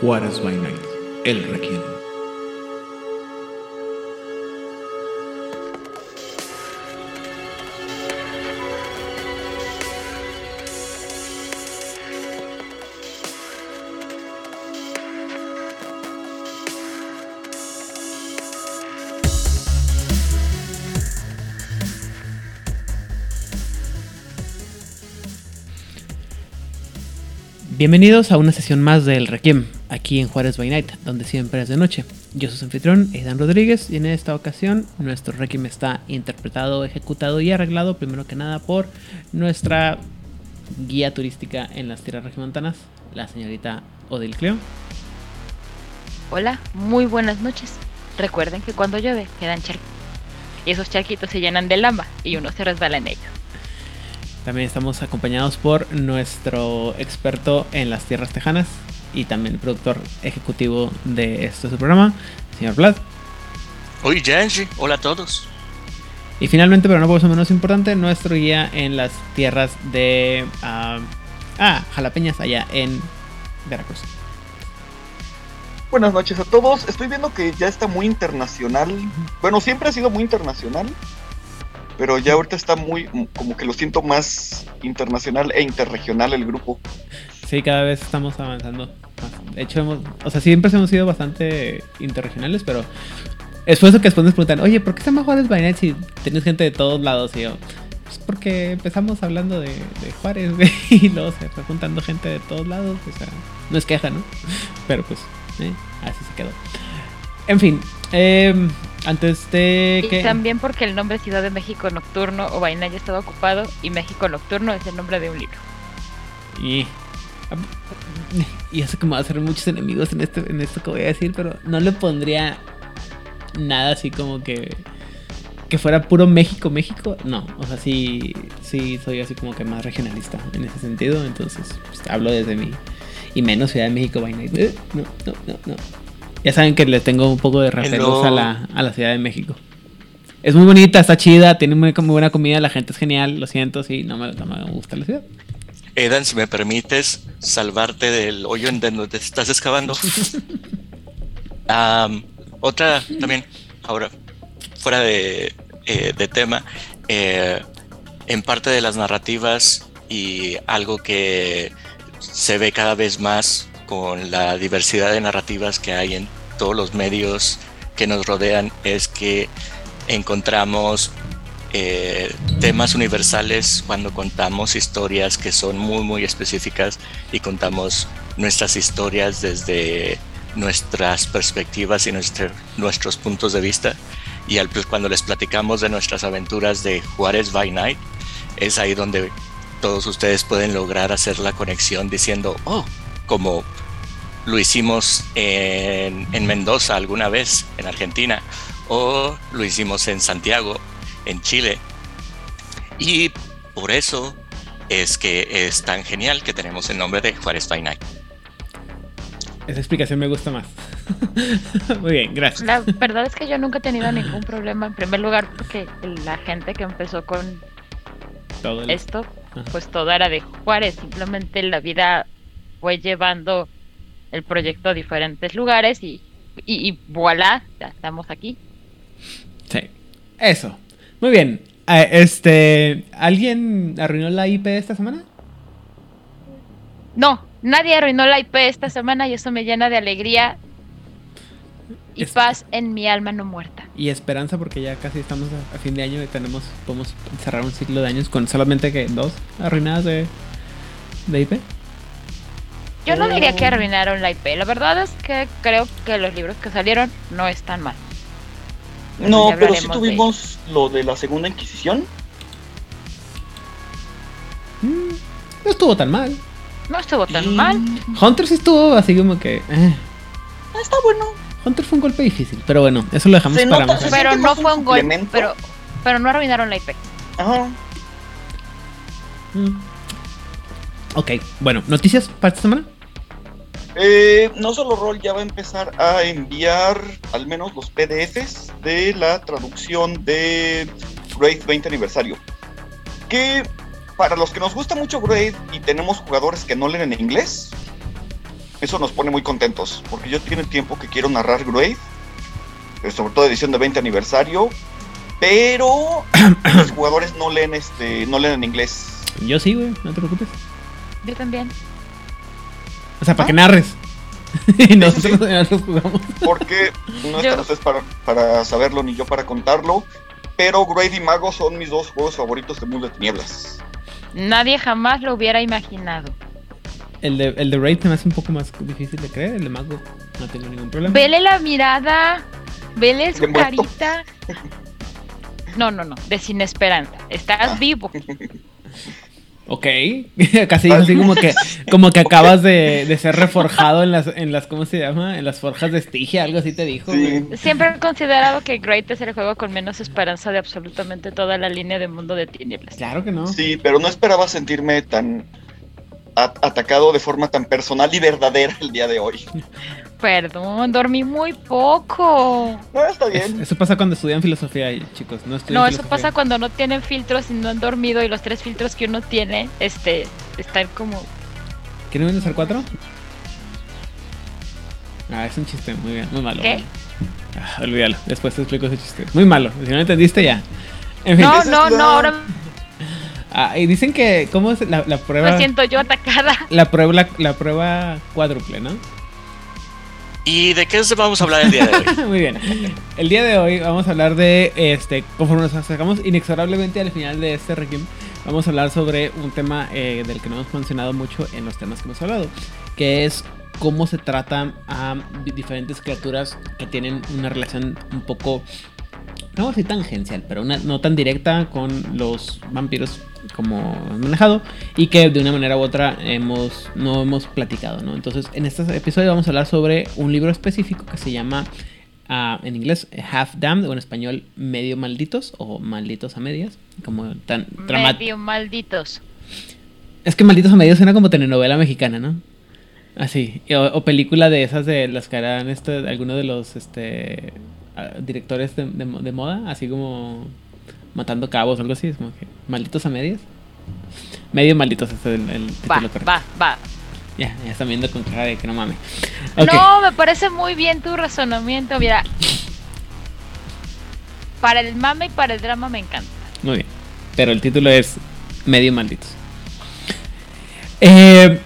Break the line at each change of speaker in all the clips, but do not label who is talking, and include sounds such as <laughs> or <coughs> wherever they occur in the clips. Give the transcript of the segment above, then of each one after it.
Juárez by Night, el Requiem.
Bienvenidos a una sesión más del Requiem, aquí en Juárez by Night, donde siempre es de noche. Yo soy su anfitrión, Aidan Rodríguez, y en esta ocasión nuestro Requiem está interpretado, ejecutado y arreglado, primero que nada, por nuestra guía turística en las tierras regiomontanas, la señorita Odil Cleo.
Hola, muy buenas noches. Recuerden que cuando llueve quedan charquitos. Y esos charquitos se llenan de lama y uno se resbala en ellos.
También estamos acompañados por nuestro experto en las tierras tejanas y también el productor ejecutivo de este su programa, señor Vlad.
Oye, Janji, hola a todos.
Y finalmente, pero no por eso menos importante, nuestro guía en las tierras de ah, ah, Jalapeñas, allá en Veracruz.
Buenas noches a todos. Estoy viendo que ya está muy internacional. Bueno, siempre ha sido muy internacional. Pero ya ahorita está muy, como que lo siento más internacional e interregional el grupo.
Sí, cada vez estamos avanzando. más. De hecho, hemos, o sea, siempre hemos sido bastante interregionales, pero es por eso que después nos preguntan, oye, ¿por qué se llama Juárez by Night si tienes gente de todos lados? Y yo, pues porque empezamos hablando de, de Juárez, güey, <laughs> y luego se fue juntando gente de todos lados, o sea, no es queja, ¿no? Pero pues, eh, así se quedó. En fin, eh, antes de
Y
que...
también porque el nombre Ciudad de México Nocturno o Vaina ya estaba ocupado y México Nocturno es el nombre de un libro.
Y, <laughs> y eso que me va a hacer muchos enemigos en, este, en esto que voy a decir, pero no le pondría nada así como que que fuera puro México, México. No, o sea, sí, sí soy así como que más regionalista en ese sentido. Entonces, pues, hablo desde mi... Y menos Ciudad de México, vaina. Eh, No, no, no, no. Ya saben que le tengo un poco de referencia a la, a la Ciudad de México. Es muy bonita, está chida, tiene muy, muy buena comida, la gente es genial. Lo siento, sí, no me, no me gusta la ciudad.
Edan, si me permites salvarte del hoyo en donde te estás excavando. <laughs> Otra también, ahora, fuera de, eh, de tema, eh, en parte de las narrativas y algo que se ve cada vez más con la diversidad de narrativas que hay en todos los medios que nos rodean es que encontramos eh, temas universales cuando contamos historias que son muy muy específicas y contamos nuestras historias desde nuestras perspectivas y nuestra- nuestros puntos de vista. Y al, pues, cuando les platicamos de nuestras aventuras de Juárez by Night es ahí donde todos ustedes pueden lograr hacer la conexión diciendo oh como lo hicimos en, en Mendoza alguna vez en Argentina o lo hicimos en Santiago en Chile. Y por eso es que es tan genial que tenemos el nombre de Juárez by Night.
Esa explicación me gusta más. <laughs> muy bien, gracias.
La verdad es que yo nunca he tenido ningún problema. En primer lugar, porque la gente que empezó con
Todo el-
esto,
Ajá.
pues todo era de Juárez. Simplemente la vida fue llevando el proyecto a diferentes lugares y, y, y voilà, ya estamos aquí.
Sí. Eso. Muy bien. Ah, Este, ¿alguien arruinó la IP esta semana?
No, nadie arruinó la IP esta semana y eso me llena de alegría y
Es-
paz en mi alma no muerta.
Y esperanza porque ya casi estamos a, a fin de año y tenemos podemos cerrar un ciclo de años con solamente que dos arruinadas de, de IP.
Yo no diría
Oh.
que arruinaron la IP, la verdad es que creo que los libros que salieron no están mal.
No, pero sí
de
tuvimos lo de la segunda Inquisición.
Mm, no estuvo tan mal.
No estuvo tan
Y-
mal.
Hunter sí estuvo así como que... eh.
Ah, Está bueno.
Hunter fue un golpe difícil, pero bueno, eso lo dejamos
Se
para
nota-
más.
Pero no fue un gol,
complemento.
pero, pero no arruinaron la IP.
Ajá.
Mm. Ok, bueno, noticias para esta semana.
Eh, no solo Roll ya va a empezar a enviar al menos los PDFs de la traducción de Grade 20 aniversario. Que para los que nos gusta mucho Grade y tenemos jugadores que no leen en inglés, eso nos pone muy contentos, porque yo tiene tiempo que quiero narrar Grave, eh, sobre todo edición de 20 aniversario, pero <coughs> los jugadores no leen este, no leen en inglés.
Yo sí, güey, no te preocupes.
Yo también.
O sea, para
Ah.
que narres. <laughs> y nosotros
sí.
jugamos.
Porque no
Yo-
están ustedes para, para saberlo ni yo para contarlo. Pero Grave y Mago son mis dos juegos favoritos de Mundo de Tinieblas.
Nadie jamás lo hubiera imaginado.
El de, el de Raid se me hace un poco más difícil de creer. El de Mago no tengo ningún problema.
Vele la mirada, vele su carita. <laughs> No, no, no, de sin esperanza. Estás
Ah.
vivo. <laughs>
Ok. <laughs> Casi así como que, como que acabas de, de ser reforjado en las, en las, ¿cómo se llama? En las forjas de Estigia, algo así te dijo.
Sí.
Siempre he considerado que Great es el juego con menos esperanza de absolutamente toda la línea de mundo de tinieblas.
Claro que no.
Sí, pero no esperaba sentirme tan atacado de forma tan personal y verdadera el día de hoy. <laughs>
Perdón, dormí muy poco.
No, está
Es-
bien.
eso pasa cuando estudian filosofía, chicos. No, estudian
No, eso
filosofía.
pasa cuando no tienen filtros y no han dormido y los tres filtros que uno tiene, este, están como...
¿Quieren Windows 4? Ah, es un chiste, muy bien, muy malo.
¿Qué?
Ah, olvídalo, después te explico ese chiste. Muy malo, si no lo entendiste ya. En fin.
No, no, no, ahora
Ah, y dicen que, ¿cómo es la, la prueba?
me siento yo atacada.
La prueba, la, la prueba cuádruple, ¿no?
¿Y de qué vamos a hablar el día de hoy? <laughs>
Muy bien. El día de hoy vamos a hablar de, este, conforme nos acercamos inexorablemente al final de este requiem, vamos a hablar sobre un tema eh, del que no hemos mencionado mucho en los temas que hemos hablado, que es cómo se tratan a di- diferentes criaturas que tienen una relación un poco, no voy a decir tangencial, pero una, no tan directa con los vampiros como manejado y que de una manera u otra hemos, no hemos platicado, ¿no? Entonces, en este episodio vamos a hablar sobre un libro específico que se llama, ah, en inglés, Half Damned, o en español, Medio Malditos, o Malditos a Medias, como tan dramático.
Medio malditos.
Es que Malditos a Medias suena como telenovela mexicana, ¿no? Así, o, o película de esas de las que harán este, algunos de los este, directores de, de mo- de moda, así como matando cabos o algo así, es como que malditos a medias. Medio malditos es el, el
Va,
título correcto.
va, va.
Ya, ya están viendo con cara de que no mames.
No, me parece muy bien tu razonamiento. Mira, para el mame y para el drama me encanta.
muy bien. Pero el título es Medio malditos. Eh,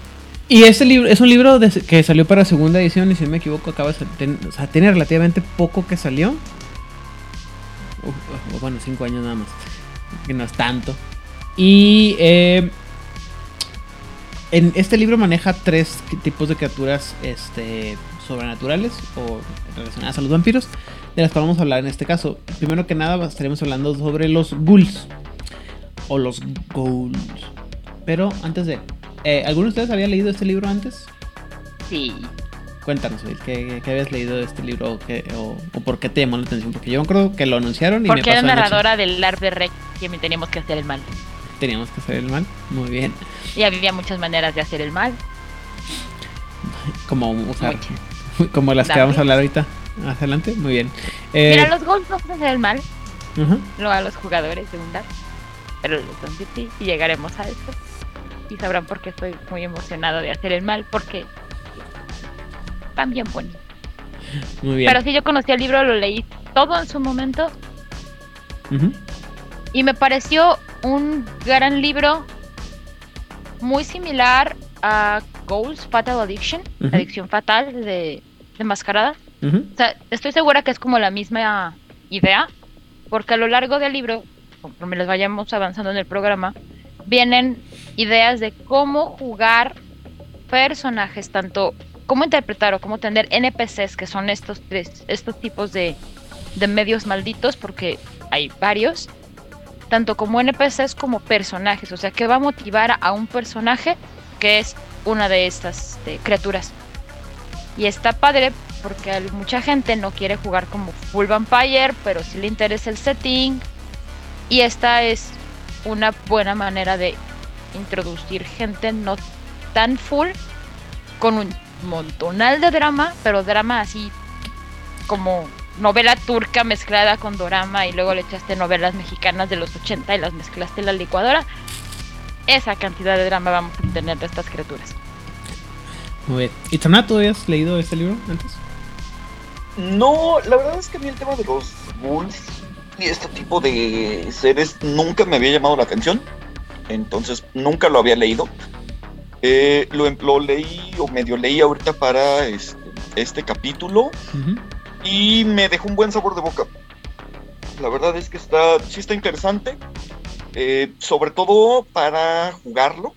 y ese libro es un libro que salió para segunda edición y si no me equivoco acaba de ten- o sea, tiene relativamente poco que salió. Bueno, cinco años nada más. Que no es tanto. Y eh, en este libro maneja tres tipos de criaturas este, sobrenaturales o relacionadas a los vampiros, de las cuales vamos a hablar en este caso. Primero que nada estaremos hablando sobre los ghouls o los ghouls. Pero antes de... Eh, ¿Alguno de ustedes había leído este libro antes?
Sí.
Cuéntanos, ¿qué, qué habías leído de este libro o, qué- o- o por qué te llamó la atención? Porque yo me acuerdo que lo anunciaron y me
Porque era
pasó anoche.
narradora del Arp de Rec que me teníamos que hacer el mal.
Teníamos que hacer el mal. Muy bien.
Y había muchas maneras de hacer el mal.
Como usar...
Muchas. <laughs>
Como las que vamos a hablar ahorita. Adelante, muy bien. Eh,
Mira, los gols no hacer el mal, no a los jugadores de un lado. Pero los y llegaremos a eso. Y sabrán por qué estoy muy emocionado de hacer el mal, porque están bien bonitos.
Muy bien.
Pero sí, yo conocí el libro, lo leí todo en su momento y me pareció un gran libro muy similar a Goals Fatal Addiction. Adicción Fatal de, de Mascarada. O sea, estoy segura que es como la misma idea, porque a lo largo del libro, conforme les vayamos avanzando en el programa, vienen ideas de cómo jugar personajes, tanto cómo interpretar o cómo tener NPCs, que son estos tres, estos tipos de, de medios malditos, porque hay varios, tanto como NPCs como personajes, o sea, que va a motivar a un personaje que es una de estas este, criaturas. Y está padre porque mucha gente no quiere jugar como full vampire, pero sí le interesa el setting. Y esta es una buena manera de introducir gente no tan full con un montonal de drama, pero drama así como novela turca mezclada con dorama y luego le echaste novelas mexicanas de los 80 y las mezclaste en la licuadora. Esa cantidad de drama vamos a tener de estas criaturas.
Muy bien. ¿Y Tornado, tú habías leído este libro antes?
No, la verdad es que a mí el tema de los ghouls y este tipo de seres nunca me había llamado la atención. Entonces nunca lo había leído. Eh, lo, em- lo leí o medio leí ahorita para este, este capítulo y me dejó un buen sabor de boca. La verdad es que está, sí está interesante, eh, sobre todo para jugarlo.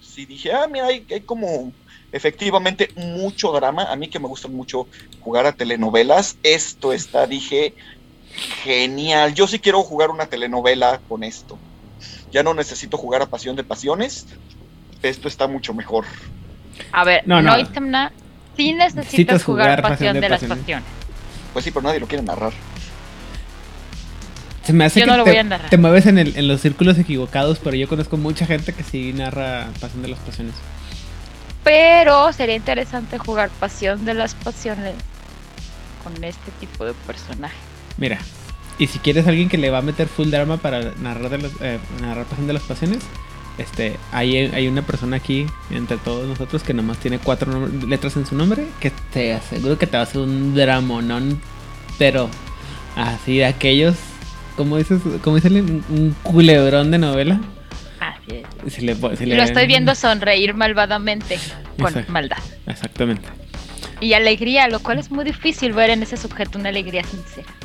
Sí dije, ah, mira, hay, hay como efectivamente mucho drama. A mí que me gusta mucho jugar a telenovelas, esto está, dije, genial. Yo sí quiero jugar una telenovela con esto. Ya no necesito jugar a Pasión de Pasiones. Esto está mucho mejor.
A ver,
No,
no, sí necesitas
Necesitas
jugar,
jugar
Pasión de, las
Pasiones.
Pasiones.
Pues sí, pero nadie lo quiere narrar.
Se me hace
Yo
que
no lo
te,
voy a narrar.
te mueves en, el- en los círculos equivocados, pero yo conozco mucha gente que sí narra Pasión de las Pasiones.
Pero sería interesante jugar Pasión de las Pasiones con este tipo de personaje.
Mira, y si quieres alguien que le va a meter full drama para narrar, de las, eh, narrar Pasión de las Pasiones, este, hay, hay una persona aquí entre todos nosotros que nomás tiene cuatro letras en su nombre, que te aseguro que te va a hacer un dramonón, pero así de aquellos, como dices, como dice un, culebrón de novela.
Así es.
Si le, po- si
Y
le-
lo estoy viendo sonreír malvadamente con
Exacto.
maldad.
Exactamente.
Y alegría, lo cual es muy difícil ver en ese sujeto una alegría sincera. <laughs>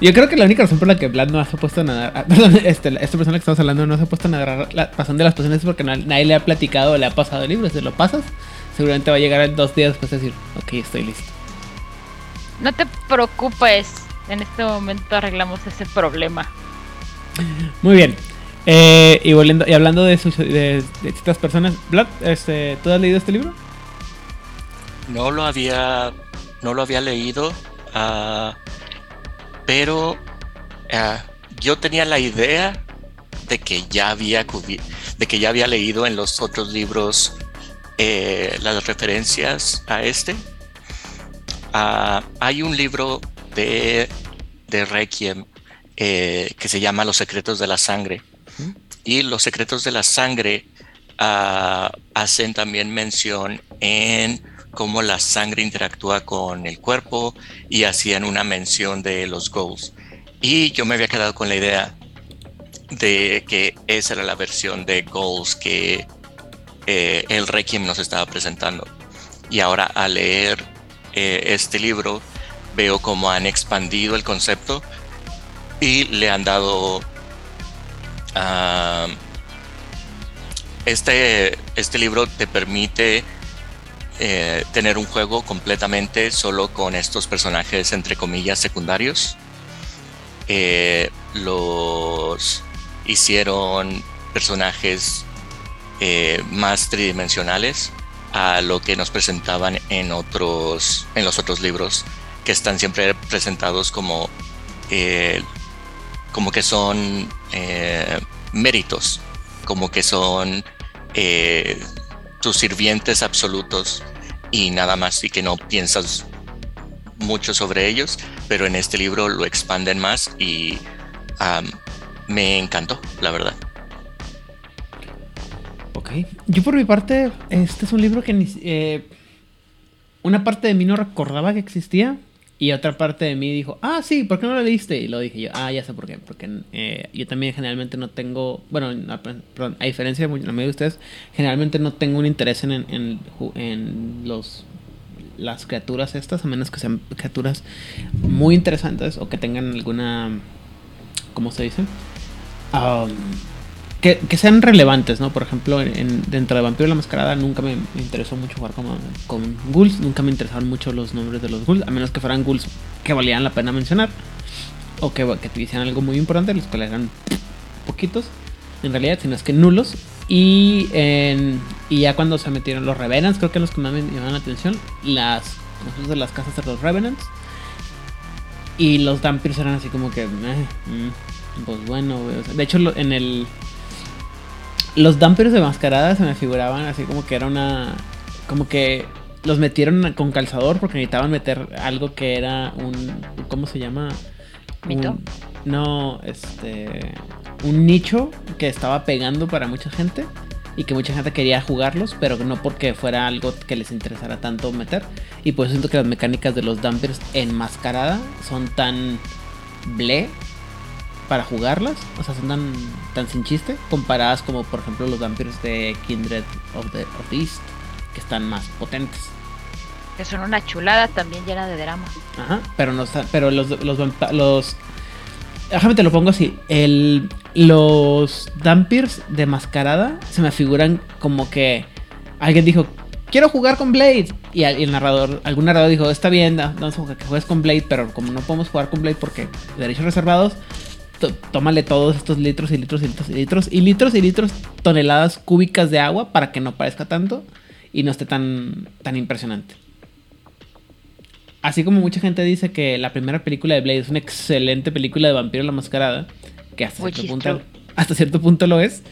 Yo creo que la única razón por la que Vlad no se ha puesto a nadar, ah, <laughs> perdón, este, esta persona que estamos hablando no se ha puesto a nadar la pasión de las pasiones es porque na- nadie le ha platicado o le ha pasado el libro. Si lo pasas, seguramente va a llegar en dos días después de decir, ok, estoy listo.
No te preocupes, en este momento arreglamos ese problema.
Muy bien. Eh, y volviendo y hablando de, sus- de, de estas personas, Vlad, este, ¿tú has leído este libro?
No lo había, no lo había leído, ah, pero ah, yo tenía la idea de que ya había de que ya había leído en los otros libros eh, las referencias a este. Ah, hay un libro de, de Requiem eh, que se llama Los secretos de la sangre. Y los secretos de la sangre ah, hacen también mención en cómo la sangre interactúa con el cuerpo y hacían una mención de los goals. Y yo me había quedado con la idea de que esa era la versión de goals que eh, el Requiem nos estaba presentando. Y ahora al leer eh, este libro veo cómo han expandido el concepto y le han dado ah, este, este libro te permite eh, tener un juego completamente solo con estos personajes entre comillas secundarios. Eh, los hicieron personajes eh, más tridimensionales a lo que nos presentaban en otros en los otros libros que están siempre presentados como como que son méritos como que son tus sirvientes absolutos y nada más y que no piensas mucho sobre ellos pero en este libro lo expanden más y me encantó la verdad
Ok. Yo por mi parte, este es un libro que ni eh, una parte de mí no recordaba que existía y otra parte de mí dijo, ah, sí, ¿por qué no lo leíste? Y lo dije yo, ah, ya sé por qué, porque eh, yo también generalmente no tengo, bueno, no, perdón, a diferencia de la mayoría de ustedes, generalmente no tengo un interés en, en, ju- en los las criaturas estas, a menos que sean criaturas muy interesantes o que tengan alguna, ¿cómo se dice? Um, que, sean relevantes, ¿no? Por ejemplo, en, en- dentro de Vampiro la Mascarada nunca me, interesó mucho jugar con, con ghouls, nunca me interesaron mucho los nombres de los ghouls, a menos que fueran ghouls que valieran la pena mencionar o que, que tuviesen algo muy importante, los cuales eran poquitos, en realidad, sino es que nulos. Y, en- y ya cuando se metieron los Revenants, creo que los que más me llamaron la atención, las de las casas de los Revenants. Y los Vampires eran así como que, eh, mm, pues bueno, o de hecho en el los Dampers de mascarada se me figuraban así como que era una. Como que los metieron con calzador porque necesitaban meter algo que era un. ¿Cómo se llama?
¿Mito?
Un- no, este. Un nicho que estaba pegando para mucha gente. y que mucha gente quería jugarlos, pero no porque fuera algo que les interesara tanto meter. Y por eso siento que las mecánicas de los Dampers enmascarada son tan ble para jugarlas, o sea, son tan, tan sin chiste, comparadas como por ejemplo los Dampers de Kindred of the, of the East, que están más potentes.
Que son una chulada también llena de drama.
Ajá, pero no está- pero los los los déjame te lo pongo así, el los Dampirs de mascarada se me figuran como que alguien dijo, "Quiero jugar con Blade." Y el narrador, algún narrador dijo, "Está bien, vamos a jugar- que juegues con Blade, pero como no podemos jugar con Blade porque derechos reservados, tómale todos estos litros y litros y litros y litros y litros y litros toneladas cúbicas de agua para que no parezca tanto y no esté tan tan impresionante." Así como mucha gente dice que la primera película de Blade es una excelente película de vampiro la mascarada, que hasta
Which
cierto, punto, hasta cierto punto lo es,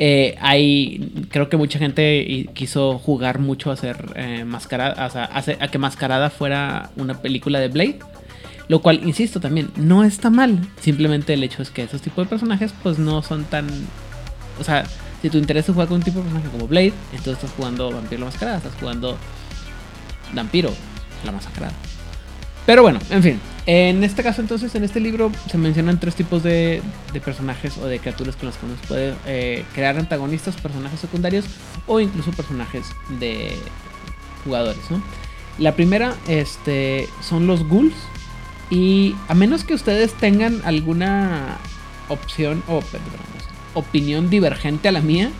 eh, hay, creo que mucha gente quiso jugar mucho a hacer eh, mascarada, o sea, a, hacer- a que mascarada fuera una película de Blade. Lo cual, insisto, también no está mal. Simplemente el hecho es que esos tipos de personajes, pues no son tan. O sea, si tu interés es jugar con un tipo de personaje como Blade, entonces estás jugando Vampiro la Mascarada, estás jugando Vampiro la Mascarada. Pero bueno, en fin. En este caso, entonces, en este libro se mencionan tres tipos de, de personajes o de criaturas con las que uno puede eh, crear antagonistas, personajes secundarios o incluso personajes de jugadores, ¿no? La primera este, son los ghouls. Y a menos que ustedes tengan alguna opción o perdón, opinión divergente a la mía,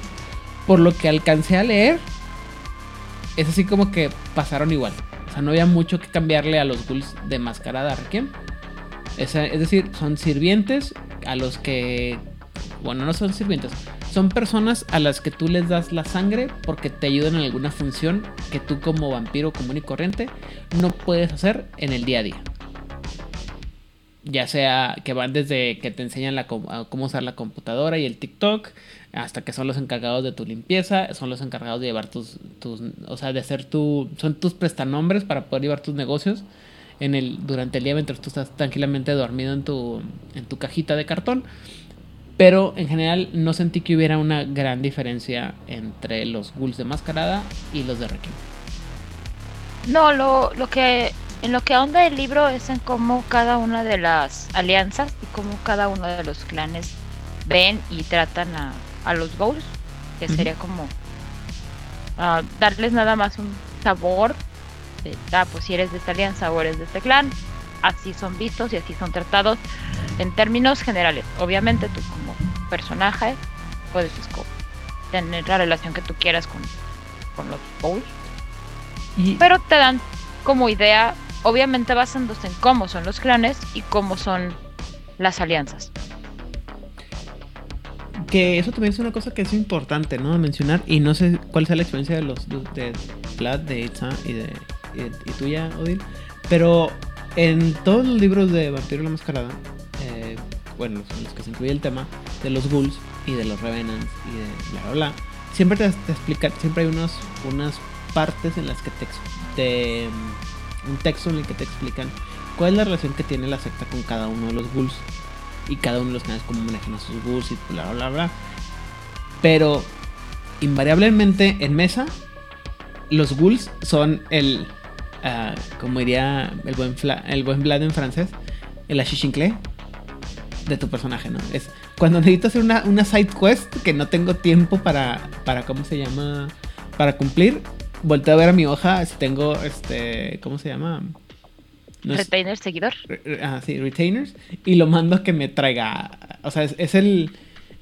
por lo que alcancé a leer, es así como que pasaron igual. O sea, no había mucho que cambiarle a los ghouls de mascarada a Requiem. Es, es decir, son sirvientes a los que. Bueno, no son sirvientes. Son personas a las que tú les das la sangre porque te ayudan en alguna función que tú como vampiro común y corriente no puedes hacer en el día a día. Ya sea que van desde que te enseñan la, cómo usar la computadora y el TikTok, hasta que son los encargados de tu limpieza, son los encargados de llevar tus, tus o sea, de hacer tu, son tus prestanombres para poder llevar tus negocios en el, durante el día mientras tú estás tranquilamente dormido en tu, en tu cajita de cartón. Pero en general no sentí que hubiera una gran diferencia entre los ghouls de mascarada y los de Requiem.
No, lo, lo que en lo que ahonda el libro es en cómo cada una de las alianzas y cómo cada uno de los clanes ven y tratan a, a los Ghouls, que sería como ah, darles nada más un sabor de, ah, pues si eres de esta alianza o eres de este clan, así son vistos y así son tratados en términos generales. Obviamente tú como personaje puedes tener la relación que tú quieras con, con los Ghouls
Y,
pero te dan como idea, obviamente basándose en cómo son los clanes y cómo son las alianzas.
que eso también es una cosa que es importante, ¿no? Mencionar. Y no sé cuál sea la experiencia de los de, Vlad, de Itza y de y, tuya, Odil. Pero en todos los libros de Vampiro la Mascarada, eh, bueno, en los que se incluye el tema de los ghouls y de los revenants y de bla bla bla, siempre te, te explican, siempre hay unos, unas partes en las que te, te un texto en el que te explican cuál es la relación que tiene la secta con cada uno de los ghouls y cada uno de los canales cómo manejan a sus ghouls y bla bla bla. Pero invariablemente en mesa los ghouls son el ah, como diría el buen Fla- el buen Vlad en francés, el achichincle de tu personaje, ¿no? Es cuando necesito hacer una, una side quest que no tengo tiempo para para cómo se llama para cumplir, volteo a ver a mi hoja si tengo este, ¿cómo se llama? No es-
Retainer seguidor.
re- ah, sí, retainers y lo mando a que me traiga. O sea, es, es el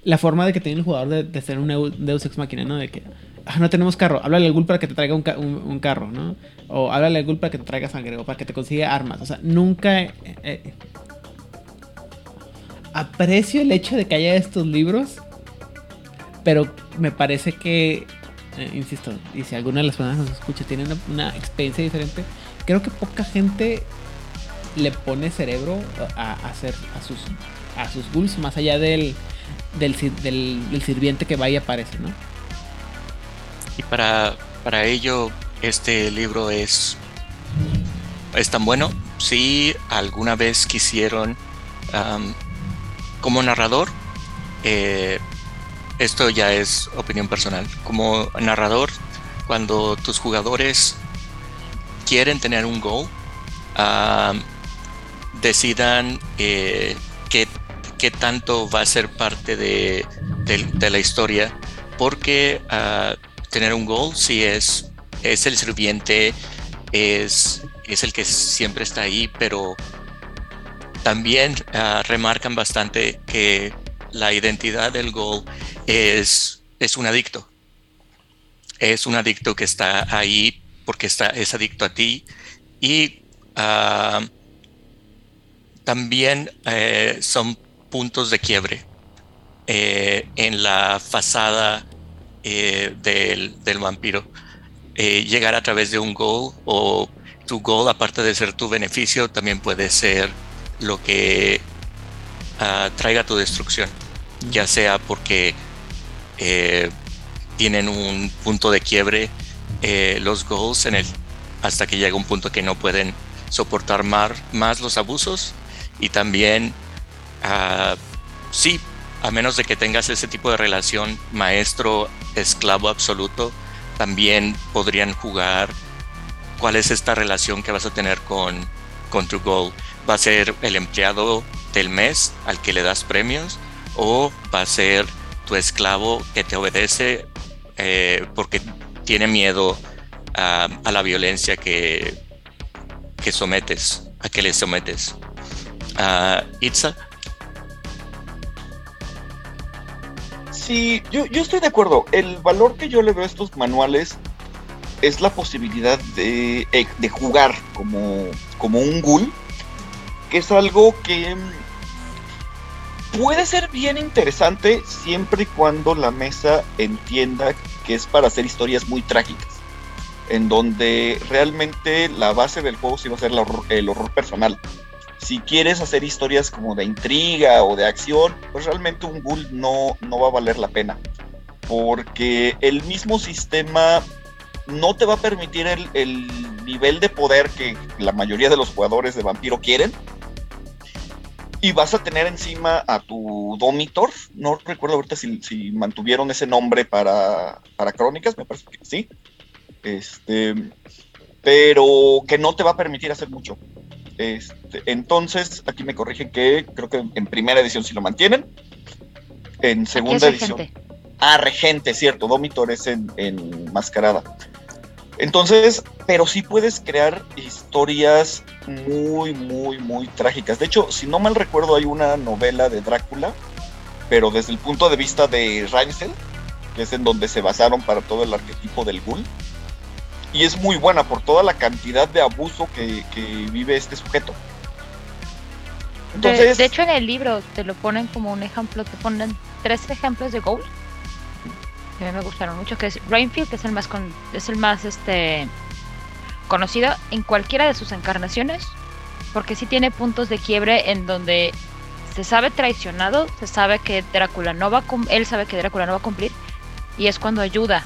la forma de que tiene el jugador de, de ser un Eu- Deus Ex Máquina, ¿no? De que ah, no tenemos carro, háblale al Ghoul para que te traiga un, ca- un- un carro, ¿no? O háblale al Ghoul para que te traiga sangre o para que te consiga armas. O sea, nunca. eh, eh, aprecio el hecho de que haya estos libros, pero me parece que. Eh, insisto, y si alguna de las personas nos escucha tiene una, experiencia diferente, creo que poca gente le pone cerebro a, hacer a sus a sus ghouls más allá del del, sir- del, del sirviente que va y aparece, ¿no?
Y para, para ello, este libro es, es tan bueno. Si alguna vez quisieron, como narrador, eh, esto ya es opinión personal. Como narrador, cuando tus jugadores quieren tener un goal, ah, decidan eh, qué, qué, tanto va a ser parte de, de, la historia, porque uh, tener un goal si es, es el sirviente, es, es el que siempre está ahí, pero también uh, remarcan bastante que la identidad del goal es, es un adicto. Es un adicto que está ahí porque está, es adicto a ti y uh, también eh, son puntos de quiebre eh, en la fachada eh, del, vampiro. llegar a través de un goal o tu goal, aparte de ser tu beneficio, también puede ser lo que ah, traiga tu destrucción, ya sea porque tienen un punto de quiebre los goals en el, hasta que llega un punto que no pueden soportar más los abusos y también, uh, sí, a menos de que tengas ese tipo de relación maestro-esclavo absoluto, también podrían jugar cuál es esta relación que vas a tener con, con tu goal. ¿Va a ser el empleado del mes al que le das premios o va a ser tu esclavo que te obedece eh, porque tiene miedo a, la violencia que, que sometes, a que le sometes? a Itza.
Sí, yo, estoy de acuerdo. El valor que yo le veo a estos manuales es la posibilidad de, eh, de jugar como, como un ghoul, que es algo que puede ser bien interesante siempre y cuando la mesa entienda que es para hacer historias muy trágicas, en donde realmente la base del juego sí va a ser el horror personal si quieres hacer historias como de intriga o de acción, pues realmente un ghoul no, no va a valer la pena. Porque el mismo sistema no te va a permitir el, nivel de poder que la mayoría de los jugadores de vampiro quieren. Y vas a tener encima a tu Domitor. No recuerdo ahorita si, si mantuvieron ese nombre para, para Crónicas, me parece que sí. Este, pero que no te va a permitir hacer mucho. Este, entonces, aquí me corrigen que creo que en primera edición sí lo mantienen. En segunda edición. Ah, Regente, cierto. Domitor es en, en Mascarada. Entonces, pero sí puedes crear historias muy, muy, muy trágicas. De hecho, si no mal recuerdo, hay una novela de Drácula, pero desde el punto de vista de Reinsel, que es en donde se basaron para todo el arquetipo del ghoul y es muy buena por toda la cantidad de abuso que, vive este sujeto.
Entonces, de, hecho en el libro te lo ponen como un ejemplo, te ponen tres ejemplos de Gold que a mí me gustaron mucho, que es Rainfield, que es el más con, es el más este conocido en cualquiera de sus encarnaciones, porque sí tiene puntos de quiebre en donde se sabe traicionado, se sabe que Drácula no va a él sabe que Drácula no va a cumplir y es cuando ayuda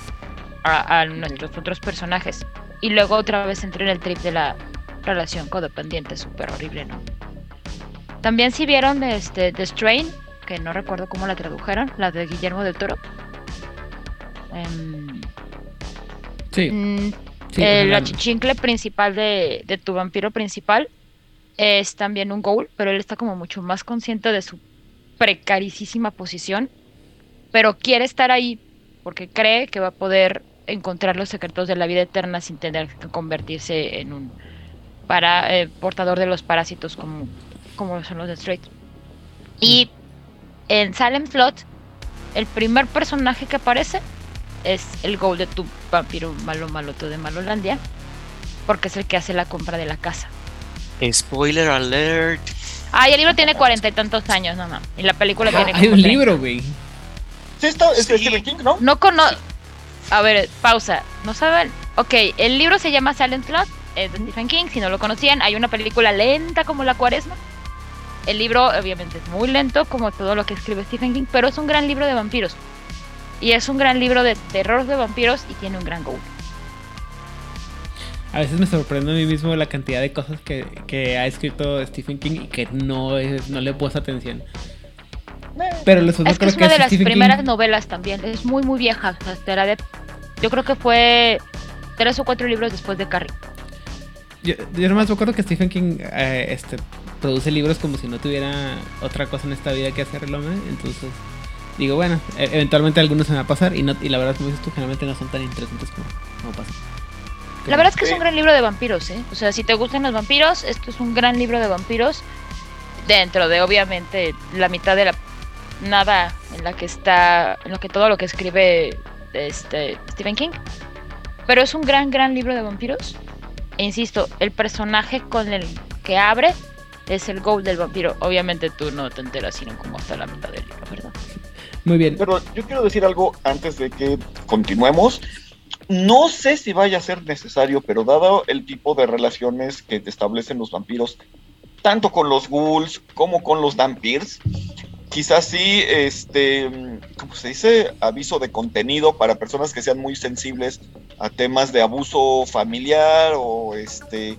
a, nuestros otros personajes. Y luego otra vez entré en el trip de la relación codependiente, súper horrible, ¿no? También si vieron este, The Strain, que no recuerdo cómo la tradujeron, la de Guillermo del Toro. Em,
sí.
Mm, el achichincle principal de, de, tu vampiro principal es también un goal, pero él está como mucho más consciente de su precaricísima posición, pero quiere estar ahí porque cree que va a poder encontrar los secretos de la vida eterna sin tener que convertirse en un para, eh, portador de los parásitos como, como son los de Straight. Y en Salem Slot, el primer personaje que aparece es el Gold de tu vampiro malo maloto de Malolandia, porque es el que hace la compra de la casa.
Spoiler alert.
Ah, y el libro tiene cuarenta y tantos años, no, no. Y la película ah, tiene.
Hay un libro, güey.
Sí, está, es Stephen King, ¿no?
No conozco. A ver, pausa. ¿No saben? Ok, el libro se llama Silent Flood, es de Stephen King. Si no lo conocían, hay una película lenta como La Cuaresma. El libro, obviamente, es muy lento, como todo lo que escribe Stephen King, pero es un gran libro de vampiros. Y es un gran libro de terror de vampiros y tiene un gran goal.
A veces me sorprende a mí mismo la cantidad de cosas que, ha escrito Stephen King y que no, no le he puesto atención. Pero les
Es que es una de las
Stephen King.
primeras novelas también. Es muy, muy vieja. hasta la de- Yo creo que fue tres o cuatro libros después de Carrie.
Yo, yo nomás me acuerdo que Stephen King eh, este, produce libros como si no tuviera otra cosa en esta vida que hacer el hombre. Entonces, digo, bueno, e- eventualmente algunos se me va a pasar. Y, no, y la verdad, como dices tú, generalmente no son tan interesantes como, como pasa.
La verdad es que es un gran libro de vampiros, ¿eh? O sea, si te gustan los vampiros, esto es un gran libro de vampiros. Dentro de, obviamente, la mitad de la nada en la que está, en lo que todo lo que escribe este Stephen King. Pero es un gran, gran libro de vampiros. E insisto, el personaje con el que abre es el Gold del vampiro. Obviamente tú no te enteras sino como hasta la mitad del libro, ¿verdad?
Muy bien.
Pero yo quiero decir algo antes de que continuemos. No sé si vaya a ser necesario, pero dado el tipo de relaciones que establecen los vampiros, tanto con los ghouls como con los vampirs, quizás sí, este, ¿cómo se dice? Aviso de contenido para personas que sean muy sensibles a temas de abuso familiar o este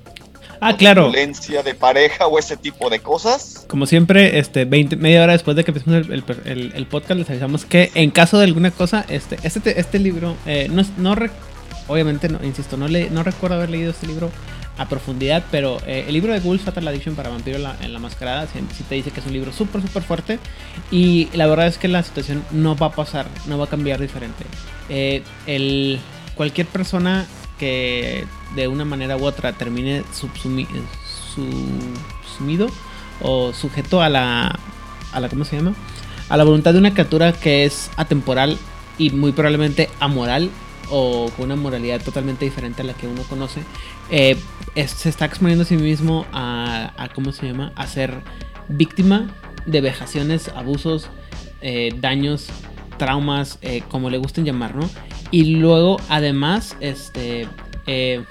Ah, claro.
violencia de pareja o ese tipo de cosas.
Como siempre, este 20, media hora después de que empecemos el, el- el- el podcast, les avisamos que en caso de alguna cosa, este, este, te- este libro, eh, no, no obviamente, no, insisto, no, le, no recuerdo haber leído este libro a profundidad, pero eh, el libro de Ghouls Fatal Addiction para Vampiro en la, en la Mascarada sí, sí te dice que es un libro súper, súper fuerte y la verdad es que la situación no va a pasar, no va a cambiar diferente. Eh, el, cualquier persona que de una manera u otra termine subsumi- su- sumido o sujeto a la, a la, ¿cómo se llama? A la voluntad de una criatura que es atemporal y muy probablemente amoral o con una moralidad totalmente diferente a la que uno conoce, eh, se está exponiendo a sí mismo a, a, ¿cómo se llama? A ser víctima de vejaciones, abusos, eh, daños, traumas, eh, como le gusten llamar, ¿no? Y luego, además, este, eh,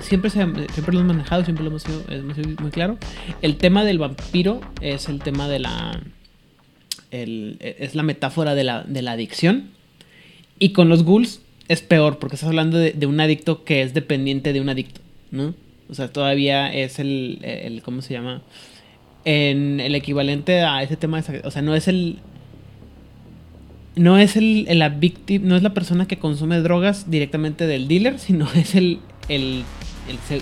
siempre, siempre lo hemos manejado, siempre lo hemos sido, hemos sido muy claro. El tema del vampiro es el tema de la, el- es la metáfora de la, de la adicción. Y con los ghouls es peor, porque estás hablando de, de un adicto que es dependiente de un adicto, ¿no? O sea, todavía es el, el ¿cómo se llama? En el equivalente a ese tema, de, o sea, no es el, no es el, la víctima, no es la persona que consume drogas directamente del dealer, <laughs> sino es el, el,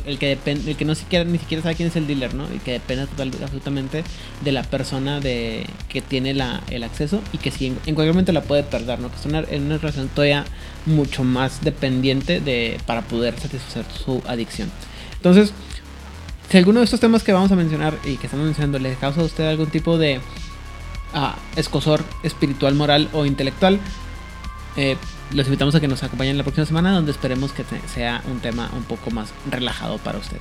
el, que depende, el que no siquiera, ni siquiera sabe quién es el dealer, ¿no? Y que depende total, absolutamente de la persona de, que tiene la, el acceso y que si en, cualquier momento la puede perder, ¿no? Que es una, en una relación todavía mucho más dependiente de, para poder satisfacer su adicción. Entonces, si alguno de estos temas que vamos a mencionar y que estamos mencionando le causa a usted algún tipo de ah, escosor espiritual, moral o intelectual, eh, los invitamos a que nos acompañen la próxima semana donde esperemos que sea un tema un poco más relajado para usted.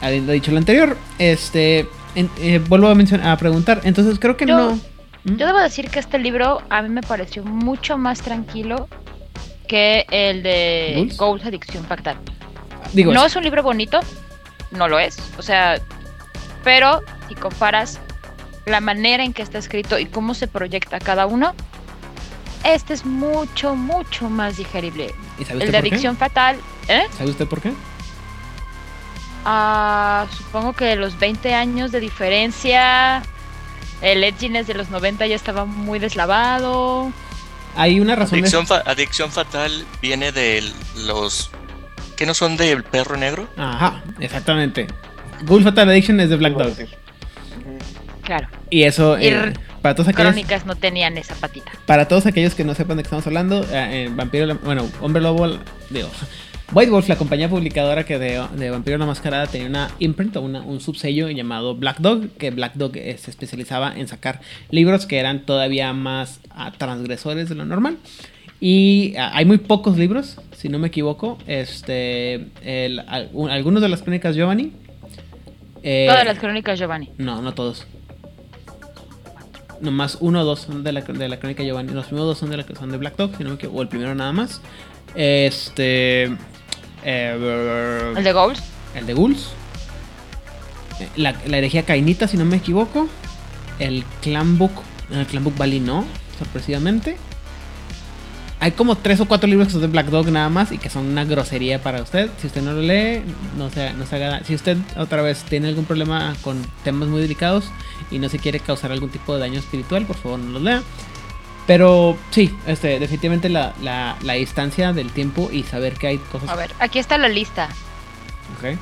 Habiendo dicho lo anterior, este en- eh, vuelvo a, mencionar, a preguntar, entonces creo que
Yo-
no... ¿Mm?
Yo debo decir que este libro a mí me pareció mucho más tranquilo que el de.
Ghouls
Adicción Fatal.
Digo,
no
es-
es un libro bonito, no lo es. O sea, pero si comparas la manera en que está escrito y cómo se proyecta cada uno, este es mucho, mucho más digerible.
¿y sabe
El
usted
de
por qué?
Adicción Fatal, ¿eh?
¿Sabe usted por qué?
Ah, supongo que los 20 años de diferencia, el edginess de los 90 ya estaba muy deslavado.
Hay una razón... de-
Adicción, fa- adicción fatal viene de los que no son del perro negro.
Ajá, exactamente. Ghoul Fatal Addiction es de Black Dog.
Claro,
Y eso, eh, para, todos aquellos,
crónicas no tenían esa patita.
para todos aquellos que no sepan de qué estamos hablando, eh, en Vampiro, bueno, Hombre Lobo, digo, White Wolf, la compañía publicadora que de, de Vampiro la Mascarada tenía una imprint o una- un subsello llamado Black Dog, que Black Dog eh, se especializaba en sacar libros que eran todavía más ah, transgresores de lo normal. Y ah, hay muy pocos libros, si no me equivoco. Este, el- al- un- algunos de las crónicas Giovanni. eh,
Todas las crónicas Giovanni.
no, no todos. Nomás uno o dos son de la, de la crónica Giovanni. Los primeros dos son de, la, son de Black Dog, si no me equivoco. O el primero nada más. Este. eh,
El de Ghouls.
el de Ghouls. La, la herejía Cainita, si no me equivoco. El Clan Book. El Clan Book Bali no, sorpresivamente. Hay como tres o cuatro libros que son de Black Dog nada más y que son una grosería para usted. Si usted no lo lee, no se, no se haga. Si usted otra vez tiene algún problema con temas muy delicados y no se quiere causar algún tipo de daño espiritual, por favor no los lea. Pero sí, este, definitivamente la, la, la distancia del tiempo y saber que hay cosas.
A ver, aquí está la lista.
Ok.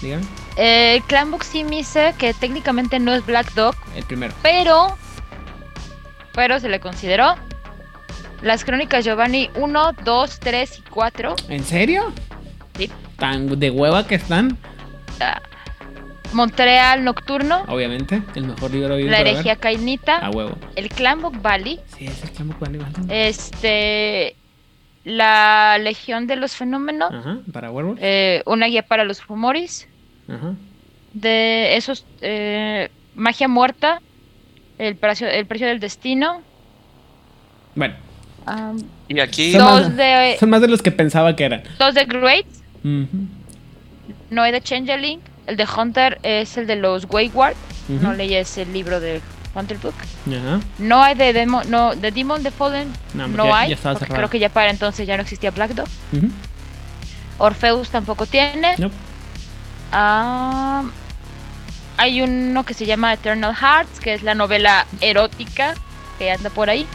Dígame.
Eh, me dice que técnicamente no es Black Dog,
El primero.
pero. Pero se le consideró. Las crónicas Giovanni 1, 2, 3 y 4.
¿En serio?
Sí.
Tan de hueva que están.
Ah, Montreal Nocturno.
Obviamente. El mejor libro habido
La herejía. Cainita.
A huevo.
El Clanbook Valley.
Sí, es el Clamor Valley.
Este. La Legión de los Fenómenos.
Ajá, para Werewolf.
eh, una guía para los Fumoris.
Ajá.
De esos. eh, Magia Muerta. El precio, el precio del destino.
Bueno,
am,
Y aquí,
Son
dos
más-
de.
son más de los que pensaba que eran.
Dos de Great. No hay de Changeling. El de Hunter es el de los Wayward.
ujú.
No leí ese libro de Hunter Book. No hay de Demon, no, de Demon the Fallen.
No,
No,
porque ya-
hay.
ya
creo que ya para entonces ya no existía Black Dog. Orpheus tampoco tiene.
Nope.
Ah, hay uno que se llama Eternal Hearts, que es la novela erótica que anda por ahí.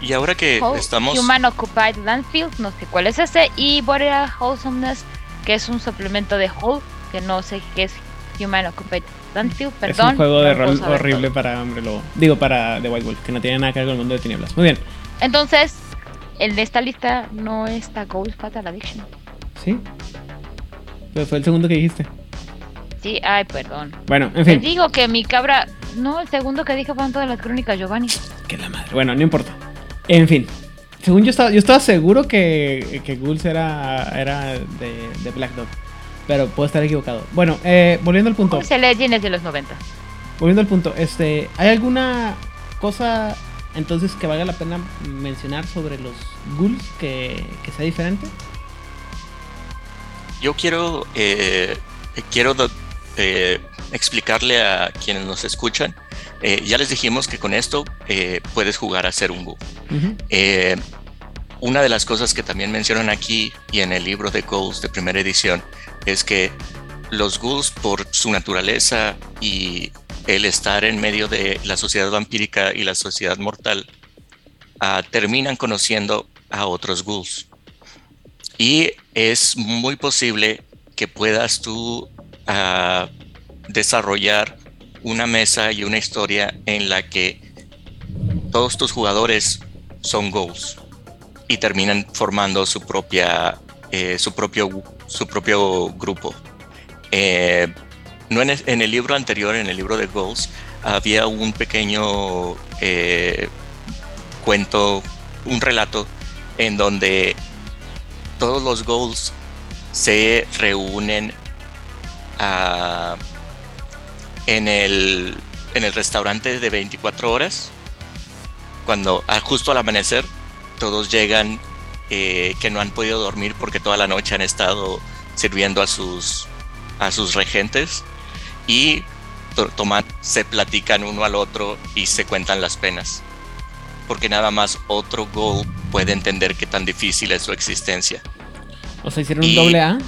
Y ahora que
Whole-
estamos...
Human Occupied Landfill, no sé cuál es ese. Y Boreal Wholesomeness, que es un suplemento de Whole, que no sé qué es Human Occupied Landfill, perdón.
es un juego de rol horrible
todo.
para Hombre Lobo. Digo, para The White Wolf, que no tiene nada que ver con el mundo de tinieblas. Muy bien.
Entonces, el de esta lista no está Ghost Fatal Addiction.
¿Sí? Pero fue el segundo que dijiste.
Sí, ay, perdón.
Bueno, en
Te
fin.
digo que mi cabra. No, el segundo que dije fue todas las crónicas Giovanni.
Que la madre. Bueno, no importa. En fin. Según yo estaba, yo estaba seguro que, que Ghouls era, era de, de Black Dog. Pero puedo estar equivocado. Bueno, eh, volviendo al punto.
Se Legend es de los 90.
Volviendo al punto. Este, ¿hay alguna cosa entonces que valga la pena mencionar sobre los Ghouls que, que sea diferente?
Yo quiero, eh, quiero eh, explicarle a quienes nos escuchan. Eh, ya les dijimos que con esto eh, puedes jugar a ser un ghoul.
Ujú.
Eh, una de las cosas que también mencionan aquí y en el libro de Ghouls de primera edición es que los ghouls por su naturaleza y el estar en medio de la sociedad vampírica y la sociedad mortal ah, terminan conociendo a otros ghouls. Y es muy posible que puedas tú ah, desarrollar una mesa y una historia en la que todos tus jugadores son ghouls y terminan formando su propia eh, su propio su propio grupo. Eh, no en el, libro anterior en el libro de ghouls había un pequeño eh, cuento un relato en donde todos los ghouls se reúnen ah, en el en el restaurante de 24 horas cuando justo al amanecer todos llegan eh, que no han podido dormir porque toda la noche han estado sirviendo a sus a sus regentes y to- toman se platican uno al otro y se cuentan las penas porque nada más otro ghoul puede entender qué tan difícil es su existencia
O sea, hicieron un
Y-
doble A.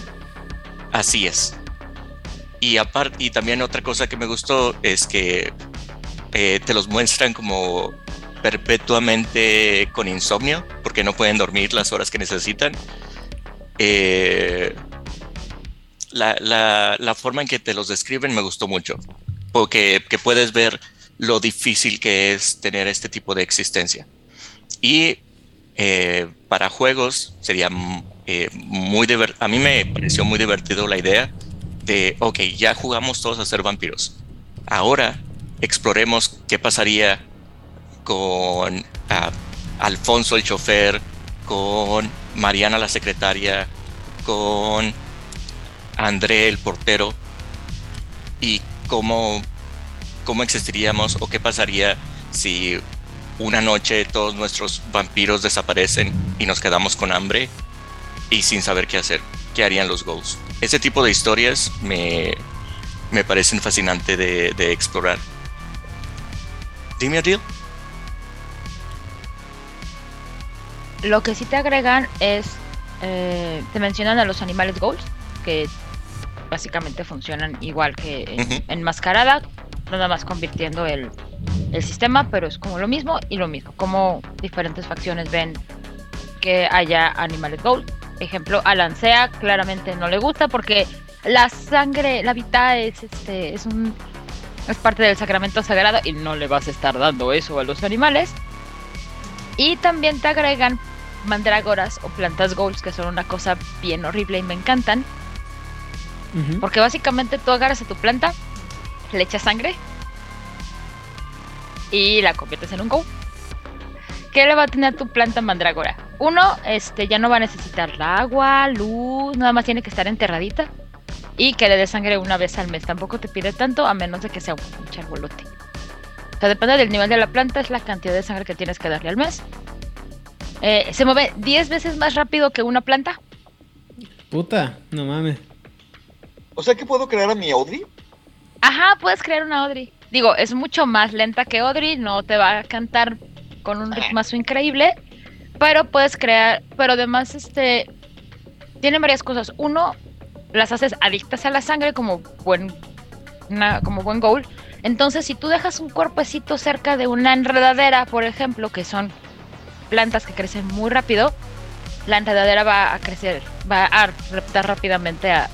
Así es. Y aparte, y también otra cosa que me gustó es que eh, te los muestran como perpetuamente con insomnio, porque no pueden dormir las horas que necesitan. Eh, la, la- forma en que te los describen me gustó mucho, porque que puedes ver lo difícil que es tener este tipo de existencia. Y eh, para juegos sería muy diver- a mí me pareció muy divertido la idea de, ok, ya jugamos todos a ser vampiros. Ahora exploremos qué pasaría con ah, Alfonso el chofer, con Mariana la secretaria, con André el portero y cómo, cómo existiríamos o qué pasaría si una noche todos nuestros vampiros desaparecen y nos quedamos con hambre y sin saber qué hacer. ¿Qué harían los Ghosts? Ese tipo de historias me, me parecen fascinantes de, de explorar. Dime, Adil.
Lo que sí te agregan es, eh, te mencionan a los animales goals, que básicamente funcionan igual que en,
Ujú.
en Mascarada, nada más convirtiendo el, el sistema, pero es como lo mismo y lo mismo, como diferentes facciones ven que haya animales gold. Ejemplo, a Lancea claramente no le gusta porque la sangre, la vida es este es un es parte del sacramento sagrado y no le vas a estar dando eso a los animales. Y también te agregan mandrágoras o plantas golds que son una cosa bien horrible y me encantan. Porque básicamente tú agarras a tu planta, le echas sangre y la conviertes en un go. ¿Qué le va a tener tu planta mandrágora? Uno, este, ya no va a necesitar agua, luz, nada más tiene que estar enterradita. Y que le dé sangre una vez al mes. Tampoco te pide tanto, a menos de que sea un pinche arbolote. O sea, depende del nivel de la planta, es la cantidad de sangre que tienes que darle al mes. Eh, se mueve 10 veces más rápido que una planta.
Puta, no mames.
O sea que puedo crear a mi Audrey.
Ajá, puedes crear una Audrey. Digo, es mucho más lenta que Audrey, no te va a cantar con un ritmazo increíble, pero puedes crear, pero además este tiene varias cosas. Uno, las haces adictas a la sangre como buen una- como buen goal. Entonces, si tú dejas un cuerpecito cerca de una enredadera, por ejemplo, que son plantas que crecen muy rápido, la enredadera va a crecer, va a reptar rápidamente a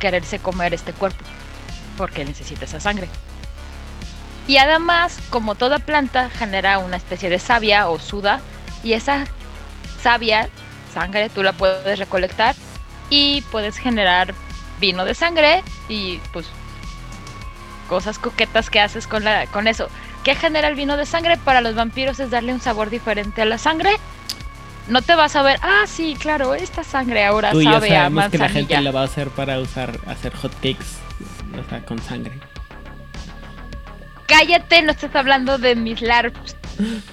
quererse comer este cuerpo porque necesita esa sangre. Y además, como toda planta, genera una especie de savia o suda, y esa savia, sangre, tú la puedes recolectar y puedes generar vino de sangre y pues cosas coquetas que haces con, la, con eso. ¿Qué genera el vino de sangre? Para los vampiros es darle un sabor diferente a la sangre. No te vas a ver, ah, sí, claro, esta sangre ahora
Tú
sabe a
sabemos que la gente
manzanilla.
la va a hacer para usar, hacer hotcakes, o sea, con sangre.
Cállate, no estás hablando de mis larps.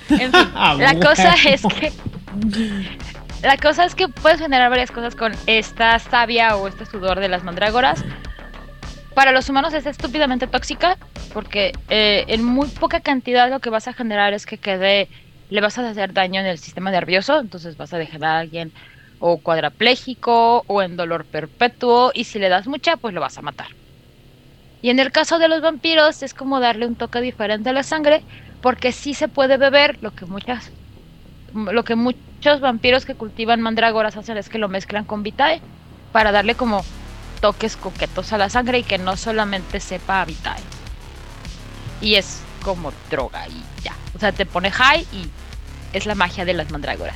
En fin, <laughs>
Ah,
la cosa es que. <laughs> La cosa es que puedes generar varias cosas con esta savia o este sudor de las mandrágoras. Para los humanos es estúpidamente tóxica porque eh, en muy poca cantidad lo que vas a generar es que quede, le vas a hacer daño en el sistema nervioso, entonces vas a dejar a alguien o cuadrapléjico o en dolor perpetuo y si le das mucha pues lo vas a matar. Y en el caso de los vampiros es como darle un toque diferente a la sangre porque sí se puede beber, lo que muchas lo que muchos vampiros que cultivan mandrágoras hacen es que lo mezclan con vitae para darle como toques coquetos a la sangre y que no solamente sepa a vitae. Y es como droga y ya. O sea, te pone high y es la magia de las mandrágoras.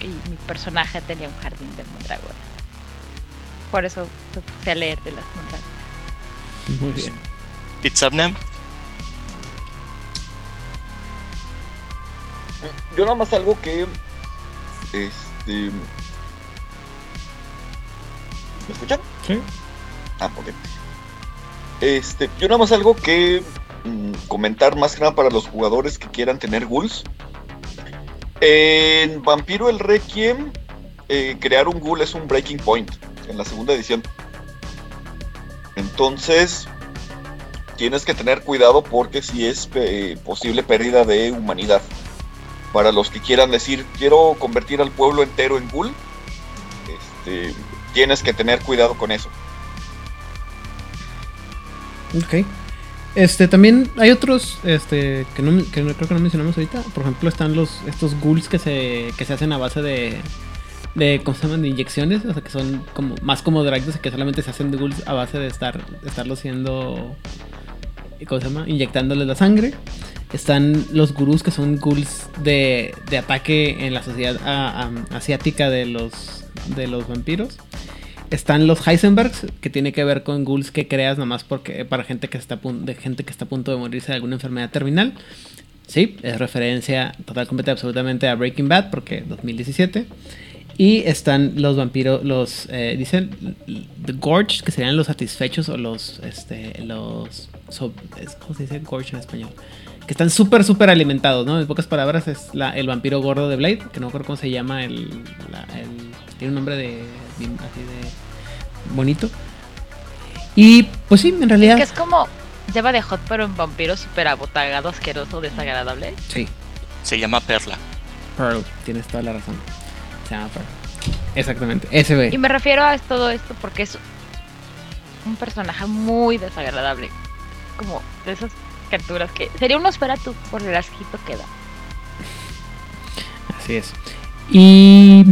Y mi personaje tenía un jardín de mandrágoras. Por eso me puse a leer de las mandrágoras.
Muy bien.
Pizabnem,
Yo nada más algo que. Este. ¿Me escuchan?
Sí.
Ah, ok. Este, yo nada más algo que mm, comentar más que nada para los jugadores que quieran tener ghouls. En Vampiro el Requiem, eh, crear un ghoul es un breaking point en la segunda edición. Entonces, tienes que tener cuidado porque si es eh, posible pérdida de humanidad. Para los que quieran decir, quiero convertir al pueblo entero en ghoul, este, tienes que tener cuidado con eso.
Ok. Este, también hay otros, este, que no, que creo que no mencionamos ahorita. Por ejemplo, están los, estos ghouls que se, que se hacen a base de, de, ¿cómo se llaman? De inyecciones. O sea, que son como, más como dragos que solamente se hacen de ghouls a base de estar, estarlo siendo, ¿cómo se llama? Inyectándoles la sangre. Están los gurús que son ghouls de, de ataque en la sociedad ah, asiática de los, de los vampiros. Están los Heisenbergs, que tiene que ver con ghouls que creas nomás porque para gente que está de gente que está a punto de morirse de alguna enfermedad terminal. Sí, es referencia total, completa, absolutamente a Breaking Bad, porque 2017. Y están los vampiros, los, eh, dicen, The Gorge, que serían los satisfechos o los, este, los, ¿cómo se dice Gorge en español? Que están súper, súper alimentados, ¿no? En pocas palabras es la- el vampiro gordo de Blade, que no me acuerdo cómo se llama, el, la- el- tiene un nombre de, así de bonito. Y pues sí, en realidad...
Que es como lleva de hot pero en vampiro súper abotagado, asqueroso, desagradable.
Sí.
se llama Perla.
Pearl, tienes toda la razón. Se llama Pearl. Exactamente, SB.
Y me refiero a todo esto porque es un personaje muy desagradable. Como de esas criaturas que sería un Nosferatu por el asquito que da.
Así es. Y.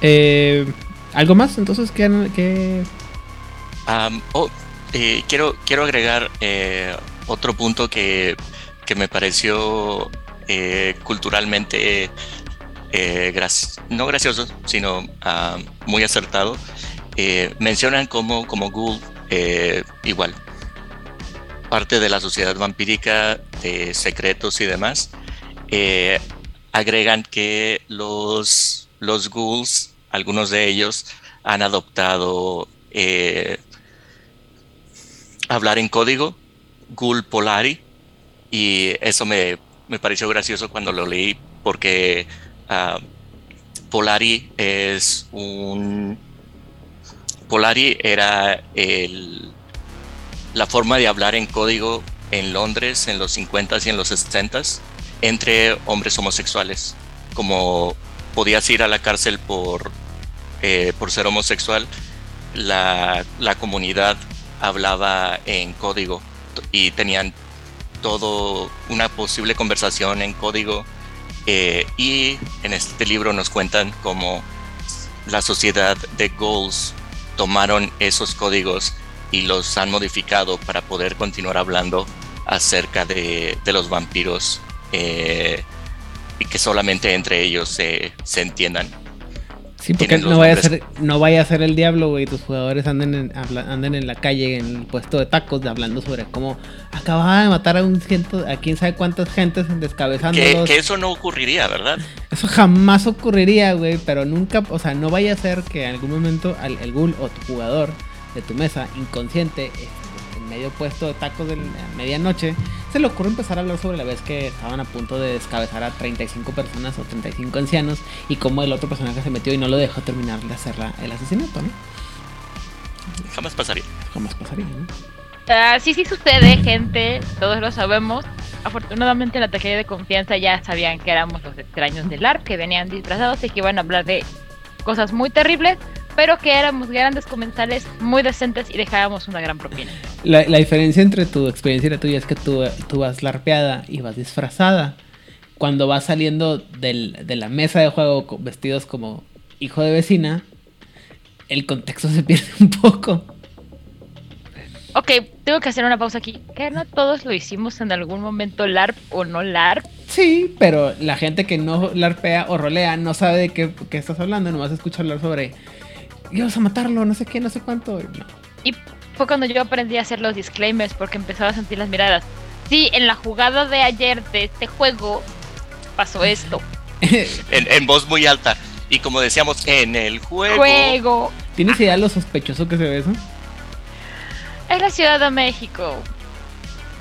eh, ¿Algo más? Entonces, ¿qué, qué...
Am, oh, eh, quiero, quiero agregar eh, otro punto que, que me pareció eh, culturalmente eh, graci- no gracioso, sino ah, muy acertado. Eh, mencionan como, como Ghoul, eh, igual, parte de la sociedad vampírica, de secretos y demás. eh, agregan que los, los ghouls, algunos de ellos, han adoptado eh, hablar en código, Ghoul Polari, y eso me, me pareció gracioso cuando lo leí porque ah, Polari es un... Polari era el, la forma de hablar en código en Londres en los 50s y en los 60s entre hombres homosexuales. Como podías ir a la cárcel por, eh, por ser homosexual, la, la comunidad hablaba en código y tenían todo una posible conversación en código eh, y en este libro nos cuentan cómo la sociedad de Ghouls tomaron esos códigos y los han modificado para poder continuar hablando acerca de, de los vampiros eh, y que solamente entre ellos se, se entiendan.
Sí, porque no vaya, a ser, no vaya a ser el diablo, güey. Tus jugadores anden en, habla- anden en la calle, en el puesto de tacos, de hablando sobre cómo acababa de matar a un ciento, a quién sabe cuántas gentes descabezándolos.
que eso no ocurriría, ¿verdad?
Eso jamás ocurriría, güey. Pero nunca, o sea, no vaya a ser que en algún momento al- el ghoul o tu jugador de tu mesa, inconsciente, este, en medio puesto de tacos de medianoche, se le ocurre empezar a hablar sobre la vez que estaban a punto de descabezar a 35 personas o 35 ancianos y cómo el otro personaje se metió y no lo dejó terminar de hacer la- el asesinato, ¿no?
Jamás pasaría.
Jamás pasaría, ¿no?
Ah, sí, sí sucede, gente. Todos lo sabemos. Afortunadamente en la taquería de confianza ya sabían que éramos los extraños del ARP, que venían disfrazados y que iban a hablar de cosas muy terribles, pero que éramos grandes comensales muy decentes y dejábamos una gran propina.
La, la diferencia entre tu experiencia y la tuya es que tú, tú vas larpeada y vas disfrazada. Cuando vas saliendo del- de la mesa de juego vestidos como hijo de vecina, el contexto <laughs> se pierde un poco.
Ok, tengo que hacer una pausa aquí. Que no todos lo hicimos en algún momento LARP o no LARP.
Sí, pero la gente que no larpea o rolea no sabe de qué, qué estás hablando, nomás escucha hablar sobre ibas a matarlo, no sé qué, no sé cuánto. y no.
Y fue cuando yo aprendí a hacer los disclaimers porque empezaba a sentir las miradas. Sí, en la jugada de ayer de este juego pasó esto. <laughs>
En, en voz muy alta. Y como decíamos, en el juego.
Juego.
¿Tienes idea de lo sospechoso que se ve eso?
Es la Ciudad de México.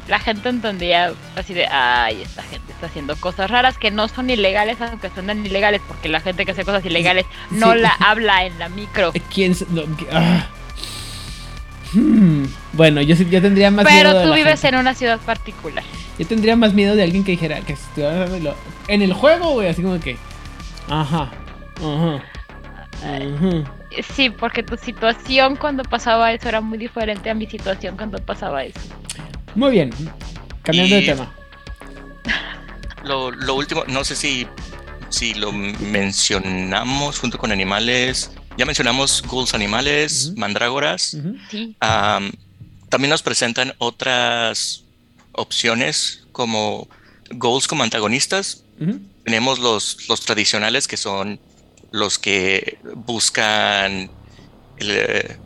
La gente entendía así de, ay, esta gente está haciendo cosas raras que no son ilegales, aunque suenan ilegales, porque la gente que hace cosas ilegales no
Sí.
la habla en la micro.
¿Quién? se- no, qui- ah. Hmm, Bueno, yo, yo tendría más miedo
Pero tú vives
gente.
en una ciudad particular.
Yo tendría más miedo de alguien que dijera que en el juego, güey, así como que. Ajá. Ajá. Ajá.
Sí, porque tu situación cuando pasaba eso era muy diferente a mi situación cuando pasaba eso.
Muy bien. Cambiando
Y-
de tema. <laughs>
Lo, lo último, no sé si, si lo mencionamos junto con animales. Ya mencionamos ghouls animales, mandrágoras. También nos presentan otras opciones como ghouls como antagonistas. Tenemos los, los tradicionales que son los que buscan. el, eh,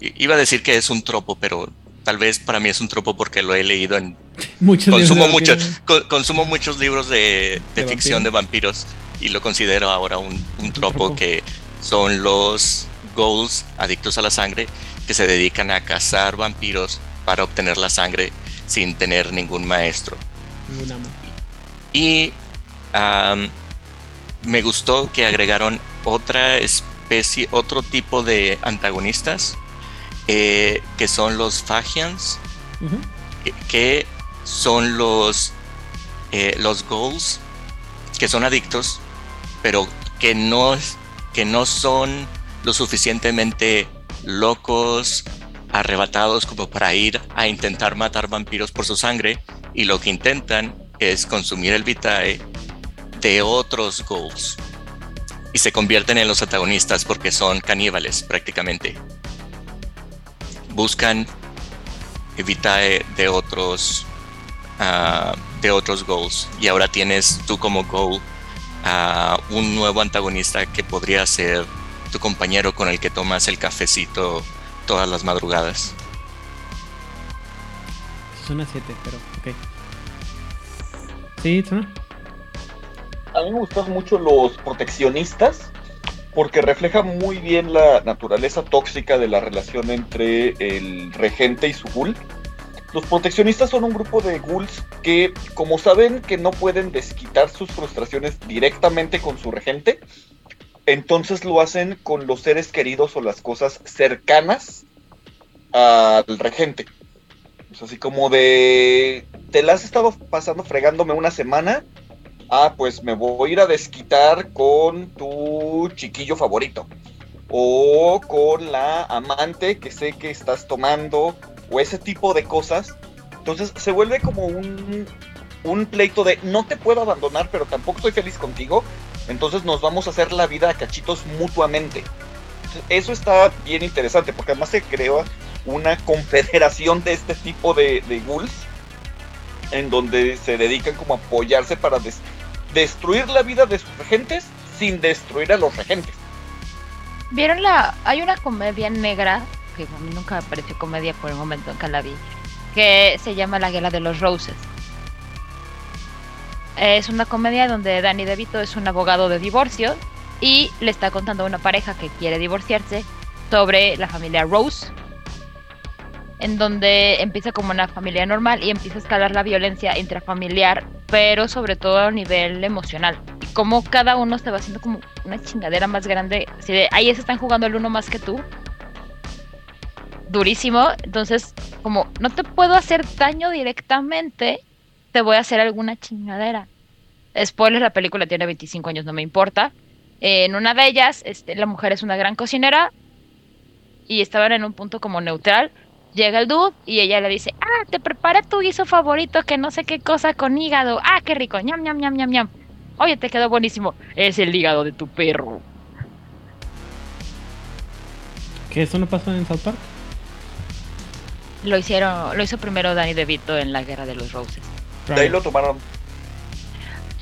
iba a decir que es un tropo, pero tal vez para mí es un tropo porque lo he leído en.
Muchos
Consumo, muchos, co- consumo muchos libros de, de
¿De
ficción de vampiros y lo considero ahora un, un tropo
tropo.
que son los ghouls adictos a la sangre que se dedican a cazar vampiros para obtener la sangre sin tener ningún maestro.
Ningún.
Y am, me gustó que agregaron otra especie, otro tipo de antagonistas, eh, que son los Fagians, que- que son los eh, los goals que son adictos, pero que no, que no son lo suficientemente locos, arrebatados como para ir a intentar matar vampiros por su sangre y lo que intentan es consumir el vitae de otros goals y se convierten en los antagonistas porque son caníbales prácticamente. Buscan vitae de otros ah, de otros goals y ahora tienes tú como goal a un nuevo antagonista que podría ser tu compañero con el que tomas el cafecito todas las madrugadas.
Suena 7, pero ok. Sí, suena.
A mí me gustan mucho los proteccionistas porque refleja muy bien la naturaleza tóxica de la relación entre el regente y su ghoul. Los proteccionistas son un grupo de ghouls que, como saben que no pueden desquitar sus frustraciones directamente con su regente, entonces lo hacen con los seres queridos o las cosas cercanas al regente. Es así como de, te la has estado pasando fregándome una semana, ah, pues me voy a ir a desquitar con tu chiquillo favorito. O con la amante que sé que estás tomando, o ese tipo de cosas. Entonces se vuelve como un, un pleito de no te puedo abandonar, pero tampoco estoy feliz contigo. Entonces nos vamos a hacer la vida a cachitos mutuamente. Eso está bien interesante, porque además se creó una confederación de este tipo de, de ghouls, en donde se dedican como a apoyarse para des- destruir la vida de sus regentes sin destruir a los regentes.
¿Vieron la.? Hay una comedia negra, que a mí nunca me pareció comedia por el momento en que la vi, que se llama La Guerra de los Roses. Es una comedia donde Danny DeVito es un abogado de divorcio y le está contando a una pareja que quiere divorciarse sobre la familia Rose, en donde empieza como una familia normal y empieza a escalar la violencia intrafamiliar, pero sobre todo a nivel emocional. Y como cada uno se va haciendo como una chingadera más grande, así de ahí se están jugando el uno más que tú. Durísimo, entonces como no te puedo hacer daño directamente, te voy a hacer alguna chingadera. Spoiler, la película tiene 25 años, no me importa. En una de ellas, este, la mujer es una gran cocinera y estaban en un punto como neutral. Llega el dude y ella le dice, ah, te prepara tu guiso favorito, que no sé qué cosa con hígado. Ah, qué rico, ñam, ñam, ñam, ñam, ñam. Oye, te quedó buenísimo. Es el hígado de tu perro.
¿Que eso no pasó en South Park?
Lo hicieron, lo hizo primero Danny DeVito en La Guerra de los Roses.
De ahí lo tomaron.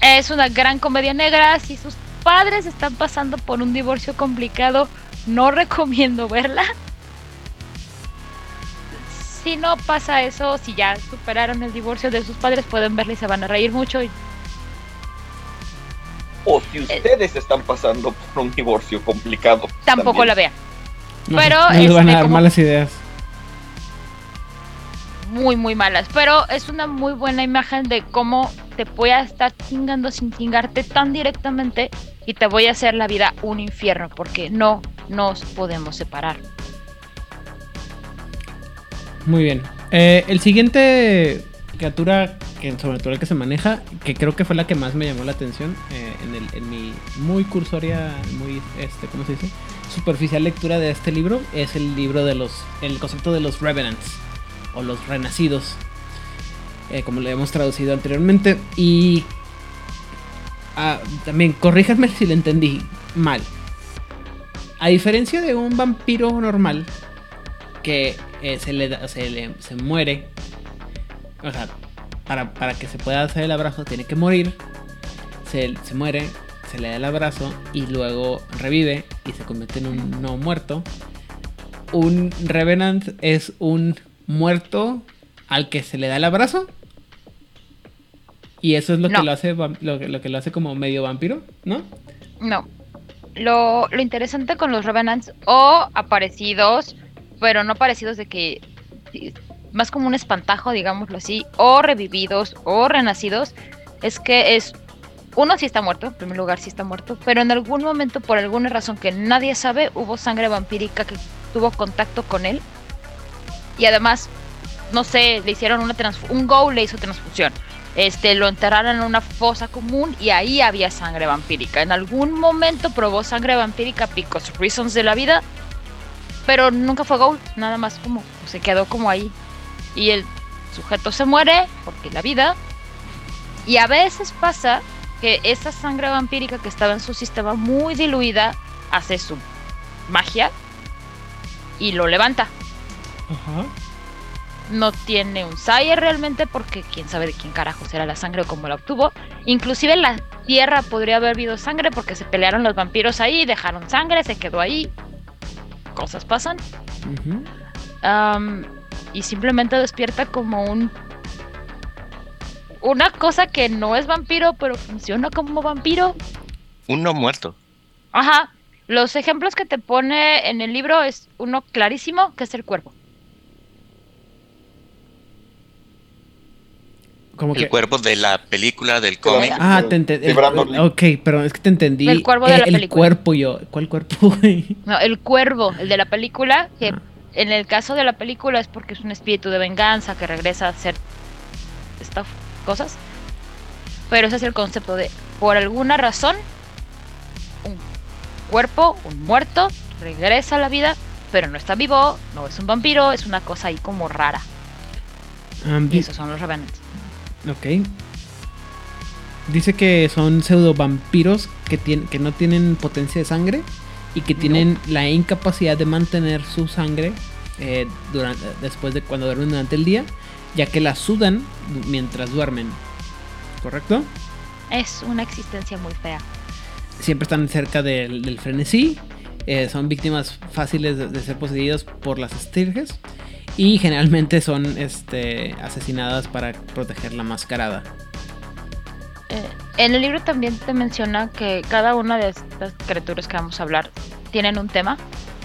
Es una gran comedia negra. Si sus padres están pasando por un divorcio complicado, no <laughs> recomiendo verla. Si no pasa eso, si ya superaron el divorcio de sus padres, pueden verla y se van a reír mucho. y-
O si ustedes están pasando por un divorcio complicado.
Tampoco
también.
la vean.
No,
Pero,
no les van a
este,
dar
como-
malas ideas.
Muy, muy malas. Pero es una muy buena imagen de cómo te voy a estar chingando sin chingarte tan directamente y te voy a hacer la vida un infierno porque no nos podemos separar.
Muy bien. Eh, el siguiente criatura que sobrenatural que se maneja, que creo que fue la que más me llamó la atención eh, en, el- en mi muy cursoria, muy, este, ¿cómo se dice? Superficial lectura de este libro, es el libro de los, el concepto de los Revenants, o los Renacidos, eh, como lo hemos traducido anteriormente. Y ah, también, corríjanme si lo entendí mal. A diferencia de un vampiro normal, que eh, se, le da- se, le- se muere. O sea, para, para que se pueda hacer el abrazo tiene que morir. Se, se muere, se le da el abrazo y luego revive y se convierte en un no muerto. Un Revenant es un muerto al que se le da el abrazo. Y eso es lo
No.
que lo hace lo que lo hace como medio vampiro, ¿no?
No. Lo, lo interesante con los Revenants, o aparecidos, pero no parecidos de que. Más como un espantajo, digámoslo así, o revividos, o renacidos, es que es. Uno sí está muerto, en primer lugar sí está muerto, pero en algún momento, por alguna razón que nadie sabe, hubo sangre vampírica que tuvo contacto con él. Y además, no sé, le hicieron una un Go le hizo transfusión. Este, lo enterraron en una fosa común y ahí había sangre vampírica. En algún momento probó sangre vampírica Picos Reasons de la vida, pero nunca fue Gold, nada más como se quedó como ahí. Y el sujeto se muere porque la vida. Y a veces pasa que esa sangre vampírica que estaba en su sistema muy diluida hace su magia y lo levanta.
Ajá.
No tiene un Sire realmente porque quién sabe de quién carajo será la sangre o cómo la obtuvo. Inclusive en la tierra podría haber habido sangre porque se pelearon los vampiros ahí, dejaron sangre, se quedó ahí. Cosas pasan. Y simplemente despierta como un... Una cosa que no es vampiro, pero funciona como vampiro.
Un no muerto.
Ajá. Los ejemplos que te pone en el libro es uno clarísimo, que es el cuervo.
Como
El
que.
cuerpo de la película, del cómic.
Ah, te entendí. Ok, pero es que te entendí.
El cuervo de la
el
película.
cuerpo yo. ¿Cuál cuerpo, <laughs> güey?
No, el cuervo, el de la película, que
Ah.
en el caso de la película es porque es un espíritu de venganza que regresa a hacer estas cosas. Pero ese es el concepto de, por alguna razón, un cuerpo, un muerto, regresa a la vida, pero no está vivo, no es un vampiro, es una cosa ahí como rara.
Ah,
Y esos son los Revenants.
Ok. Dice que son pseudo vampiros que, tien- que no tienen potencia de sangre y que tienen la incapacidad de mantener su sangre eh, durante, después de cuando duermen durante el día, ya que la sudan mientras duermen. ¿Correcto?
Es una existencia muy fea.
Siempre están cerca del, del frenesí. Eh, son víctimas fáciles de, de ser poseídos por las estirges. Y generalmente son este, asesinadas para proteger la mascarada.
Eh, en el libro también te menciona que cada una de estas criaturas que vamos a hablar tienen un tema.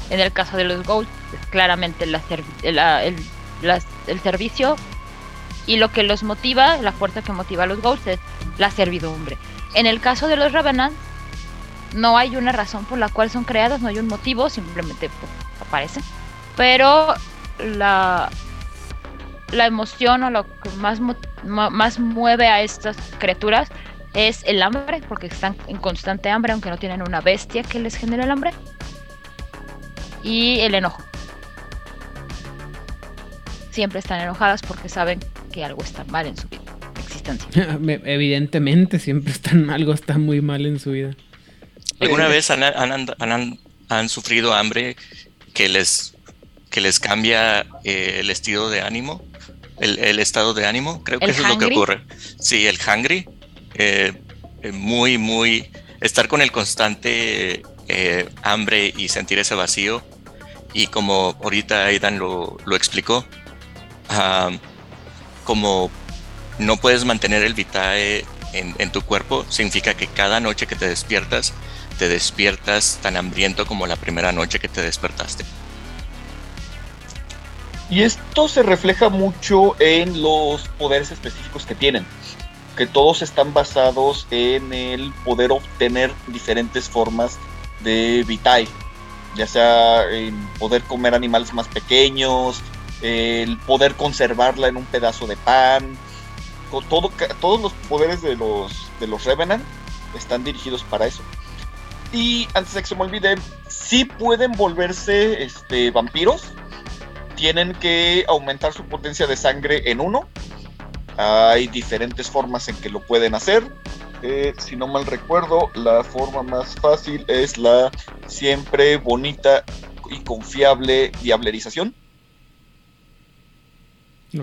En el caso de los Gold, es claramente la la- el, las- el servicio y lo que los motiva, la fuerza que motiva a los Gold es la servidumbre. En el caso de los Revenants, no hay una razón por la cual son creados, no hay un motivo, simplemente pues, aparecen. Pero la, la emoción o lo que más, más mueve a estas criaturas es el hambre, porque están en constante hambre, aunque no tienen una bestia que les genere el hambre. Y el enojo. Siempre están enojadas porque saben que algo está mal en su vida, existencia. <laughs>
Me- Evidentemente siempre están algo está muy mal en su vida.
¿Alguna vez han, han- han- han sufrido hambre que les, que les cambia eh, el estilo de ánimo? El, el estado de ánimo, creo que
¿El
eso es lo que ocurre. Sí, el hungry. eh, eh, muy, muy. Estar con el constante eh, hambre y sentir ese vacío. Y como ahorita Aidan lo, lo explicó, ah, como no puedes mantener el vitae en, en tu cuerpo, significa que cada noche que te despiertas, te despiertas tan hambriento como la primera noche que te despertaste.
Y esto se refleja mucho en los poderes específicos que tienen, que todos están basados en el poder obtener diferentes formas de vitae, ya sea en poder comer animales más pequeños, el poder conservarla en un pedazo de pan, todos los poderes de los, de los Revenant están dirigidos para eso. Y antes de que se me olvide, sí pueden volverse este, vampiros, tienen que aumentar su potencia de sangre en uno. Hay diferentes formas en que lo pueden hacer. Eh, si no mal recuerdo, la forma más fácil es la siempre bonita y confiable diablerización.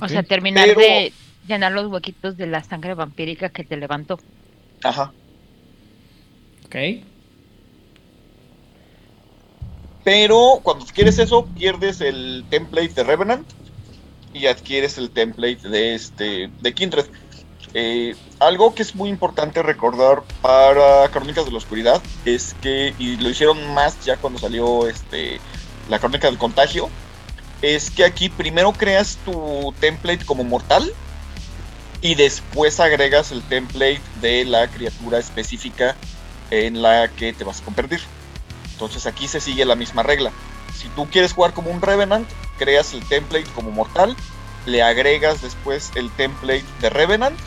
O sea, terminar
Pero-
de llenar los huequitos de la sangre vampírica que te levantó.
Ajá.
Ok.
Pero cuando adquieres eso, pierdes el template de Revenant y adquieres el template de este de Kindred. Eh, algo que es muy importante recordar para Crónicas de la Oscuridad es que, y lo hicieron más ya cuando salió este la Crónica del Contagio, es que aquí primero creas tu template como mortal y después agregas el template de la criatura específica en la que te vas a convertir. Entonces aquí se sigue la misma regla. Si tú quieres jugar como un Revenant, creas el template como mortal le agregas después el template de Revenant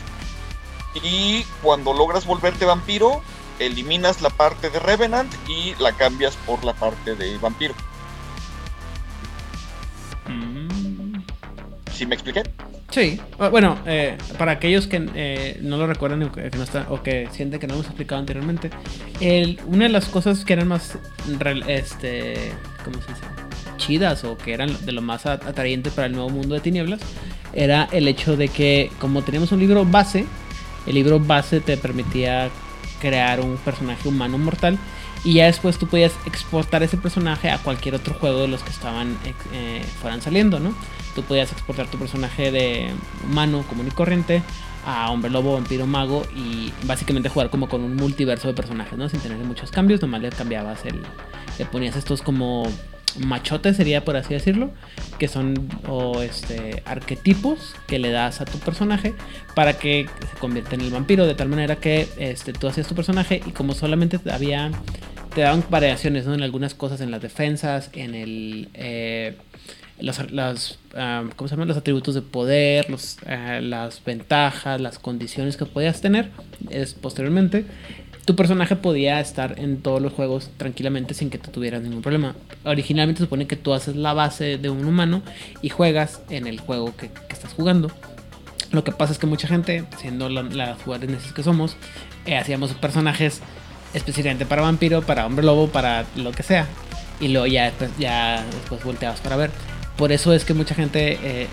y cuando logras volverte vampiro, eliminas la parte de Revenant y la cambias por la parte de vampiro.
Mm.
¿Sí me expliqué?
Sí, Ah, bueno, eh, para aquellos que eh, no lo recuerdan o que, no está, o que sienten que no hemos explicado anteriormente, el- una de las cosas que eran más, este, ¿cómo se dice? Chidas o que eran de lo más a- atrayente para el nuevo mundo de tinieblas, era el hecho de que como teníamos un libro base, el libro base te permitía crear un personaje humano mortal y ya después tú podías exportar ese personaje a cualquier otro juego de los que estaban eh, fueran saliendo, ¿no? Tú podías exportar tu personaje de humano común y corriente a hombre lobo, vampiro, mago y básicamente jugar como con un multiverso de personajes, ¿no? Sin tener muchos cambios, nomás le cambiabas el... Le ponías estos como machotes, sería por así decirlo, que son o este arquetipos que le das a tu personaje para que se convierta en el vampiro, de tal manera que este, tú hacías tu personaje y como solamente había... Te daban variaciones, ¿no? En algunas cosas, en las defensas, en el... eh, los, las, ah, ¿cómo se llaman? los atributos de poder, los, ah, las ventajas, las condiciones que podías tener es, posteriormente. Tu personaje podía estar en todos los juegos tranquilamente sin que tú tuvieras ningún problema. Originalmente supone que tú haces la base de un humano y juegas en el juego que, estás jugando. Lo que pasa es que mucha gente, siendo la- las jugadores que somos, eh, hacíamos personajes específicamente para vampiro, para hombre lobo, para lo que sea. Y luego ya ya después volteabas para ver. Por eso es que mucha gente eh, eh,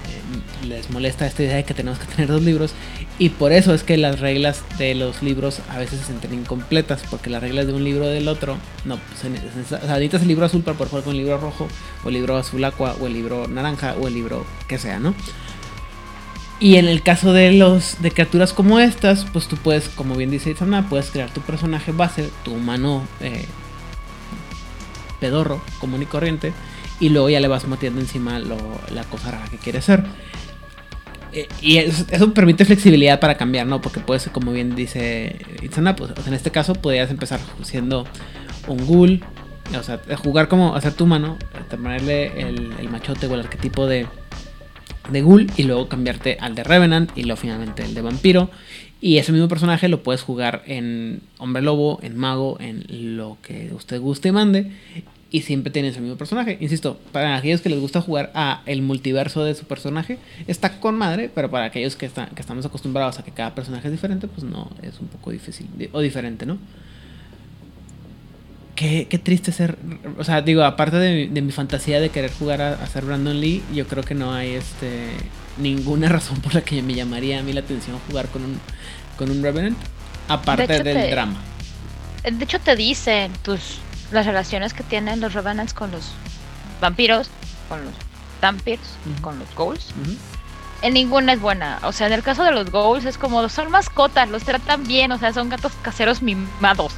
les molesta esta idea de que tenemos que tener dos libros. Y por eso es que las reglas de los libros a veces se sienten incompletas. Porque las reglas de un libro del otro, no, se ne- se necesitas el libro azul para poder jugar con el libro rojo, o el libro azul aqua, o el libro naranja, o el libro que sea, ¿no? Y en el caso de los de criaturas como estas, pues tú puedes, como bien dice Itzana, puedes crear tu personaje base, tu humano eh, pedorro, común y corriente, y luego ya le vas metiendo encima lo- la cosa rara que quieres ser. Eh, y es- eso permite flexibilidad para cambiar, ¿no? Porque puedes, como bien dice Itzana, pues en este caso podrías empezar siendo un ghoul, o sea, jugar como hacer tu humano, eh, ponerle el, el machote o el arquetipo de, de Ghoul y luego cambiarte al de Revenant y luego finalmente el de Vampiro. Y ese mismo personaje lo puedes jugar en Hombre Lobo, en Mago, en lo que usted guste y mande. Y siempre tienes el mismo personaje. Insisto, para aquellos que les gusta jugar a el multiverso de su personaje, está con madre, pero para aquellos que, están, que estamos acostumbrados a que cada personaje es diferente, pues no, es un poco difícil di- o diferente, ¿no? Qué, qué triste ser. O sea, digo, aparte de, mi- de mi fantasía de querer jugar a, a ser Brandon Lee, yo creo que no hay este ninguna <laughs> razón por la que me llamaría a mí la atención jugar con un, con un Revenant. Aparte
De hecho,
del
te-
drama.
De hecho, te dicen tus las relaciones que tienen los Revenants con los vampiros, con los Dampirs,
Ujú.
con los Ghouls. En ninguna es buena. O sea, en el caso de los Ghouls es como son mascotas, los tratan bien, o sea, son gatos caseros mimados.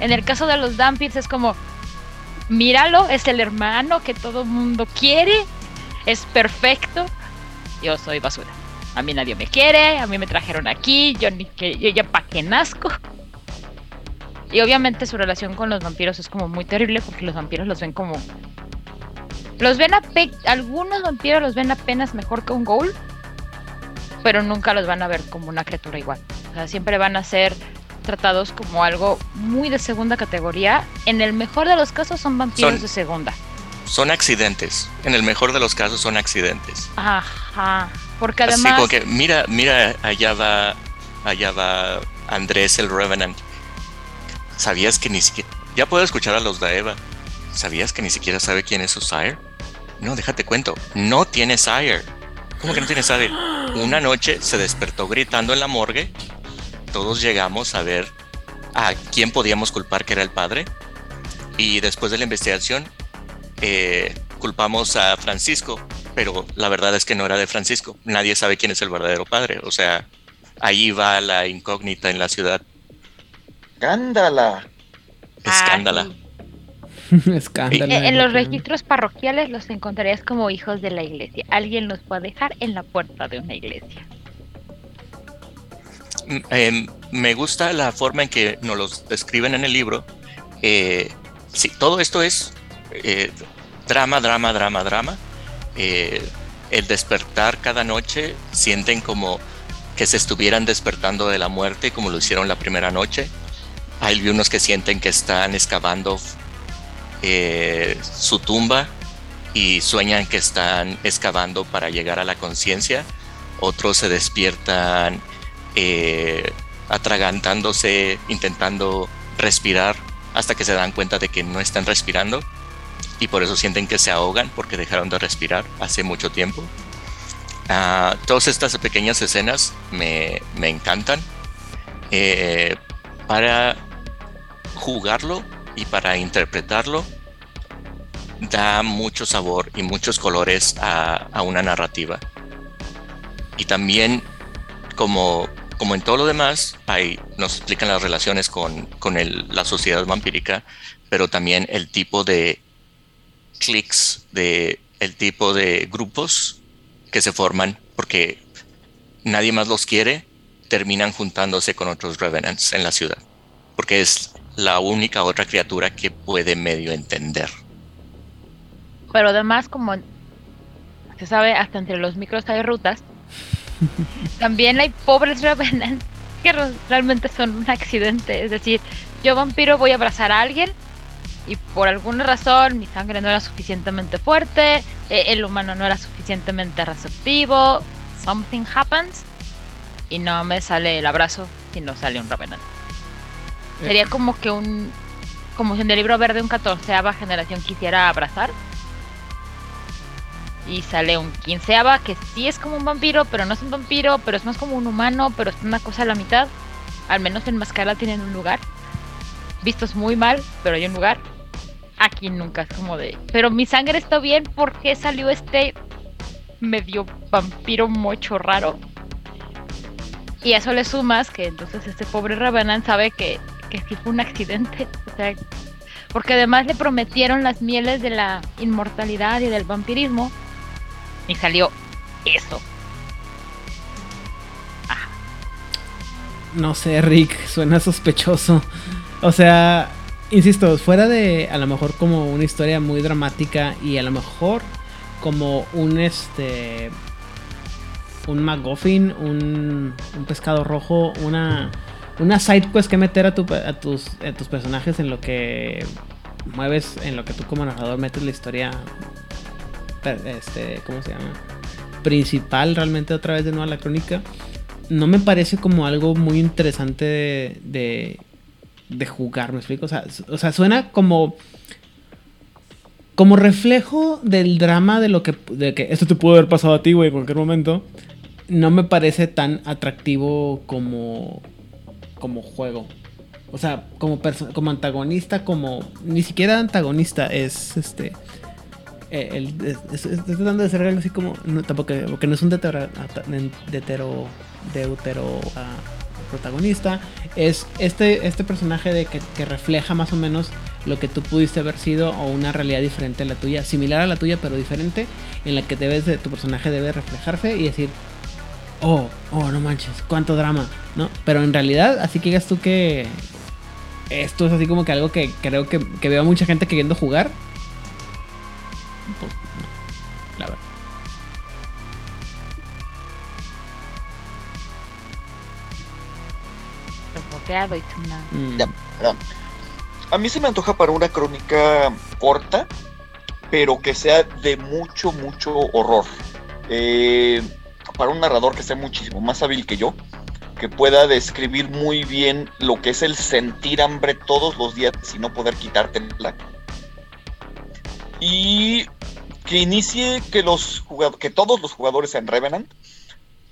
En el caso de los Dampirs es como, míralo, es el hermano que todo mundo quiere, es perfecto. Yo soy basura. A mí nadie me quiere, a mí me trajeron aquí, yo ni que yo ya pa' que nazco. Y obviamente su relación con los vampiros es como muy terrible porque los vampiros los ven como los ven ape algunos vampiros los ven apenas mejor que un ghoul, pero nunca los van a ver como una criatura igual. O sea, siempre van a ser tratados como algo muy de segunda categoría. En el mejor de los casos son vampiros
Son-
de segunda.
Son accidentes. En el mejor de los casos son accidentes.
Ajá. Porque
Así
además
como que, mira, mira, allá va, allá va Andrés el Revenant. ¿Sabías que ni siquiera... Ya puedo escuchar a los Daeva. ¿Sabías que ni siquiera sabe quién es su sire? No, déjate cuento. No tiene sire. ¿Cómo que no tiene sire? Una noche se despertó gritando en la morgue. Todos llegamos a ver a quién podíamos culpar que era el padre. Y después de la investigación, eh, culpamos a Francisco, pero la verdad es que no era de Francisco. Nadie sabe quién es el verdadero padre. O sea, ahí va la incógnita en la ciudad.
¡Cándala!
Escándala.
Escándalo. <laughs>
Eh, en los registros parroquiales los encontrarías como hijos de la iglesia. Alguien los va a dejar en la puerta de una iglesia.
Mm, me gusta la forma en que nos los describen en el libro. Eh, sí, todo esto es eh, drama, drama, drama, drama. Eh, el despertar cada noche sienten como que se estuvieran despertando de la muerte como lo hicieron la primera noche. Hay unos que sienten que están excavando eh, su tumba y sueñan que están excavando para llegar a la conciencia. Otros se despiertan eh, atragantándose, intentando respirar hasta que se dan cuenta de que no están respirando y por eso sienten que se ahogan porque dejaron de respirar hace mucho tiempo. Ah, todas estas pequeñas escenas me, encantan. Eh, para jugarlo y para interpretarlo da mucho sabor y muchos colores a, una narrativa. Y también, como, como en todo lo demás, hay, nos explican las relaciones con, la sociedad vampírica, pero también el tipo de clics, de el tipo de grupos que se forman, porque nadie más los quiere, terminan juntándose con otros Revenants en la ciudad, porque es la única otra criatura que puede medio entender
pero además como se sabe, hasta entre los micros hay rutas, <laughs> también hay pobres revenants que realmente son un accidente. Es decir, yo vampiro voy a abrazar a alguien y por alguna razón mi sangre no era suficientemente fuerte, e-, el humano no era suficientemente receptivo, something happens y no me sale el abrazo, sino sale un revenant. Sería como que un, como si en el libro verde un 14 generación quisiera abrazar y sale un quinceava que sí es como un vampiro, pero no es un vampiro, pero es más como un humano, pero es una cosa a la mitad. Al menos en Mascara tienen un lugar. Vistos muy mal, pero hay un lugar. Aquí nunca es como de. Pero mi sangre está bien porque salió este medio vampiro mocho raro. Y eso le sumas que entonces este pobre Revenant sabe que, que sí fue un accidente. O sea, porque además le prometieron las mieles de la inmortalidad y del vampirismo y salió eso.
No sé, Rick, suena sospechoso. O sea, insisto, fuera de a lo mejor como una historia muy dramática y a lo mejor como un este un McGuffin, un, un pescado rojo, una una side quest que meter a, tu, a, tus, a personajes en lo que mueves, en lo que tú como narrador metes la historia este, ¿cómo se llama? Principal realmente otra vez de nuevo la crónica. No me parece como algo muy interesante de, de, jugar, ¿me explico? O sea, suena como como reflejo del drama de lo que, de que esto te pudo haber pasado a ti, güey, en cualquier momento, no me parece tan atractivo como, como juego. O sea, como, como antagonista, como... Ni siquiera antagonista, es este... Eh, estoy tratando de hacer algo así como. Tampoco, porque no es un deutero, deutero, deutero protagonista. Es este, este personaje de que, que, refleja más o menos lo que tú pudiste haber sido o una realidad diferente a la tuya, similar a la tuya pero diferente, en la que debes de, tu personaje debe reflejarse y decir, oh, oh, no manches, cuánto drama, ¿no? Pero en realidad, así que digas tú que esto es así como que algo que creo que, que veo a mucha gente queriendo jugar la verdad.
Mm. A mí se me antoja para una crónica corta, pero que sea de mucho, mucho horror. Eh, para un narrador que sea muchísimo más hábil que yo, que pueda describir muy bien lo que es el sentir hambre todos los días y no poder quitártela. Y que inicie que los que todos los jugadores sean Revenant,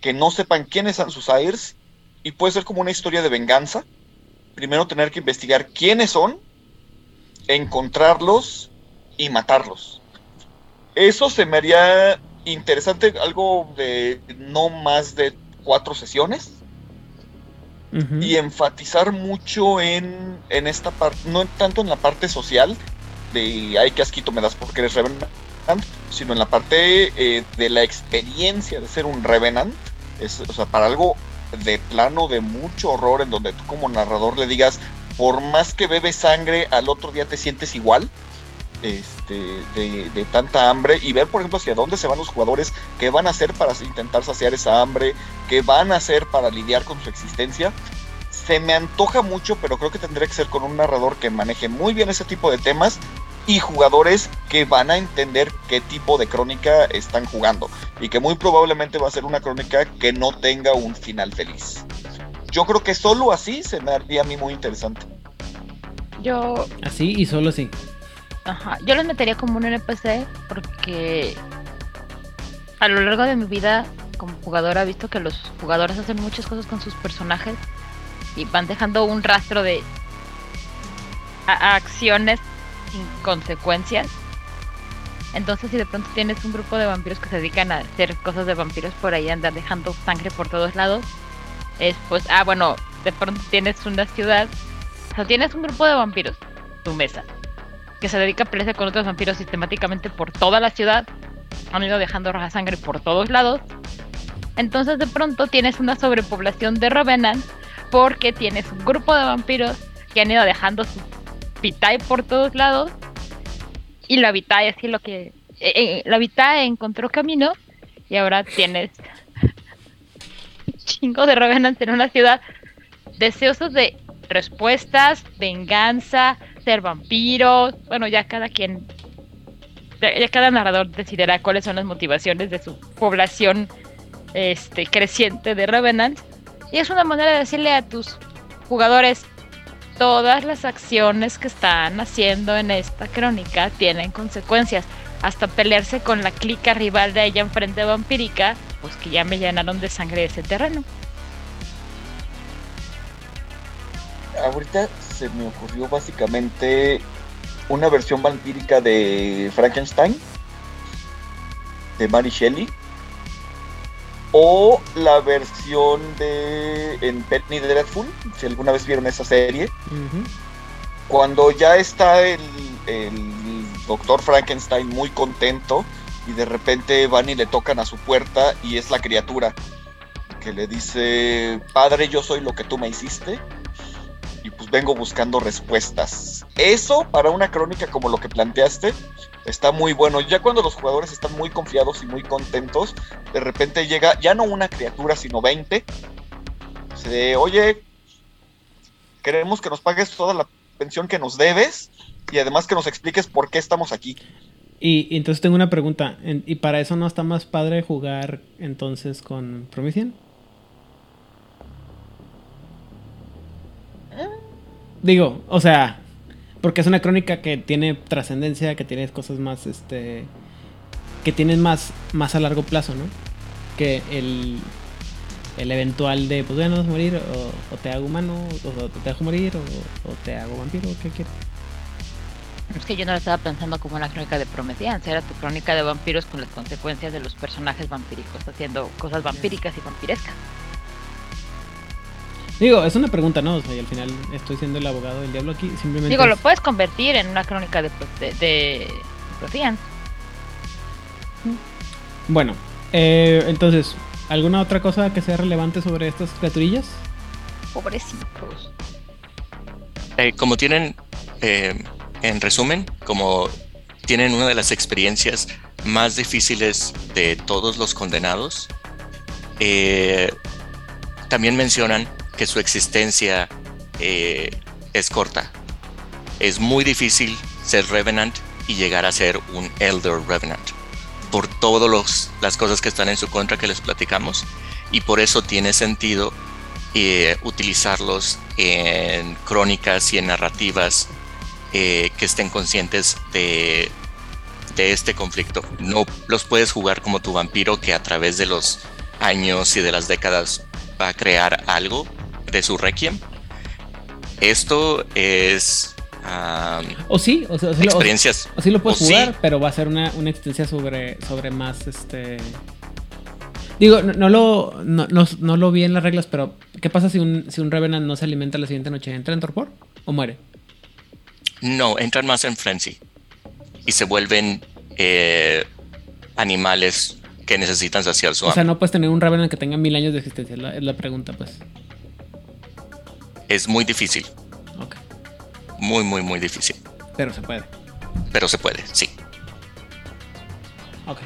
que no sepan quiénes son sus Airs, y puede ser como una historia de venganza. Primero tener que investigar quiénes son, encontrarlos y matarlos. Eso se me haría interesante, algo de no más de cuatro sesiones. Y enfatizar mucho en, en esta parte, no tanto en la parte social, de ay, qué asquito me das porque eres Revenant, sino en la parte eh, de la experiencia de ser un Revenant. Es, o sea, para algo de plano de mucho horror en donde tú como narrador le digas, por más que bebes sangre, al otro día te sientes igual. Este, de, de tanta hambre y ver, por ejemplo, hacia dónde se van los jugadores, qué van a hacer para intentar saciar esa hambre, qué van a hacer para lidiar con su existencia. Se me antoja mucho, pero creo que tendría que ser con un narrador que maneje muy bien ese tipo de temas y jugadores que van a entender qué tipo de crónica están jugando y que muy probablemente va a ser una crónica que no tenga un final feliz. Yo creo que solo así se me haría a mí muy interesante.
Yo,
Así y solo así.
Ajá, yo los metería como un NPC porque a lo largo de mi vida como jugadora he visto que los jugadores hacen muchas cosas con sus personajes y van dejando un rastro de acciones sin consecuencias. Entonces, si de pronto tienes un grupo de vampiros que se dedican a hacer cosas de vampiros por ahí, andar dejando sangre por todos lados, es pues, ah, bueno, de pronto tienes una ciudad, o sea, tienes un grupo de vampiros, tu mesa, que se dedica a pelearse con otros vampiros sistemáticamente por toda la ciudad, han ido dejando roja sangre por todos lados. Entonces, de pronto tienes una sobrepoblación de Revenant porque tienes un grupo de vampiros que han ido dejando su vitae por todos lados. Y la vitae así lo que eh, eh, la vitae encontró camino y ahora tienes <laughs> chingo de revenants en una ciudad. Deseosos de respuestas, venganza, ser vampiros, bueno ya cada quien ya cada narrador decidirá cuáles son las motivaciones de su población este creciente de revenants y es una manera de decirle a tus jugadores todas las acciones que están haciendo en esta crónica tienen consecuencias. Hasta pelearse con la clica rival de ella enfrente vampírica, pues que ya me llenaron de sangre ese terreno.
Ahorita se me ocurrió básicamente una versión vampírica de Frankenstein, de Mary Shelley, o la versión de en Penny Dreadful, si alguna vez vieron esa serie, cuando ya está el, el doctor Frankenstein muy contento y de repente van y le tocan a su puerta y es la criatura que le dice, padre, yo soy lo que tú me hiciste y pues vengo buscando respuestas. Eso para una crónica como lo que planteaste está muy bueno. Ya cuando los jugadores están muy confiados y muy contentos, de repente llega ya no una criatura, sino 20. Se, oye, queremos que nos pagues toda la pensión que nos debes y además que nos expliques por qué estamos aquí.
Y, entonces tengo una pregunta. ¿Y para eso no está más padre jugar entonces con Promethean? Digo, o sea, porque es una crónica que tiene trascendencia, que tiene cosas más, este, que tienen más, más a largo plazo, ¿no? Que el, el eventual de, pues bueno, vas a morir, o, o te hago humano, o, o te dejo morir, o, o te hago vampiro, ¿qué quieres?
Es que yo no lo estaba pensando como una crónica de Promethean, era tu crónica de vampiros con las consecuencias de los personajes vampíricos haciendo cosas vampíricas y vampirescas.
Digo, es una pregunta, ¿no? O sea, y al final estoy siendo el abogado del diablo aquí. Simplemente.
Digo, lo
es-
puedes convertir en una crónica de, de, de Promethean.
Bueno, eh, entonces, ¿alguna otra cosa que sea relevante sobre estas criaturillas?
Pobrecitos.
Eh, como tienen, eh, en resumen, como tienen una de las experiencias más difíciles de todos los condenados, eh, también mencionan que su existencia eh, es corta. Es muy difícil ser Revenant y llegar a ser un Elder Revenant por todas las cosas que están en su contra que les platicamos y por eso tiene sentido eh, utilizarlos en crónicas y en narrativas eh, que estén conscientes de, de este conflicto. No los puedes jugar como tu vampiro que a través de los años y de las décadas va a crear algo de su requiem. Esto es um,
O sí, o sea, o sí lo- o-
experiencias.
o sí lo puedes
sí.
jugar, pero va a ser una, una sobre, sobre más este. Digo, no, no lo, no, no- no lo vi en las reglas, pero ¿qué pasa si un, si un Revenant no se alimenta la siguiente noche? ¿Entra en torpor o muere?
No, entran más en frenzy y se vuelven eh, animales que necesitan saciar su
O sea,
hambre.
no puedes tener un Revenant que tenga mil años de existencia, es la, es la pregunta, pues.
Es muy difícil, muy, muy, muy difícil.
pero se puede.
pero se puede, sí.
Ok.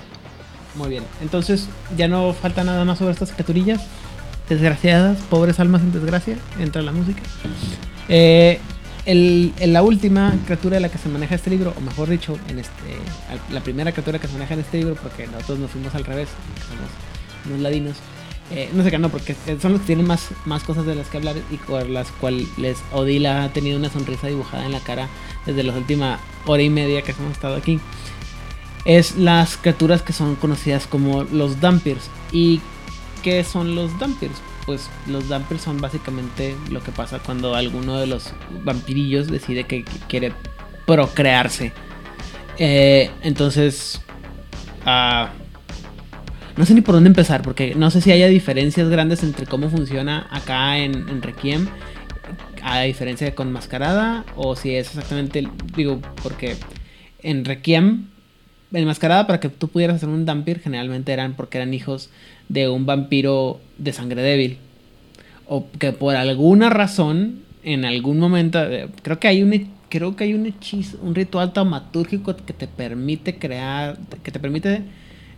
Muy bien. Entonces, ya no falta nada más sobre estas criaturillas. Desgraciadas, pobres almas en desgracia. Entra la música. Eh, el- el- la última criatura de la que se maneja este libro, o mejor dicho, en este, la primera criatura que se maneja en este libro, porque nosotros nos fuimos al revés, somos unos ladinos. Eh, no sé qué, no, porque son los que tienen más, más cosas de las que hablar y con las cuales Odila ha tenido una sonrisa dibujada en la cara desde la última hora y media que hemos estado aquí es las criaturas que son conocidas como los Dampirs. ¿Y qué son los Dampirs? Pues los Dampirs son básicamente lo que pasa cuando alguno de los vampirillos decide que quiere procrearse. Eh, entonces, ah, no sé ni por dónde empezar, porque no sé si haya diferencias grandes entre cómo funciona acá en, en Requiem, a diferencia de con Mascarada, o si es exactamente, digo, porque en Requiem enmascarada para que tú pudieras hacer un Dampir generalmente eran porque eran hijos de un vampiro de sangre débil. O que por alguna razón, en algún momento, eh, creo que hay un creo que hay un hechizo, un ritual taumatúrgico que te permite crear, que te permite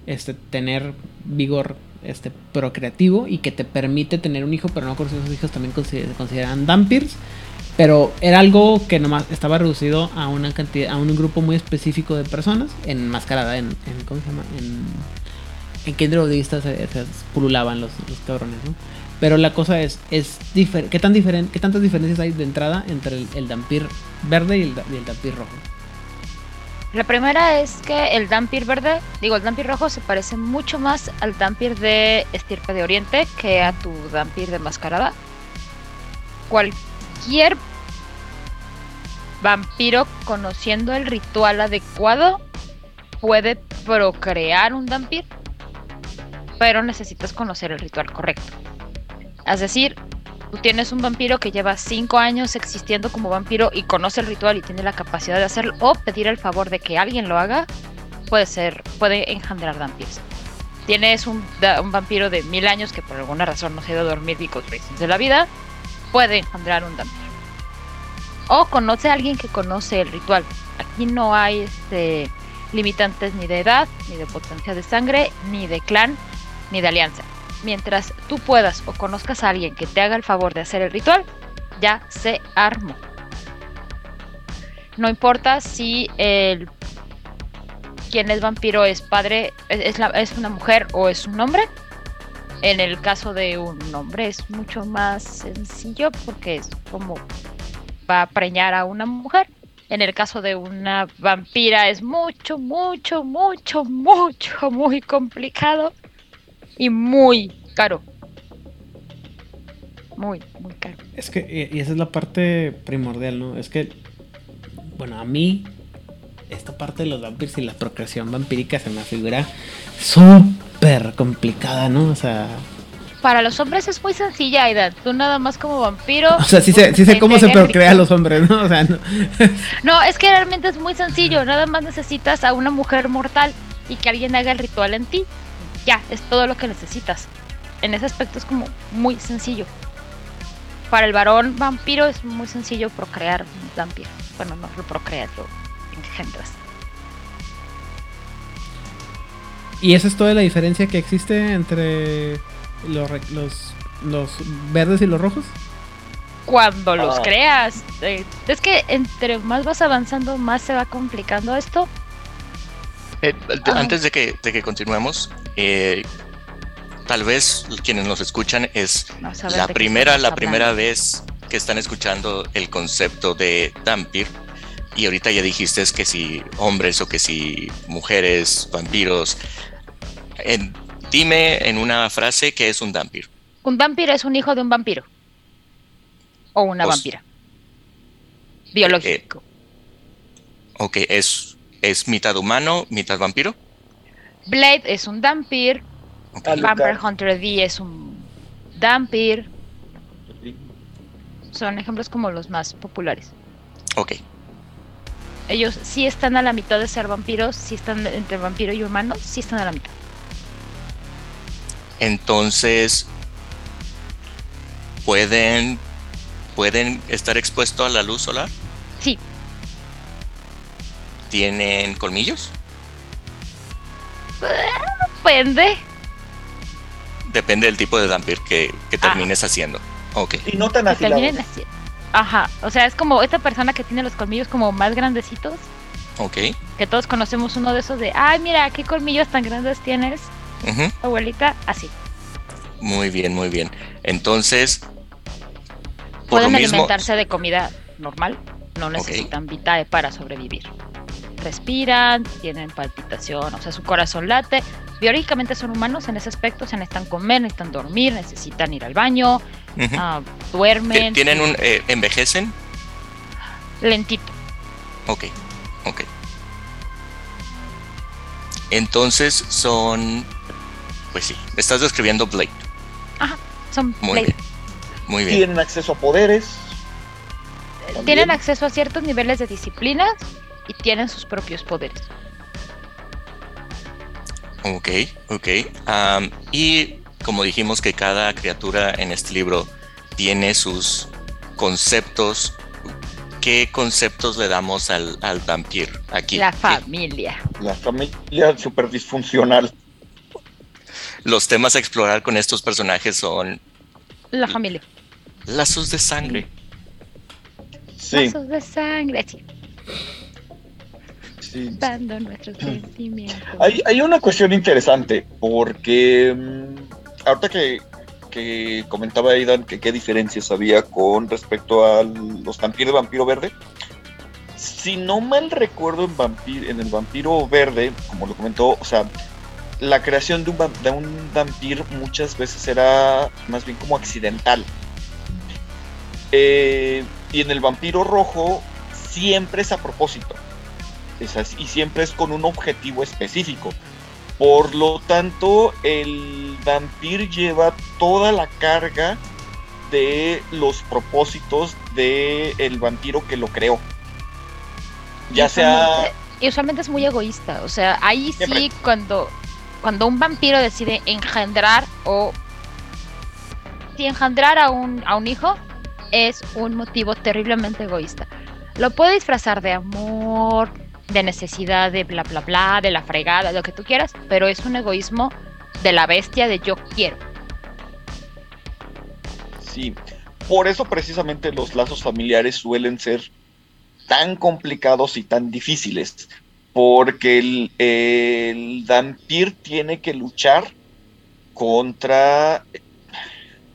este tener vigor este procreativo y que te permite tener un hijo, pero no con esos hijos también consider- consideran Dampirs. Pero era algo que nomás estaba reducido a una cantidad, a un grupo muy específico de personas, enmascarada en, en ¿cómo se llama? En, en Odista se, pululaban los, los cabrones, ¿no? Pero la cosa es, es ¿qué, tan ¿qué tantas diferencias hay de entrada entre el, el Dampir verde y el, y el Dampir rojo?
La primera es que el Dampir verde, digo, el Dampir rojo se parece mucho más al Dampir de Estirpe de Oriente que a tu Dampir de Mascarada. Cualquier vampiro conociendo el ritual adecuado puede procrear un Dampir, pero necesitas conocer el ritual correcto. Es decir, tú tienes un vampiro que lleva 5 años existiendo como vampiro y conoce el ritual y tiene la capacidad de hacerlo o pedir el favor de que alguien lo haga, puede ser, puede engendrar vampiros. Tienes un, un vampiro de mil años que por alguna razón no se ha ido a dormir reasons de la vida, puede engendrar un vampiro. O conoce a alguien que conoce el ritual. Aquí no hay este, limitantes ni de edad, ni de potencia de sangre, ni de clan, ni de alianza. Mientras tú puedas o conozcas a alguien que te haga el favor de hacer el ritual, ya se armó. No importa si el quien es vampiro es padre, es, es una mujer o es un hombre. En el caso de un hombre es mucho más sencillo porque es como va a preñar a una mujer. En el caso de una vampira es mucho, mucho, mucho, mucho, muy complicado y muy caro. Muy, muy caro.
Es que, y esa es la parte primordial, ¿no? Es que, bueno, a mí, esta parte de los vampiros y la procreación vampírica se me figura súper complicada, ¿no? O sea,
Para los hombres es muy sencilla, Aidan. Tú nada más como vampiro.
o sea sí sé, sí sé cómo se procrean los hombres, ¿no? O sea, no. <laughs>
No, es que realmente es muy sencillo. Nada más necesitas a una mujer mortal y que alguien haga el ritual en ti. Ya, es todo lo que necesitas. En ese aspecto es como muy sencillo. Para el varón vampiro es muy sencillo procrear un vampiro. Bueno, no lo procreas, lo engendras.
Y esa es toda la diferencia que existe entre los, los, los verdes y los rojos.
Cuando los
Ah.
creas. eh, es que entre más vas avanzando, más se va complicando esto.
Eh. Antes de que, de que continuemos, eh, tal vez quienes nos escuchan es la primera, la primera vez que están escuchando el concepto de Dampir. Y ahorita ya dijiste que si hombres o que si mujeres, vampiros. En- dime en una frase qué es un Dampir.
Un vampiro es un hijo de un vampiro. O una vampira. Biológico.
Ok, es, es mitad humano, mitad vampiro.
Blade es un Dampir.
Alucard.
Vampire Hunter D es un Dampir. Son ejemplos como los más populares.
ok.
Ellos sí están a la mitad de ser vampiros, sí están entre vampiro y humano, sí están a la mitad.
Entonces, pueden, pueden estar expuestos a la luz solar.
Sí,
tienen colmillos.
Depende.
Depende del tipo de vampir que, que
Ah.
termines haciendo. Ok.
Y no tan afilados.
Ajá, o sea, es como esta persona que tiene los colmillos como más grandecitos,
Ok.
que todos conocemos uno de esos de, ay, mira, qué colmillos tan grandes tienes, abuelita, así.
Muy bien, muy bien. Entonces,
Pueden
mismo,
alimentarse de comida normal, no necesitan vitae para sobrevivir. Respiran, tienen palpitación, o sea, su corazón late. Biológicamente son humanos en ese aspecto, se necesitan comer, necesitan dormir, necesitan ir al baño, ah, duermen.
tienen un eh, envejecen.
lentito.
Ok, ok. Entonces son, pues sí, me estás describiendo Blade.
Son
Muy
Blade.
bien, muy bien.
Tienen acceso a poderes.
Tienen acceso a ciertos niveles de disciplinas y tienen sus propios poderes.
Ok, ok. Y como dijimos que cada criatura en este libro tiene sus conceptos, ¿qué conceptos le damos al, al vampir aquí?
La
¿Qué-
familia.
La familia súper disfuncional.
Los temas a explorar con estos personajes son
La familia.
lazos de sangre.
Sí,
Lazos de sangre, sí, nuestros sentimientos.
Hay, hay una cuestión interesante, porque mm, ahorita que, que comentaba Aidan que qué diferencias había con respecto a los vampiros de vampiro verde. Si no mal recuerdo en, vampir, en el vampiro verde, como lo comentó, o sea, la creación de un, de un vampir muchas veces era más bien como accidental. Eh, y en el vampiro rojo siempre es a propósito. Y siempre es con un objetivo específico. Por lo tanto, el vampir lleva toda la carga de los propósitos del el vampiro que lo creó. Ya
Y
sea...
Y usualmente es muy egoísta. O sea, ahí sí, cuando, cuando un vampiro decide engendrar o. Si engendrar a un, a un hijo es un motivo terriblemente egoísta. Lo puede disfrazar de amor, de necesidad, de bla bla bla, de la fregada, lo que tú quieras, pero es un egoísmo de la bestia de yo quiero.
Sí, por eso precisamente los lazos familiares suelen ser tan complicados y tan difíciles, porque el, el vampir tiene que luchar contra...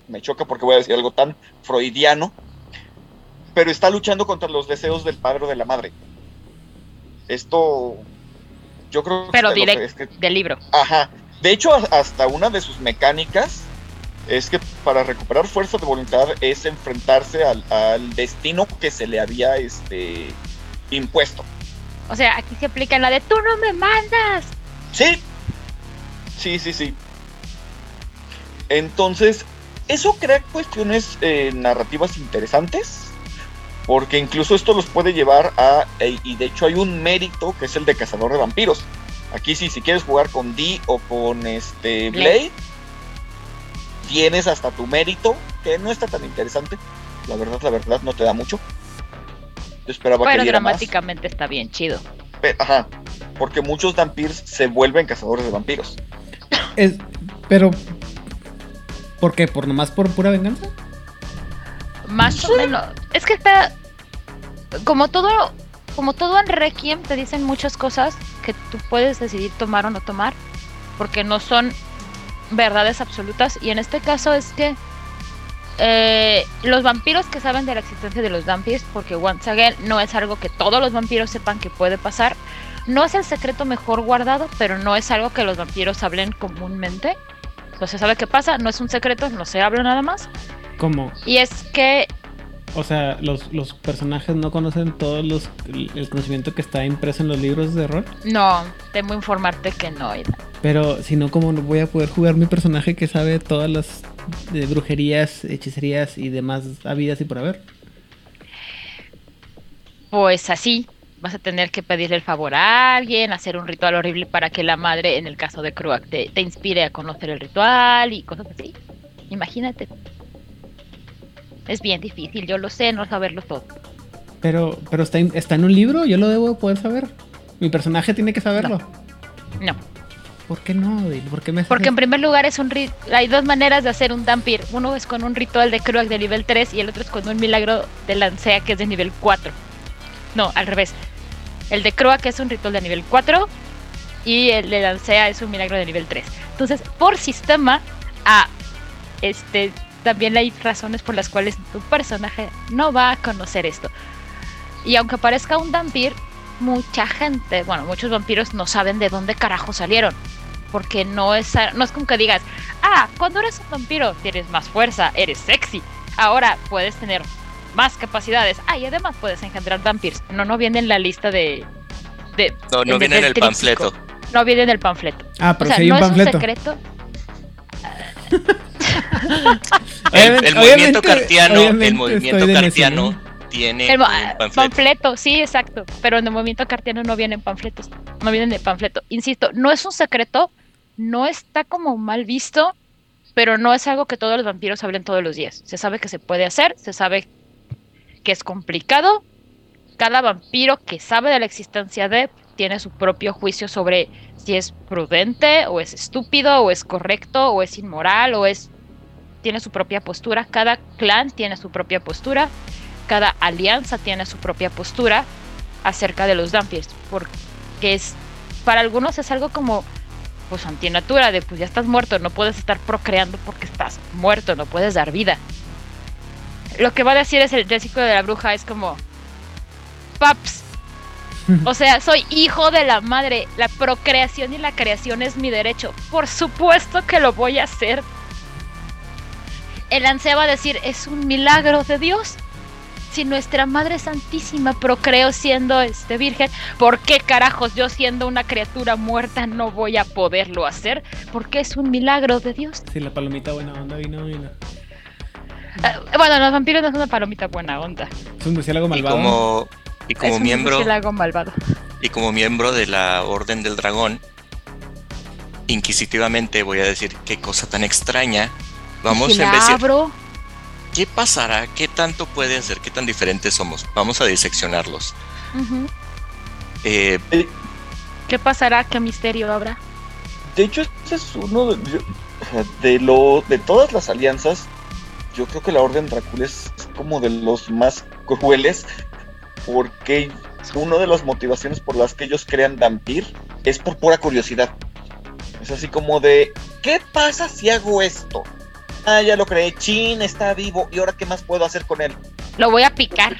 Me choca porque voy a decir algo tan freudiano, pero está luchando contra los deseos del padre o de la madre. Esto, yo creo que...
Pero
que-
direct-
es que
Del libro.
Ajá. De hecho, hasta una de sus mecánicas es que para recuperar fuerza de voluntad es enfrentarse al, al destino que se le había este, impuesto.
O sea, aquí se aplica la de tú no me mandas.
Sí. Sí, sí, sí. Entonces, eso crea cuestiones eh, narrativas interesantes. Porque incluso esto los puede llevar a. e- y de hecho hay un mérito que es el de cazador de vampiros. Aquí sí, si quieres jugar con D o con este
Blade.
Tienes hasta tu mérito, que no está tan interesante. La verdad, la verdad, no te da mucho. Yo esperaba que
Pero
más.
dramáticamente está bien chido.
Ajá. Porque muchos vampiros se vuelven cazadores de vampiros.
Es, pero. ¿Por qué? ¿Por nomás por pura venganza?
Más o menos. Es que está. Como todo. Como todo en Requiem te dicen muchas cosas que tú puedes decidir tomar o no tomar. Porque no son verdades absolutas. Y en este caso es que. eh, los vampiros que saben de la existencia de los vampiros, porque once again no es algo que todos los vampiros sepan que puede pasar. No es el secreto mejor guardado, pero no es algo que los vampiros hablen comúnmente. No se sabe qué pasa, no es un secreto, no se habla nada más.
¿Cómo?
Y es que
O sea, los, los personajes no conocen todos los el conocimiento que está impreso en los libros de rol.
No, temo informarte que no. Aida.
Pero si no, ¿cómo no voy a poder jugar mi personaje que sabe todas las de brujerías, hechicerías y demás habidas y por haber?
Pues así, vas a tener que pedirle el favor a alguien, hacer un ritual horrible para que la madre, en el caso de Kruak, te, te inspire a conocer el ritual y cosas así. Imagínate. Es bien difícil, yo lo sé, no saberlo todo.
Pero, pero está, en- está en un libro, yo lo debo poder saber. Mi personaje tiene que saberlo.
No.
¿Por qué no? ¿Por qué me
Porque en primer lugar es un ri- hay dos maneras de hacer un Dampir. Uno es con un ritual de Kruak de nivel 3 y el otro es con un milagro de Lancea que es de nivel 4. No, al revés. El de Kruak es un ritual de nivel 4 y el de Lancea es un milagro de nivel 3. Entonces, por sistema, ah, este, también hay razones por las cuales tu personaje no va a conocer esto. Y aunque parezca un Dampir, mucha gente, bueno, muchos vampiros no saben de dónde carajo salieron porque no es, no es como que digas, ah, cuando eres un vampiro tienes más fuerza, eres sexy, ahora puedes tener más capacidades, ah, y además puedes engendrar vampiros. No, no viene en la lista de... de
No, no
de-
viene en el
tríptico.
panfleto.
No viene en el panfleto.
Ah, pero
o sea,
si hay
no
un
es
panfleto.
un secreto. <laughs> <laughs>
El, movimiento cartiano, el movimiento cartiano
¿no?
tiene
El ah,
panfleto.
panfleto, sí, exacto. Pero en el movimiento cartiano no vienen panfletos. No vienen de panfleto. Insisto, no es un secreto, no está como mal visto, pero no es algo que todos los vampiros hablen todos los días. Se sabe que se puede hacer, se sabe que es complicado. Cada vampiro que sabe de la existencia de tiene su propio juicio sobre si es prudente o es estúpido o es correcto o es inmoral o es tiene su propia postura. Cada clan tiene su propia postura cada alianza tiene su propia postura acerca de los Dampiers, porque es para algunos es algo como pues antinatura de pues ya estás muerto, no puedes estar procreando porque estás muerto, no puedes dar vida. Lo que va a decir es el, ciclo de la bruja es como paps. <laughs> O sea, soy hijo de la madre. La procreación y la creación es mi derecho. Por supuesto que lo voy a hacer. El anciano va a decir, es un milagro de Dios si nuestra Madre Santísima procreó siendo este virgen, ¿por qué carajos yo siendo una criatura muerta no voy a poderlo hacer? Porque es un milagro de Dios.
Sí, la palomita buena onda vino, vino.
Eh, bueno, los vampiros no son una palomita buena onda.
Es un murciélago
Y
malvado.
como, y como
es un
miembro
murciélago malvado.
y como miembro de la Orden del Dragón, inquisitivamente voy a decir qué cosa tan extraña. Vamos
Si
a
la
investigar.
abro,
¿Qué pasará? ¿Qué tanto puede hacer? ¿Qué tan diferentes somos? Vamos a diseccionarlos. Eh,
Eh,
¿qué pasará? ¿Qué misterio habrá?
De hecho, ese es uno de, de lo de todas las alianzas. Yo creo que la Orden Drácula es como de los más crueles, porque una de las motivaciones por las que ellos crean Dampir es por pura curiosidad. Es así como de, ¿qué pasa si hago esto? Ah, ya lo creé, Chin está vivo, ¿y ahora qué más puedo hacer con él?
Lo voy a picar.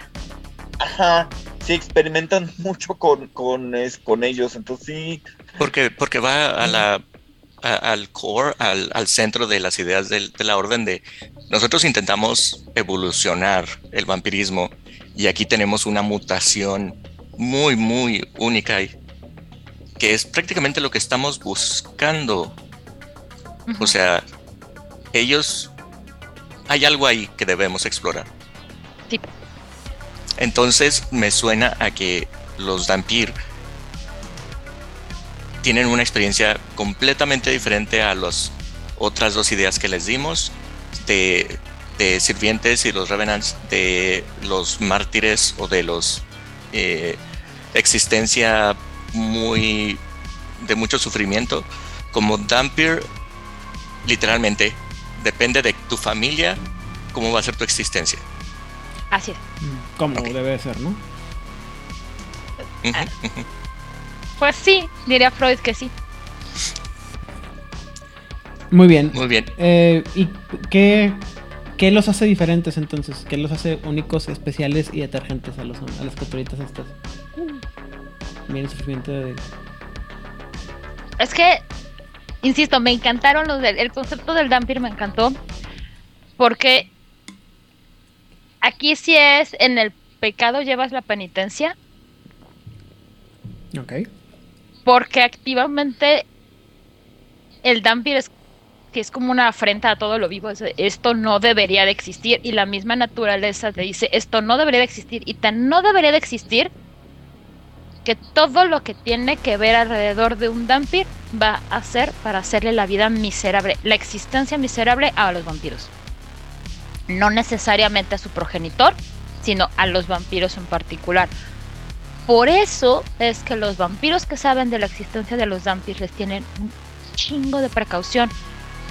Ajá, sí, experimentan <laughs> mucho con, con, es- con ellos, entonces sí,
porque, porque va a la, a- al core, al, al centro de las ideas del- de la orden de nosotros intentamos evolucionar el vampirismo y aquí tenemos una mutación muy, muy única y que es prácticamente lo que estamos buscando. O sea, ellos, hay algo ahí que debemos explorar.
Sí.
Entonces me suena a que los Dampir tienen una experiencia completamente diferente a las otras dos ideas que les dimos de, de sirvientes y los revenants, de los mártires o de los eh, existencia muy de mucho sufrimiento. Como Dampir, literalmente, depende de tu familia cómo va a ser tu existencia.
Así es.
Mm, Como debe ser, ¿no?
Ah. Pues sí, diría Freud que sí.
Muy bien.
Muy bien.
Eh, ¿Y qué, qué los hace diferentes entonces? ¿Qué los hace únicos, especiales y detergentes a, los, a las criaturitas estas? Bien, el sufrimiento de...
Es que, insisto, me encantaron los del, el concepto del Dampir me encantó porque aquí sí es en el pecado llevas la penitencia
Ok.
porque activamente el Dampir es que es como una afrenta a todo lo vivo, es- esto no debería de existir y la misma naturaleza te dice esto no debería de existir y tan no debería de existir que todo lo que tiene que ver alrededor de un Dampir va a ser para hacerle la vida miserable, la existencia miserable a los vampiros. No necesariamente a su progenitor, sino a los vampiros en particular. Por eso es que los vampiros que saben de la existencia de los Dampir les tienen un chingo de precaución.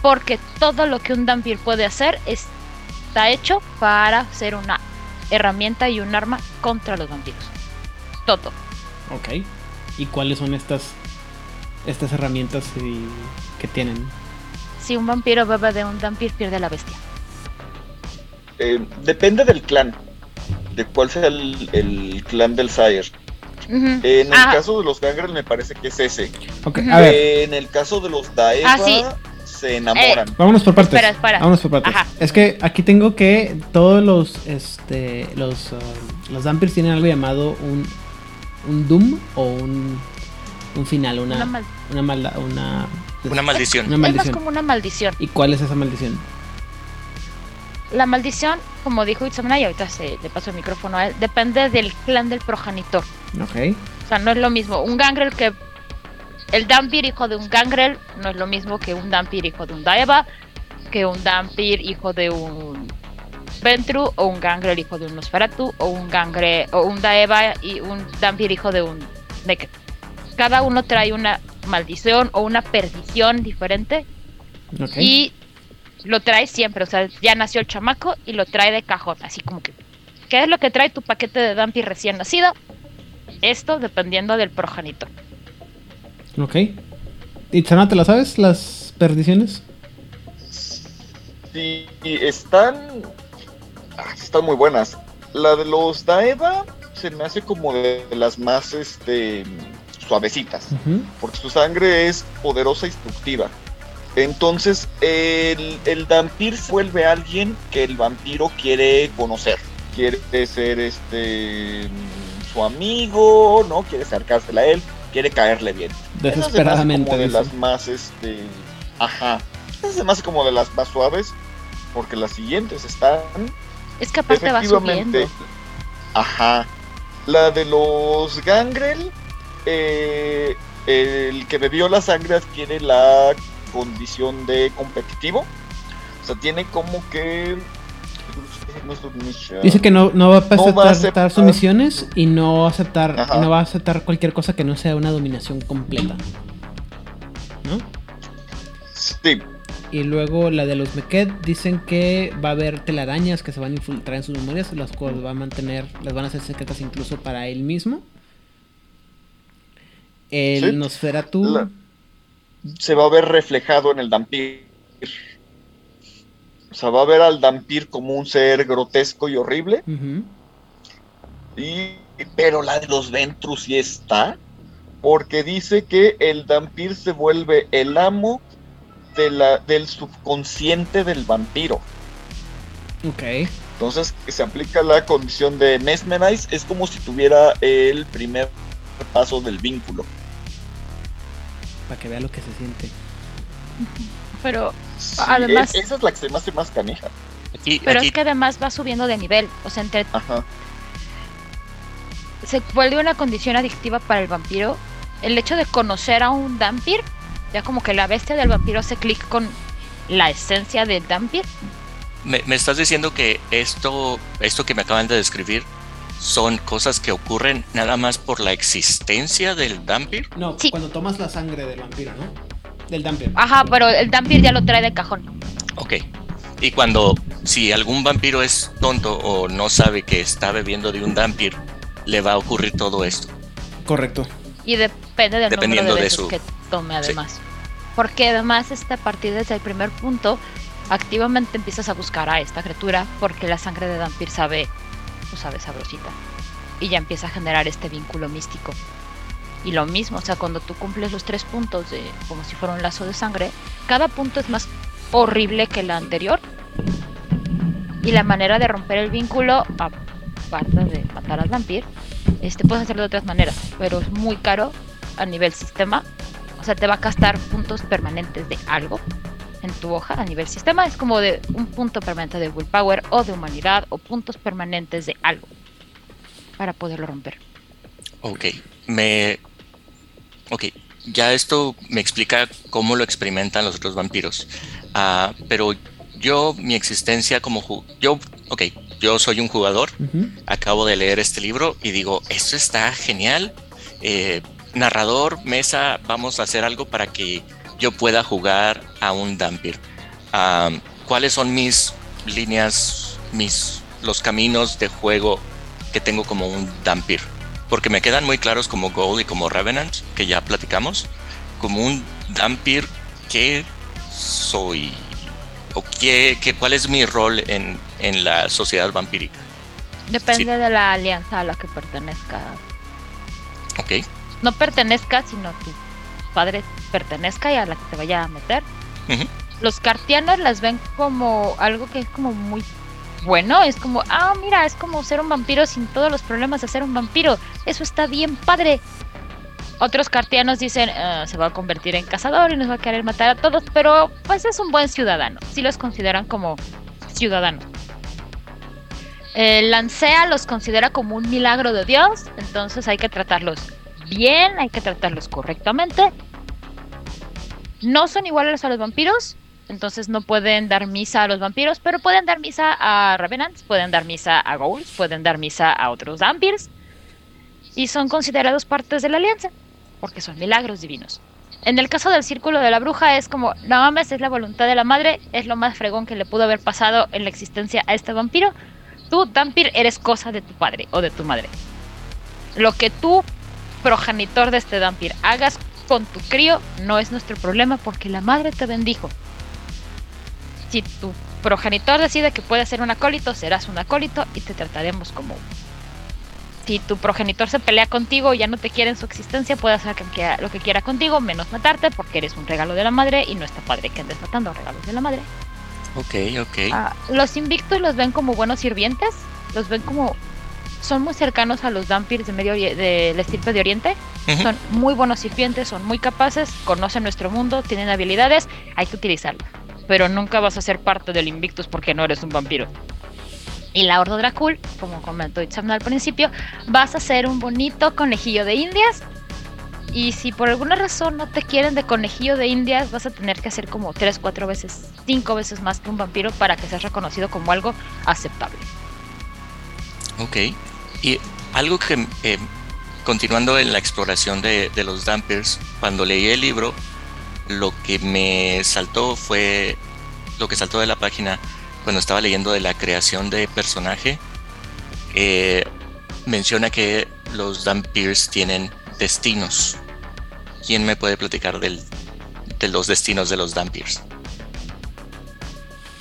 Porque todo lo que un Dampir puede hacer está hecho para ser una herramienta y un arma contra los vampiros. Todo.
Ok. ¿Y cuáles son estas, estas herramientas y- que tienen?
Si un vampiro bebe de un Dampir, pierde la bestia.
Eh, depende del clan, de cuál sea el, el clan del Sire. En el
Ah,
caso de los Gangrel me parece que es ese.
Ok,
Ujú.
a ver,
En el caso de los Daeva
Ah, sí.
se enamoran.
vámonos por partes.
espera, espera.
Vámonos por partes.
Ajá.
Es que aquí tengo que todos los, este, los, um, los Dampirs tienen algo llamado un, un Doom o un, un final, una,
una mal-
una malda- una,
Una maldición.
una
es más
maldición.
como una maldición.
¿Y cuál es esa maldición?
La maldición, como dijo Itzamna, y ahorita se le paso el micrófono a él, depende del clan del progenitor.
Ok.
O sea, no es lo mismo. Un gangrel que. El Dampir hijo de un gangrel no es lo mismo que un Dampir hijo de un Daeva, que un Dampir hijo de un Ventru, o un gangrel hijo de un Nosferatu, o un gangre, o un Daeva y un Dampir hijo de un. Cada uno trae una maldición o una perdición diferente y lo trae siempre. O sea, ya nació el chamaco y lo trae de cajón. Así como que, ¿qué es lo que trae tu paquete de Dampir recién nacido? Esto dependiendo del progenitor.
Ok. Itzana, ¿te la sabes? Las perdiciones.
Sí, están. Ah, están muy buenas. La de los Daeva se me hace como de las más este suavecitas. Porque su sangre es poderosa y destructiva. Entonces, el, el se vuelve alguien que el vampiro quiere conocer. Quiere ser este su amigo, ¿no? Quiere acercársela a él, quiere caerle bien.
Desesperadamente.
como de las más, este. Ajá. Esa se me hace como de las más suaves. Porque las siguientes están.
Es que aparte va
efectivamente.
subiendo.
Ajá. La de los Gangrel. eh, el que bebió la sangre adquiere la condición de competitivo. O sea, tiene como que.
Dice que no, no va a
No va a
aceptar,
aceptar.
sumisiones y no aceptar
Ajá.
no va a aceptar cualquier cosa que no sea una dominación completa. ¿No?
Sí.
Y luego la de los Meket dicen que va a haber telarañas que se van a infiltrar en sus memorias, las cuales va a mantener, las van a hacer secretas incluso para él mismo. El
Sí.
Nosferatu.
La- se va a ver reflejado en el Dampir. O sea, va a ver al Dampir como un ser grotesco y horrible.
Ujú.
Y, pero la de los Ventrus sí está. Porque dice que el Dampir se vuelve el amo de la, del subconsciente del vampiro.
Ok.
Entonces se aplica la condición de Mesmerize. Es como si tuviera el primer paso del vínculo.
Para que vea lo que se siente.
Pero,
Sí,
Además-
es- esa es la que se me hace más canija.
Aquí,
pero
aquí
es que además va subiendo de nivel. O sea, entre,
Ajá.
se vuelve una condición adictiva para el vampiro. El hecho de conocer a un Dampir, ya como que la bestia del vampiro hace clic con la esencia del Dampir.
me, me estás diciendo que esto, esto que me acaban de describir son cosas que ocurren nada más por la existencia del Dampir.
No,
Sí.
cuando tomas la sangre del vampiro, ¿no? Del Dampir.
Ajá, pero el Dampir ya lo trae de cajón.
Ok. Y cuando, si algún vampiro es tonto o no sabe que está bebiendo de un Dampir, le va a ocurrir todo esto.
Correcto.
Y depende del
Dependiendo
número de
de
veces
su-
que tome además. Porque además este, a partir desde el primer punto, activamente empiezas a buscar a esta criatura porque la sangre de Dampir sabe, pues sabe sabrosita. Y ya empieza a generar este vínculo místico. Y lo mismo, o sea, cuando tú cumples los tres puntos de como si fuera un lazo de sangre, cada punto es más horrible que el anterior. Y la manera de romper el vínculo, aparte de matar al vampir, este puedes hacerlo de otras maneras, pero es muy caro a nivel sistema. O sea, te va a gastar puntos permanentes de algo en tu hoja a nivel sistema. Es como de un punto permanente de willpower o de humanidad o puntos permanentes de algo para poderlo romper.
Ok. Me. Ok. Ya esto me explica cómo lo experimentan los otros vampiros. Ah, pero yo, mi existencia como. ju- Yo ok, yo soy un jugador, acabo de leer este libro y digo, esto está genial. eh, narrador, mesa, vamos a hacer algo para que yo pueda jugar a un Dampir. Am, ¿Cuáles son mis líneas, mis los caminos de juego que tengo como un Dampir? Porque me quedan muy claros como Gold y como Revenant, que ya platicamos. Como un Dampir, ¿qué soy? ¿O qué, qué- cuál es mi rol en, en la sociedad vampírica?
Depende
Sí.
de la alianza a la que pertenezca.
Ok.
No pertenezca, sino tu padre pertenezca y a la que te vaya a meter. Los cartianos las ven como algo que es como muy bueno. Es como, ah, mira, es como ser un vampiro sin todos los problemas de ser un vampiro. Eso está bien padre. Otros cartianos dicen, "Ah, se va a convertir en cazador y nos va a querer matar a todos, pero pues es un buen ciudadano. Sí los consideran como ciudadanos. Lancea los considera como un milagro de Dios, entonces hay que tratarlos bien, hay que tratarlos correctamente. No son iguales a los vampiros, entonces no pueden dar misa a los vampiros, pero pueden dar misa a Revenants, pueden dar misa a Ghouls, pueden dar misa a otros Vampirs, y son considerados partes de la alianza, porque son milagros divinos. En el caso del círculo de la bruja es como, no mames, es la voluntad de la madre, es lo más fregón que le pudo haber pasado en la existencia a este vampiro. Tú, Dampir, eres cosa de tu padre o de tu madre. Lo que tú, progenitor de este Dampir, hagas con tu crío no es nuestro problema porque la madre te bendijo. Si tu progenitor decide que puede ser un acólito, serás un acólito y te trataremos como uno. Si tu progenitor se pelea contigo y ya no te quiere en su existencia, puede hacer lo que quiera contigo, menos matarte, porque eres un regalo de la madre y no está padre que andes matando regalos de la madre.
Ok, ok.
Ah, los invictos los ven como buenos sirvientes, los ven como son muy cercanos a los vampirs de medio Ori- de la estirpe de Oriente, son muy buenos sirvientes, son muy capaces, conocen nuestro mundo, tienen habilidades, hay que utilizarlos. Pero nunca vas a ser parte del Invictus porque no eres un vampiro. Y la Horda Dracul, como comentó Itzamna al principio, vas a ser un bonito conejillo de indias. Y si por alguna razón no te quieren de conejillo de indias, vas a tener que hacer como 3, 4 veces, 5 veces más que un vampiro para que seas reconocido como algo aceptable.
Ok. Y algo que, eh, continuando en la exploración de, los Dampers, cuando leí el libro, lo que me saltó fue, lo que saltó de la página cuando estaba leyendo de la creación de personaje, eh, menciona que los Dampirs tienen destinos. ¿Quién me puede platicar del, de los destinos de los Dampirs?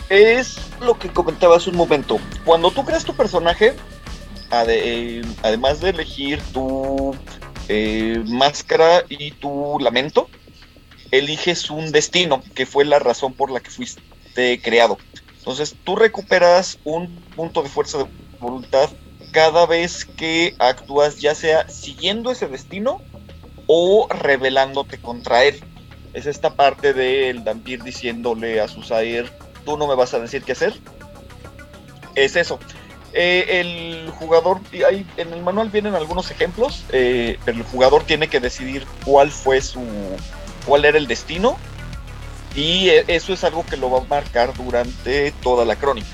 Es lo que comentaba hace un momento. Cuando tú creas tu personaje, ade- eh, además de elegir tu eh, máscara y tu lamento, eliges un destino, que fue la razón por la que fuiste creado. Entonces tú recuperas un punto de fuerza de voluntad cada vez que actúas, ya sea siguiendo ese destino o rebelándote contra él. Es esta parte del Dampir diciéndole a Susair, tú no me vas a decir qué hacer. Es eso. Eh, el jugador, y ahí en el manual vienen algunos ejemplos, eh, pero el jugador tiene que decidir cuál fue su, cuál era el destino, y eh, eso es algo que lo va a marcar durante toda la crónica.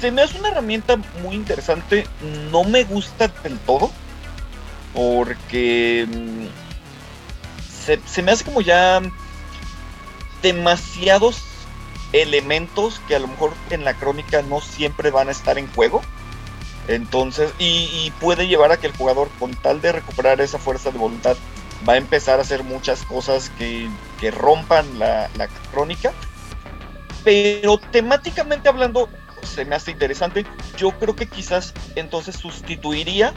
Se me hace una herramienta muy interesante, no me gusta del todo, porque mm, se, se me hace como ya demasiados elementos que a lo mejor en la crónica no siempre van a estar en juego. Entonces, y, y puede llevar a que el jugador, con tal de recuperar esa fuerza de voluntad, va a empezar a hacer muchas cosas que, que rompan la, la crónica. Pero temáticamente hablando, se me hace interesante. Yo creo que quizás entonces sustituiría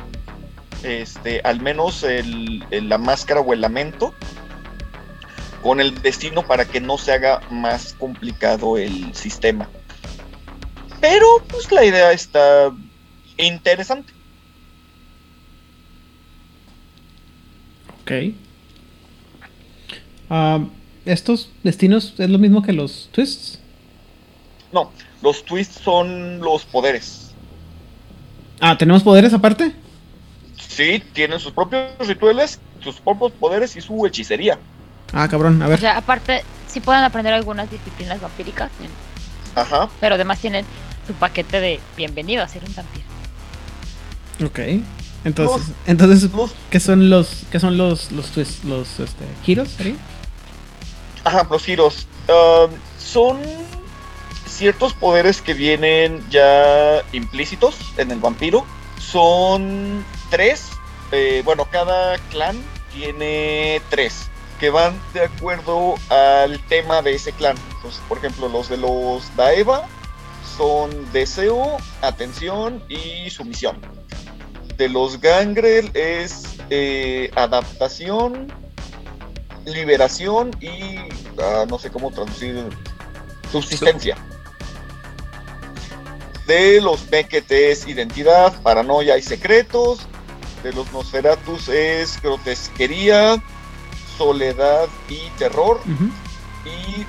este, al menos el- el- la máscara o el lamento con el destino para que no se haga más complicado el sistema. Pero pues la idea está interesante.
Ok. Ah, ¿Estos destinos es lo mismo que los twists?
No, los twists son los poderes.
Ah, ¿tenemos poderes aparte?
Sí, tienen sus propios rituales, sus propios poderes y su hechicería.
Ah, cabrón, a
O
ver.
sea, aparte, sí pueden aprender algunas disciplinas vampíricas,
Ajá.
pero además tienen tu paquete de bienvenido a ser un vampiro.
Ok. Entonces, entonces ¿qué son los qué son los los twists, los este, giros, sería?
Ajá, los giros. Um, son ciertos poderes que vienen ya implícitos en el vampiro. Son tres. eh, bueno, cada clan tiene tres. Que van de acuerdo al tema de ese clan. Entonces, por ejemplo, los de los Daeva son deseo, atención y sumisión. De los Gangrel es eh, adaptación, liberación y ah, no sé cómo traducir subsistencia. De los Beckett es identidad, paranoia y secretos. De los Nosferatus es grotesquería, soledad y terror. Y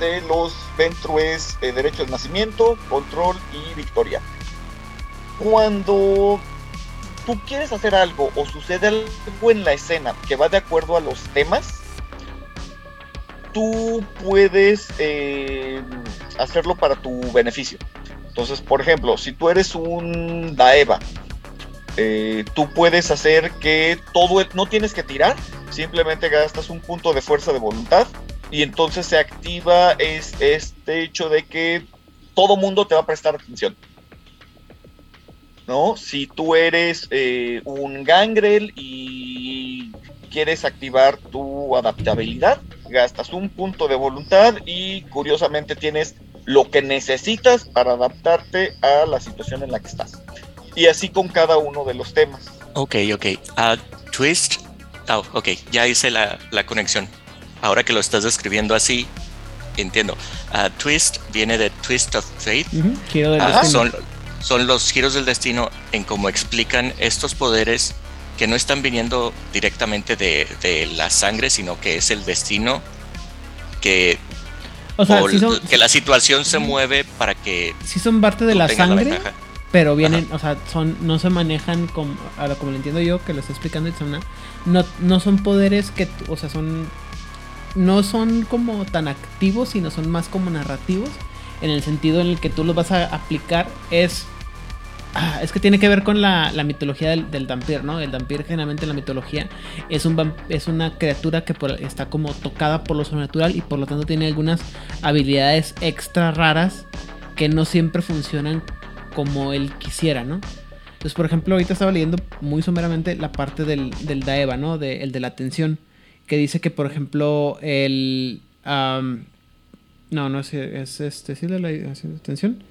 de los Ventru es eh, derecho de nacimiento, control y victoria. Cuando tú quieres hacer algo o sucede algo en la escena que va de acuerdo a los temas, tú puedes eh, hacerlo para tu beneficio. Entonces, por ejemplo, si tú eres un Daeva, eh, tú puedes hacer que todo, el- no tienes que tirar, simplemente gastas un punto de fuerza de voluntad y entonces se activa es, este hecho de que todo mundo te va a prestar atención. ¿No? Si tú eres eh, un gangrel y quieres activar tu adaptabilidad, gastas un punto de voluntad y curiosamente tienes lo que necesitas para adaptarte a la situación en la que estás. Y así con cada uno de los temas.
Ok, ok. Ah, twist. Oh, ok, ya hice la, la conexión. Ahora que lo estás describiendo así, entiendo. Ah, twist viene de Twist of Fate.
Giro del destino.
son, son los giros del destino en cómo explican estos poderes que no están viniendo directamente de, de la sangre, sino que es el destino que,
O sea,
o
sí son,
que la situación se mueve para que
sí son parte de la sangre, pero vienen, o sea, son no se manejan como ahora como lo entiendo yo que lo está explicando Itzamna, no no son poderes que, o sea, son no son como tan activos, sino son más como narrativos en el sentido en el que tú los vas a aplicar es ah, es que tiene que ver con la, la mitología del, del Dampir, ¿no? El Dampir generalmente en la mitología es, un, es una criatura que está como tocada por lo sobrenatural y por lo tanto tiene algunas habilidades extra raras que no siempre funcionan como él quisiera, ¿no? Entonces, por ejemplo, ahorita estaba leyendo muy someramente la parte del, del Daeva, ¿no? De, el de la atención. Que dice que, por ejemplo, el... am, no, no es, es este, sí, de la atención.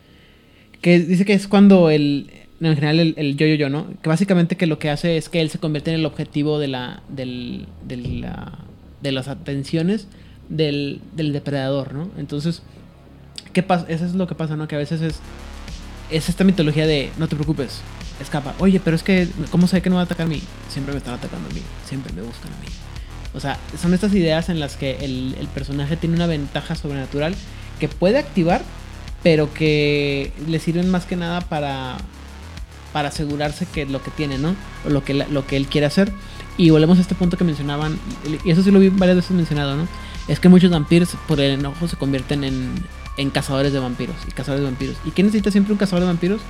Que dice que es cuando el... no, en general el, el yo, yo, yo, ¿no? Que básicamente que lo que hace es que él se convierte en el objetivo de la... Del, de, la de las atenciones del, del depredador, ¿no? Entonces, ¿qué pasa? Eso es lo que pasa, ¿no? Que a veces es... Es esta mitología de no te preocupes, escapa. Oye, pero es que, ¿cómo sé que no va a atacar a mí? Siempre me están atacando a mí, siempre me buscan a mí. O sea, son estas ideas en las que el, personaje tiene una ventaja sobrenatural que puede activar, pero que le sirven más que nada para, para asegurarse que lo que tiene, ¿no? O lo que, lo que él quiere hacer. Y volvemos a este punto que mencionaban, y eso sí lo vi varias veces mencionado, ¿no? Es que muchos vampiros por el enojo se convierten en, en cazadores de vampiros y cazadores de vampiros. ¿Y qué necesita siempre un cazador de vampiros?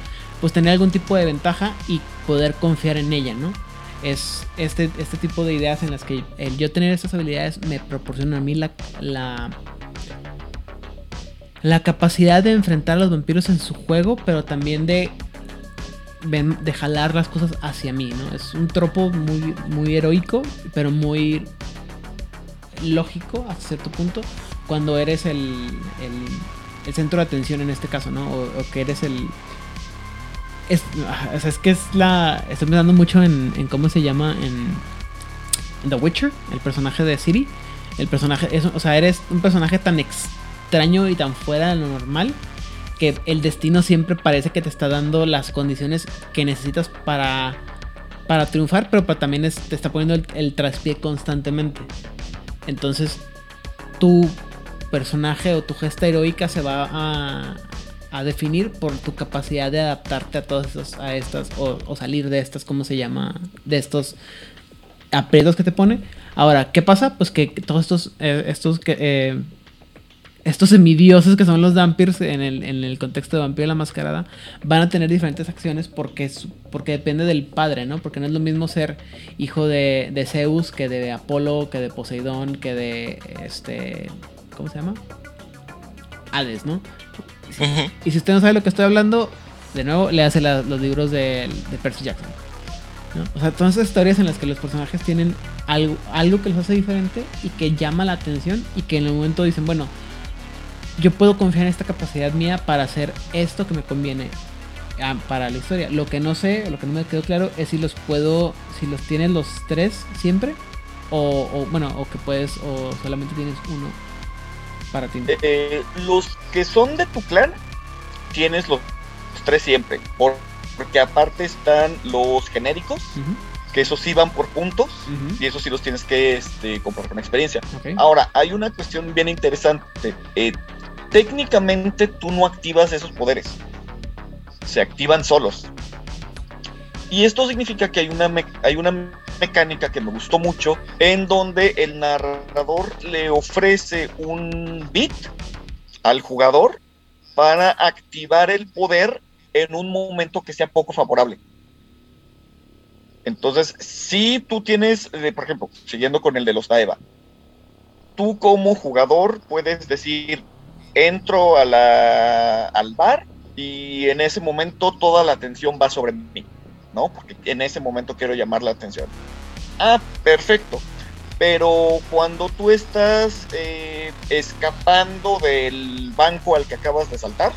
Pues tener algún tipo de ventaja y poder confiar en ella, ¿no? Es este, este tipo de ideas en las que el yo tener estas habilidades me proporciona a mí la, la, la capacidad de enfrentar a los vampiros en su juego, pero también de, de jalar las cosas hacia mí, ¿no? Es un tropo muy, muy heroico, pero muy lógico hasta cierto punto cuando eres el, el, el centro de atención en este caso, ¿no? O que eres el... Es, o sea, es que es la... Estoy pensando mucho en, en cómo se llama en, The Witcher, el personaje de Ciri. El personaje, es, o sea, eres un personaje tan extraño y tan fuera de lo normal que el destino siempre parece que te está dando las condiciones que necesitas para, para triunfar, pero también te está poniendo el, el traspié constantemente. Entonces, tu personaje o tu gesta heroica se va a, a definir por tu capacidad de adaptarte a todas a estas, o, o salir de estas, ¿cómo se llama? De estos aprietos que te pone. Ahora, ¿qué pasa? Pues que todos estos, eh, estos que, eh, estos semidioses que son los Dampirs en el, en el contexto de Vampiro la Mascarada van a tener diferentes acciones porque, es- porque depende del padre, ¿no? Porque no es lo mismo ser hijo de, de Zeus que de Apolo, que de Poseidón, que de este. ¿Cómo se llama? Hades, ¿no? Y si usted no sabe lo que estoy hablando, de nuevo, le hace los libros de, Percy Jackson. O sea, todas esas historias en las que los personajes tienen algo, algo que los hace diferente y que llama la atención y que en el momento dicen, bueno, yo puedo confiar en esta capacidad mía para hacer esto que me conviene ah, para la historia. Lo que no sé, lo que no me quedó claro es si los puedo, si los tienes los tres siempre o, bueno, o que puedes, o solamente tienes uno para ti.
Eh, los que son de tu clan, tienes los tres siempre. por- porque aparte están los genéricos, que esos sí van por puntos. Y esos sí los tienes que este, comprar con experiencia. Ahora, hay una cuestión bien interesante. Eh, técnicamente tú no activas esos poderes. Se activan solos. Y esto significa que hay una, hay una mecánica que me gustó mucho en donde el narrador le ofrece un bit al jugador para activar el poder en un momento que sea poco favorable. Entonces, si tú tienes, eh, por ejemplo, siguiendo con el de los Daeva, tú como jugador puedes decir, entro a la, al bar y en ese momento toda la atención va sobre mí, ¿no? Porque en ese momento quiero llamar la atención. Ah, perfecto. Pero cuando tú estás eh, escapando del banco al que acabas de saltar,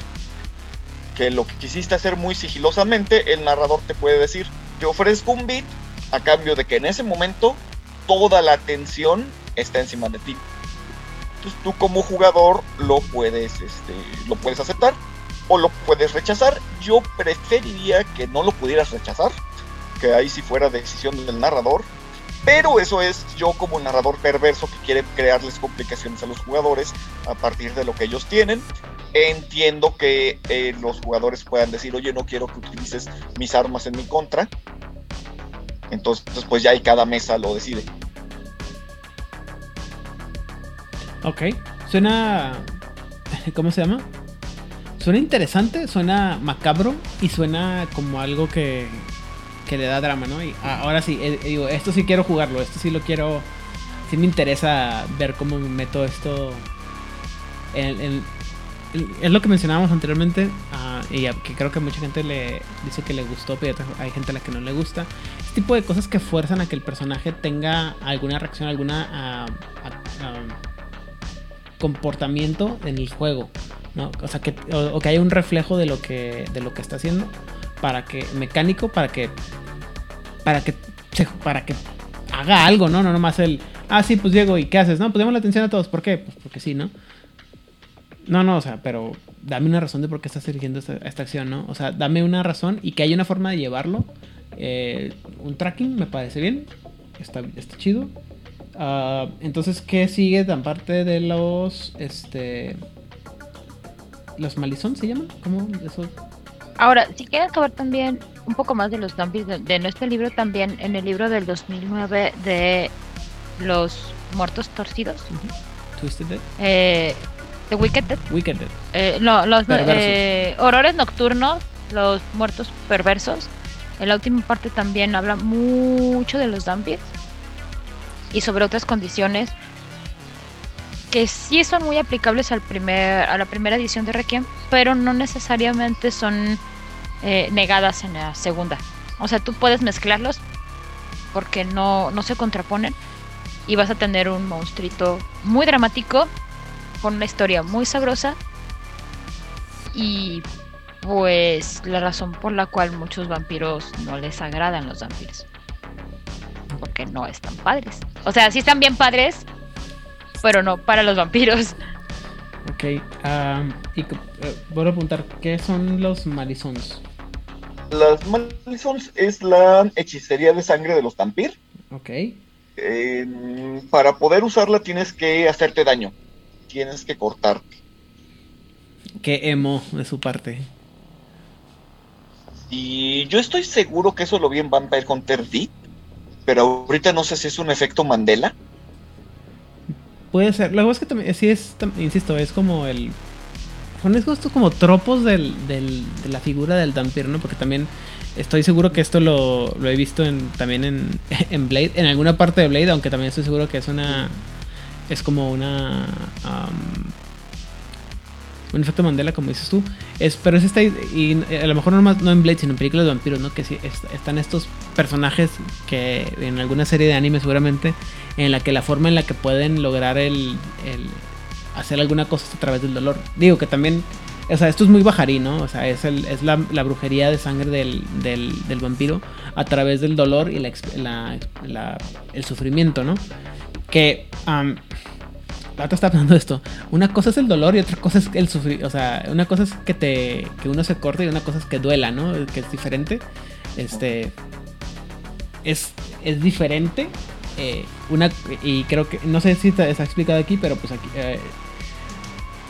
que lo que quisiste hacer muy sigilosamente, el narrador te puede decir, te ofrezco un bit a cambio de que en ese momento toda la atención está encima de ti. Entonces tú como jugador lo puedes, este, lo puedes aceptar o lo puedes rechazar. Yo preferiría que no lo pudieras rechazar, que ahí si fuera decisión del narrador. Pero eso es yo como narrador perverso que quiere crearles complicaciones a los jugadores a partir de lo que ellos tienen. Entiendo que eh, los jugadores puedan decir, oye, no quiero que utilices mis armas en mi contra. Entonces, pues ya ahí cada mesa lo decide.
Ok. Suena. ¿Cómo se llama? Suena interesante, suena macabro y suena como algo que, que le da drama, ¿no? Y ah, ahora sí, eh, digo, esto sí quiero jugarlo, esto sí lo quiero. Sí me interesa ver cómo me meto esto. Es lo que mencionábamos anteriormente ah, y que creo que mucha gente le dice que le gustó, pero hay gente a la que no le gusta. Este tipo de cosas que fuerzan a que el personaje tenga alguna reacción, alguna ah, comportamiento en el juego, ¿no? O sea, que, o, que haya un reflejo de lo que, de lo que está haciendo para que, mecánico, para que, para que, para que haga algo, ¿no? No nomás el, ah, sí, pues Diego, ¿y qué haces? No, pues llama la atención a todos, ¿por qué? Pues porque sí, ¿no? No, no, o sea, pero dame una razón de por qué estás eligiendo esta, acción, ¿no? O sea, dame una razón y que haya una forma de llevarlo. Eh, un tracking me parece bien, está, está chido. Ah, entonces, ¿qué sigue tan parte de los, este, los Malison se llaman? ¿Cómo?
Ahora, si quieren saber también un poco más de los zombies de, de nuestro libro, también en el libro del 2009 de los muertos torcidos,
Twisted Dead,
eh, The Wicked Dead,
Wicked Dead.
eh, no, los eh, horrores nocturnos, los muertos perversos. En la última parte también habla mucho de los zombies y sobre otras condiciones que sí son muy aplicables al primer, a la primera edición de Requiem, pero no necesariamente son eh, negadas en la segunda. O sea, tú puedes mezclarlos porque no, no se contraponen y vas a tener un monstruito muy dramático con una historia muy sabrosa y pues la razón por la cual muchos vampiros no les agradan los vampiros porque no están padres o sea sí están bien padres pero no para los vampiros
Ok, ah, y eh, voy a preguntar, ¿qué son los Malisons?
Las Malisons es la hechicería de sangre de los Tampir.
Ok,
Eh, para poder usarla tienes que hacerte daño. Tienes que cortarte.
qué emo de su parte.
Y yo estoy seguro que eso lo vi en Vampire Hunter D. Pero ahorita no sé si es un efecto Mandela.
Puede ser. Luego es que también, sí es, insisto, es como el. Son estos como tropos del, del- de la figura del vampiro, ¿no? Porque también estoy seguro que esto lo, lo he visto en, también en, <laughs> en Blade, en alguna parte de Blade, aunque también estoy seguro que es una. Es como una. am, un efecto Mandela, como dices tú. Es, pero es esta. Y a lo mejor no, más- no en Blade, sino en películas de vampiros, ¿no? Que sí, es- están estos personajes que en alguna serie de anime, seguramente, en la que la forma en la que pueden lograr el, hacer alguna cosa a través del dolor. Digo que también, o sea, esto es muy bajarí, ¿no? O sea, es, el, es la, brujería de sangre del, del, vampiro a través del dolor y la, el sufrimiento, ¿no? Que, la otra está hablando de esto. Una cosa es el dolor y otra cosa es el sufrir. O sea, una cosa es que te que uno se corte y una cosa es que duela, ¿no? Que es diferente. Este es, es diferente. Eh, una y creo que no sé si está, está explicado aquí, pero pues aquí eh,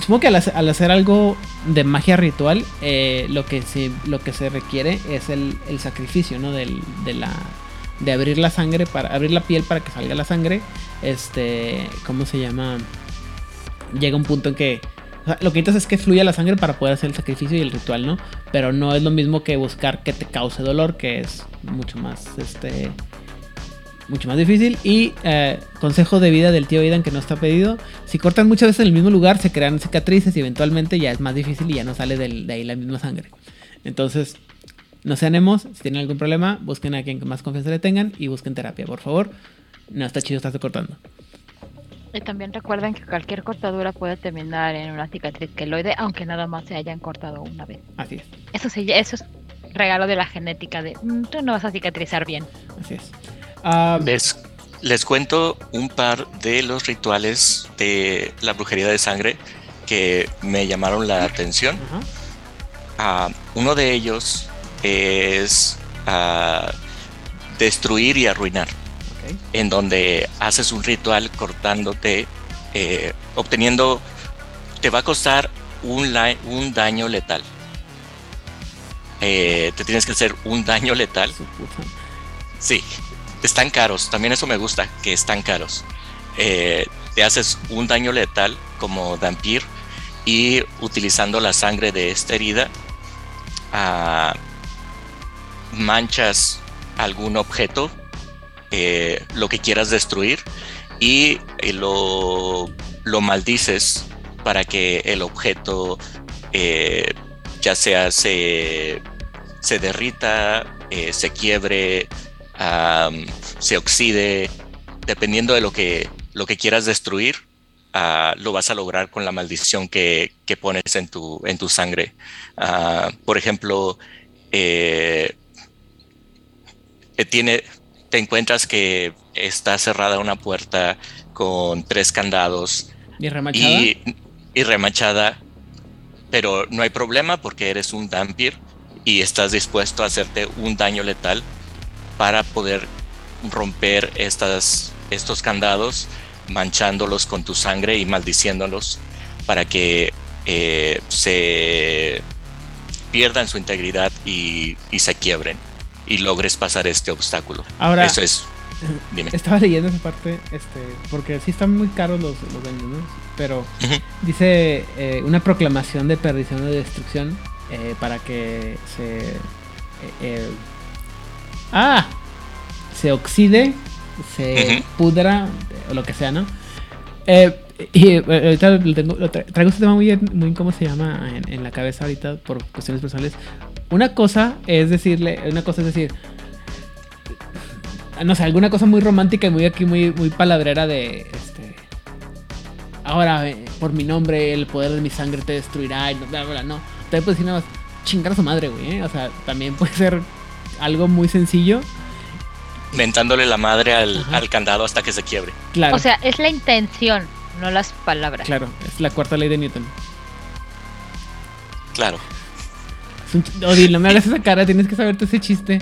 supongo que al, hacer- al hacer algo de magia ritual, eh, lo que se lo que se requiere es el, el sacrificio, ¿no? Del, de la de abrir la sangre para abrir la piel para que salga la sangre. Este, ¿cómo se llama? Llega un punto en que lo que necesitas es que fluya la sangre para poder hacer el sacrificio y el ritual, ¿no? Pero no es lo mismo que buscar que te cause dolor, que es mucho más, este, mucho más difícil. Y eh, consejo de vida del tío Aidan que no está pedido. Si cortan muchas veces en el mismo lugar, se crean cicatrices y eventualmente ya es más difícil y ya no sale del- de ahí la misma sangre. Entonces, no sean emos. Si tienen algún problema, busquen a quien más confianza le tengan y busquen terapia, por favor. No está chido estarse cortando.
Y también recuerden que cualquier cortadura puede terminar en una cicatriz queloide, aunque nada más se hayan cortado una vez.
Así es,
Eso sí, eso es regalo de la genética de "Mm, tú no vas a cicatrizar bien.
así es. Ah,
Les, les cuento un par de los rituales de la brujería de sangre que me llamaron la atención. Ah, uno de ellos es ah, destruir y arruinar, en donde haces un ritual cortándote, eh, obteniendo, te va a costar un, daño letal. Eh, te tienes que hacer un daño letal. Sí, están caros. También eso me gusta, que están caros. Eh, te haces un daño letal como Dampir y utilizando la sangre de esta herida ah, manchas algún objeto, eh, lo que quieras destruir y lo, lo maldices para que el objeto eh, ya sea se, se derrita, se quiebre, se oxide, dependiendo de lo que, lo que quieras destruir, ah, lo vas a lograr con la maldición que, que pones en tu, en tu sangre. Ah, por ejemplo, eh, eh, tiene, te encuentras que está cerrada una puerta con tres candados
¿Y remachada?
y, y remachada, pero no hay problema porque eres un Dampir y estás dispuesto a hacerte un daño letal para poder romper estas, estos candados, manchándolos con tu sangre y maldiciéndolos para que eh, se pierdan su integridad y, y se quiebren y logres pasar este obstáculo.
Ahora,
Eso es. Dime.
estaba leyendo esa parte, este, porque sí están muy caros los, los. Pero dice eh, una proclamación de perdición o de destrucción eh, para que se... ah, se oxide, se pudra, o lo que sea, ¿no? Eh, y eh, ahorita lo tengo, lo tra- traigo este tema muy, muy, ¿cómo se llama? En, en la cabeza ahorita por cuestiones personales. Una cosa es decirle, una cosa es decir, no sé, alguna cosa muy romántica y muy aquí, muy, muy palabrera de, este, ahora eh, por mi nombre el poder de mi sangre te destruirá y no, bla, bla, bla, no. También puedes decir nada más, chingar a su madre, güey, ¿eh? O sea, también puede ser algo muy sencillo.
Mentándole la madre al, al candado hasta que se quiebre.
Claro,
O sea, es la intención, no las palabras.
claro, es la cuarta ley de Newton.
Claro.
Odil, no me hagas esa cara, tienes que saberte ese chiste.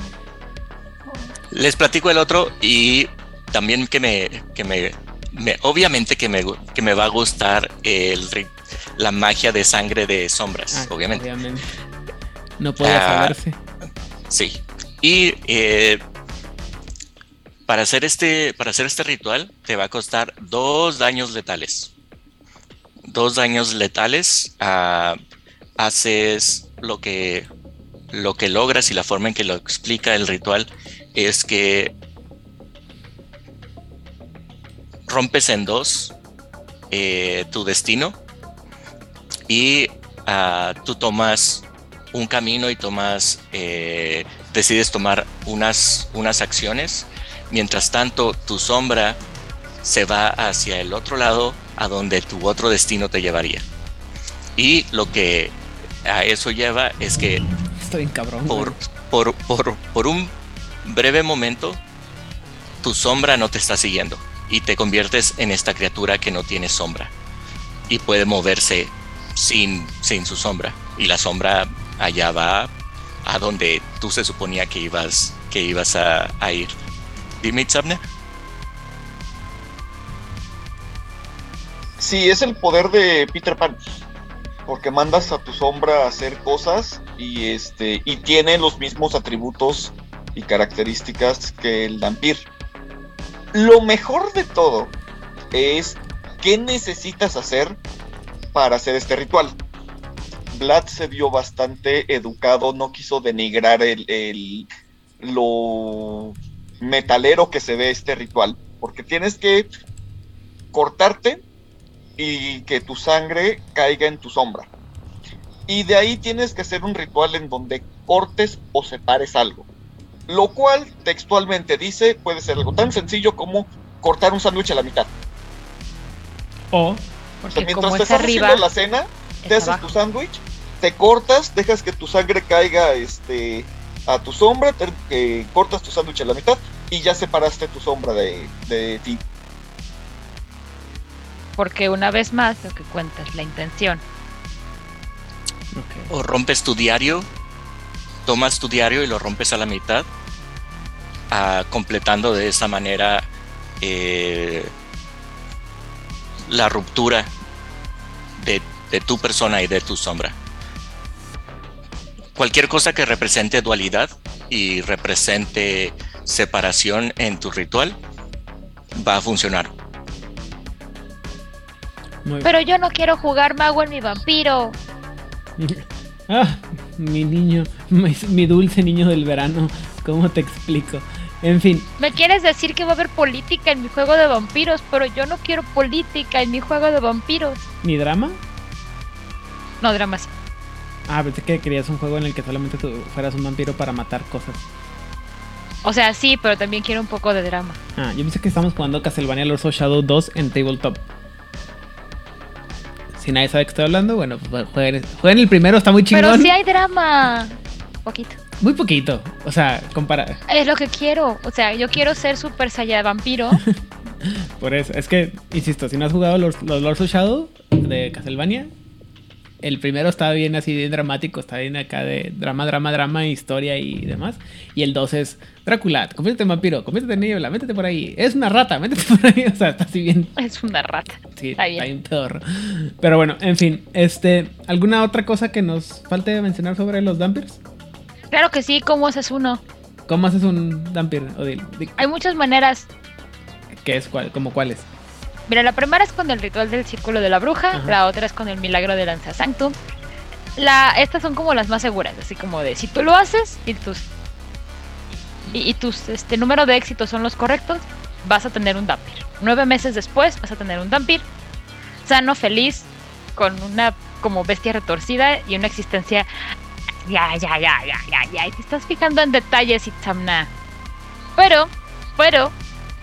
Les platico el otro y también que me, que me, me- obviamente que me, que me va a gustar el, la magia de sangre de sombras,
Ah,
obviamente.
No puede
Ah.
saberse.
Sí. Y eh, para hacer este, para hacer este ritual te va a costar dos daños letales. Dos daños letales. ah, haces lo que, lo que logras y la forma en que lo explica el ritual es que rompes en dos eh, tu destino y ah, tú tomas un camino y tomas, eh, decides tomar unas, unas acciones. Mientras tanto, tu sombra se va hacia el otro lado a donde tu otro destino te llevaría. Y lo que a eso lleva es que
Estoy cabrón.
por, por, por, por un breve momento, tu sombra no te está siguiendo y te conviertes en esta criatura que no tiene sombra y puede moverse sin, sin su sombra. Y la sombra allá va a donde tú se suponía que ibas, que ibas a, a ir. Dime, Itzabne.
Sí, es el poder de Peter Pan. Porque mandas a tu sombra a hacer cosas y este y tiene los mismos atributos y características que el vampir. Lo mejor de todo es qué necesitas hacer para hacer este ritual. Vlad se vio bastante educado, no quiso denigrar el, el- lo metalero que se ve este ritual, porque tienes que cortarte y que tu sangre caiga en tu sombra. Y de ahí tienes que hacer un ritual en donde cortes o separes algo. Lo cual textualmente dice puede ser algo tan sencillo como cortar un sándwich a la mitad.
O
O sea,
Porque
mientras
como
te
es
estás
arriba,
haciendo la cena, te
es
haces
abajo.
tu sándwich, te cortas, dejas que tu sangre caiga este, a tu sombra, te- eh, cortas tu sándwich a la mitad y ya separaste tu sombra de, de ti.
Porque una vez más lo que cuenta es la intención.
O rompes tu diario, tomas tu diario y lo rompes a la mitad, ah, completando de esa manera eh, la ruptura de, de tu persona y de tu sombra. Cualquier cosa que represente dualidad y represente separación en tu ritual va a funcionar.
Pero yo no quiero jugar mago en mi vampiro. <laughs>
Ah, mi niño, mi, mi dulce niño del verano, ¿cómo te explico? En fin,
Me quieres decir que va a haber política en mi juego de vampiros, pero yo no quiero política en mi juego de vampiros.
¿ni drama?
No, drama sí.
Ah, pensé que querías un juego en el que solamente tú fueras un vampiro para matar cosas.
O sea, sí, pero también quiero un poco de drama.
Ah, yo pensé que estamos jugando Castlevania Lords of Shadow 2 en Tabletop. Si nadie sabe que estoy hablando, bueno, pues jueguen, jueguen el primero, está muy chingón.
Pero sí hay drama. Poquito.
Muy poquito. O sea, compara.
Es lo que quiero. O sea, yo quiero ser super Saiyan vampiro. <laughs>
Por eso. Es que, insisto, si no has jugado los, los Lords of Shadow de Castlevania, el primero está bien así, bien dramático. Está bien acá de drama, drama, drama, historia y demás. Y el 2 es Drácula, conviértete en vampiro, conviértete en niebla, métete por ahí. Es una rata, métete por ahí. <laughs> O sea, está así bien
es una rata.
Sí,
Está
está
bien.
bien peor. Pero bueno, en fin, este, ¿alguna otra cosa que nos falte mencionar sobre los Dampirs?
Claro que sí, ¿cómo haces uno?
¿Cómo haces un Dampir, Odil? Di-
Hay muchas maneras.
¿Qué es cuál? ¿Cómo cuáles?
Mira, la primera es con el ritual del círculo de la bruja,
Ajá.
la otra es con el milagro de Lanza Sanctum. La, estas son como las más seguras, así como de si tú lo haces y tus y, y tus este número de éxitos son los correctos, vas a tener un Dampir. Nueve meses después vas a tener un Dampir sano, feliz, con una como bestia retorcida y una existencia ya, ya, ya, ya, ya, ya. Y te estás fijando en detalles, Itzamna. Pero, pero,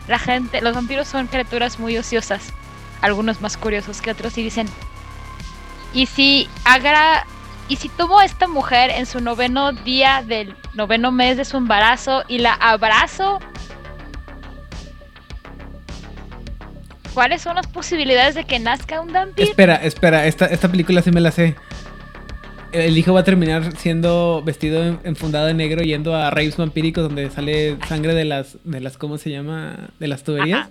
la gente, los vampiros son criaturas muy ociosas, algunos más curiosos que otros, y dicen, ¿y si agra y si tomo a esta mujer en su noveno día del noveno mes de su embarazo y la abrazo? ¿Cuáles son las posibilidades de que nazca un vampiro?
Espera, espera, esta, esta película sí me la sé. El hijo va a terminar siendo vestido en- enfundado de negro yendo a raves vampíricos donde sale sangre de las, de las, ¿cómo se llama? De las tuberías.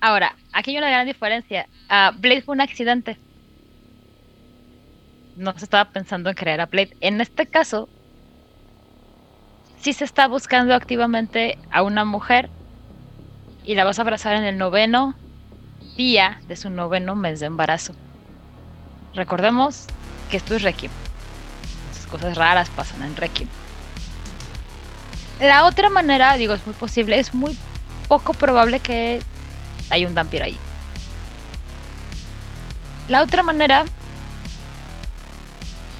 Ahora, aquí hay una gran diferencia. Ah, Blade fue un accidente. No se estaba pensando en crear a Blade. En este caso, sí se está buscando activamente a una mujer y la vas a abrazar en el noveno día de su noveno mes de embarazo. Recordemos que esto es Requiem. Cosas raras pasan en Requiem. La otra manera, digo, es muy posible, es muy poco probable que hay un vampiro ahí. La otra manera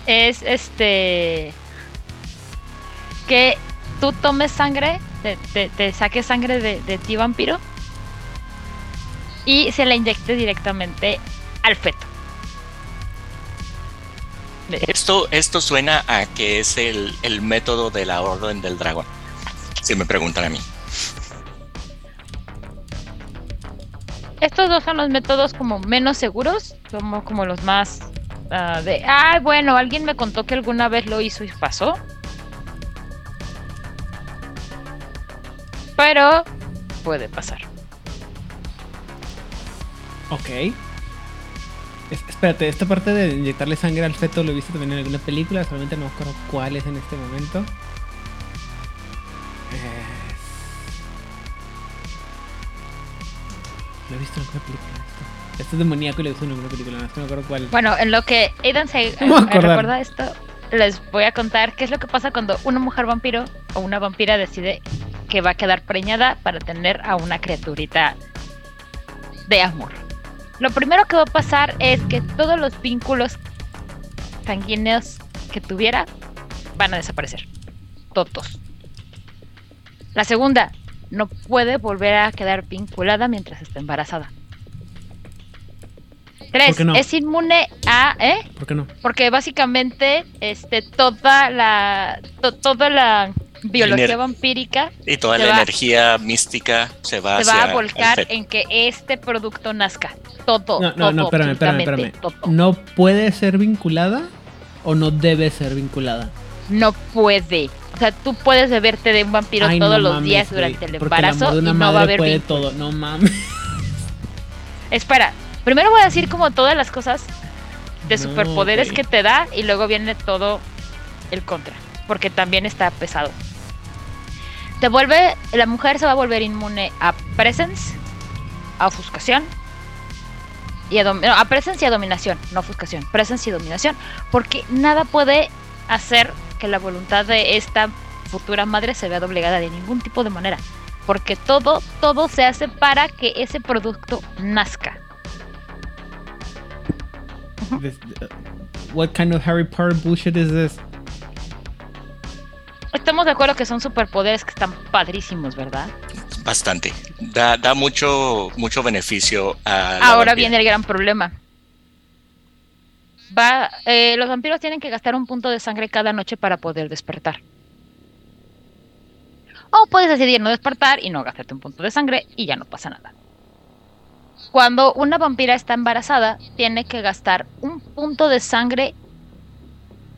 es este que tú tomes sangre, te, te- te saques sangre de, de ti vampiro y se la inyecte directamente al feto.
Esto, esto suena a que es el, el método de la Orden del Dragón. Si me preguntan a mí.
Estos dos son los métodos como menos seguros, como, como los más ah, de, ay, bueno, alguien me contó que alguna vez lo hizo y pasó. Pero puede pasar.
Ok. Es- espérate, esta parte de inyectarle sangre al feto lo he visto también en alguna película, solamente no me acuerdo cuál es en este momento. Eh, Lo he visto en alguna película. Esto, esto es demoníaco y lo he visto en alguna película, no, es que no me acuerdo cuál.
Bueno, en lo que Aidan se <laughs> eh, recuerda esto, les voy a contar qué es lo que pasa cuando una mujer vampiro o una vampira decide que va a quedar preñada para tener a una criaturita de amor. Lo primero que va a pasar es que todos los vínculos sanguíneos que tuviera van a desaparecer. Todos. La segunda, no puede volver a quedar vinculada mientras está embarazada. Tres,
no?
es inmune a, ¿eh?
¿Por qué no?
Porque básicamente, este, toda la, to- toda la biología
Ener-
vampírica
Y toda la
va-
energía mística se va
se
hacia
va a volcar en que este producto nazca. Todo,
No, no,
todo,
no, espérame, espérame, espérame.
todo.
¿No puede ser vinculada o no debe ser vinculada?
No puede. O sea, tú puedes beberte de un vampiro
Ay,
todos
no
los
mames,
días durante el embarazo y no va a haber
puede todo, no mames. <laughs>
Espera, primero voy a decir como todas las cosas de
No,
superpoderes que te da y luego viene todo el contra, porque también está pesado. Te vuelve, la mujer se va a volver inmune a presence, a ofuscación y a, no, a presence y a dominación, no ofuscación, presence y dominación, porque nada puede hacer que la voluntad de esta futura madre se vea doblegada de ningún tipo de manera, porque todo, todo se hace para que ese producto nazca.
Uh, what kind of Harry Potter bullshit is this?
Estamos de acuerdo que son superpoderes que están padrísimos, ¿verdad?
Bastante. Da, da mucho, mucho beneficio a
Ahora
vampira.
viene el gran problema. Va, eh, los vampiros tienen que gastar un punto de sangre cada noche para poder despertar. O puedes decidir no despertar y no gastarte un punto de sangre y ya no pasa nada. Cuando una vampira está embarazada, tiene que gastar un punto de sangre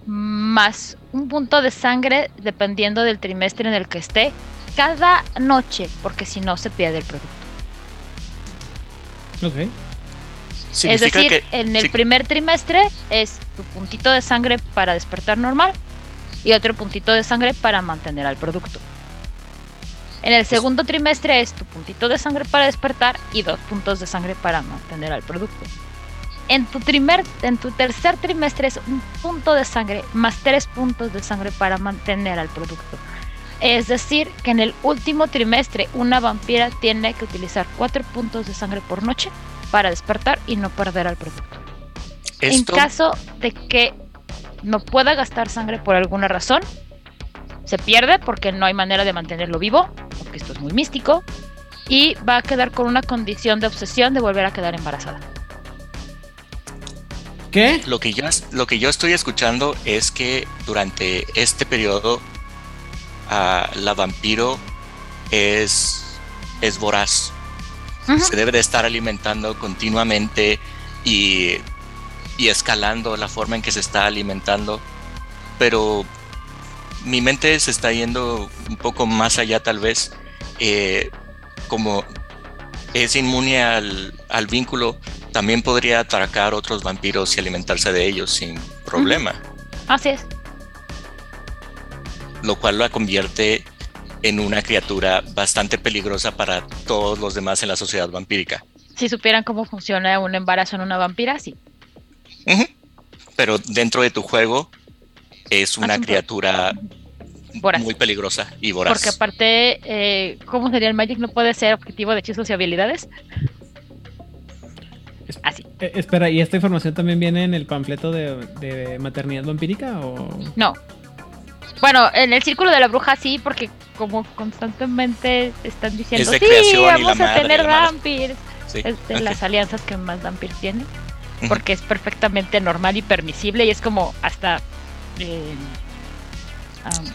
más un punto de sangre dependiendo del trimestre en el que esté cada noche, porque si no se pierde el producto.
Ok.
Es decir,
que
en el
sí,
primer trimestre es tu puntito de sangre para despertar normal y otro puntito de sangre para mantener al producto. En el segundo trimestre es tu puntito de sangre para despertar y dos puntos de sangre para mantener al producto. En tu, primer, en tu tercer trimestre es un punto de sangre más tres puntos de sangre para mantener al producto. Es decir, que en el último trimestre una vampira tiene que utilizar cuatro puntos de sangre por noche para despertar y no perder al producto. En
esto,
caso de que no pueda gastar sangre por alguna razón, se pierde porque no hay manera de mantenerlo vivo, porque esto es muy místico, y va a quedar con una condición de obsesión de volver a quedar embarazada.
¿Qué?
lo que yo lo que yo estoy escuchando es que durante este periodo ah, la vampiro es es voraz. Se debe de estar alimentando continuamente y, y escalando la forma en que se está alimentando. Pero mi mente se está yendo un poco más allá tal vez. eh, como es inmune al, al vínculo, también podría atracar otros vampiros y alimentarse de ellos sin problema.
Así es.
Lo cual la convierte en una criatura bastante peligrosa para todos los demás en la sociedad vampírica.
Si supieran cómo funciona un embarazo en una vampira, sí.
Pero dentro de tu juego es una
Asunto.
criatura
Voraz.
muy peligrosa y voraz.
Porque aparte, eh, ¿cómo sería el Magic? No puede ser objetivo de hechizos y habilidades.
Es-
Así.
Eh, espera, ¿y esta información también viene en el panfleto de, de maternidad vampírica o...?
No. Bueno, en el círculo de la bruja sí, porque como constantemente están diciendo, sí, vamos a tener
la madre".
vampirs.
Sí.
Es de las alianzas que más vampirs tienen. Porque es perfectamente normal y permisible y es como hasta... eh,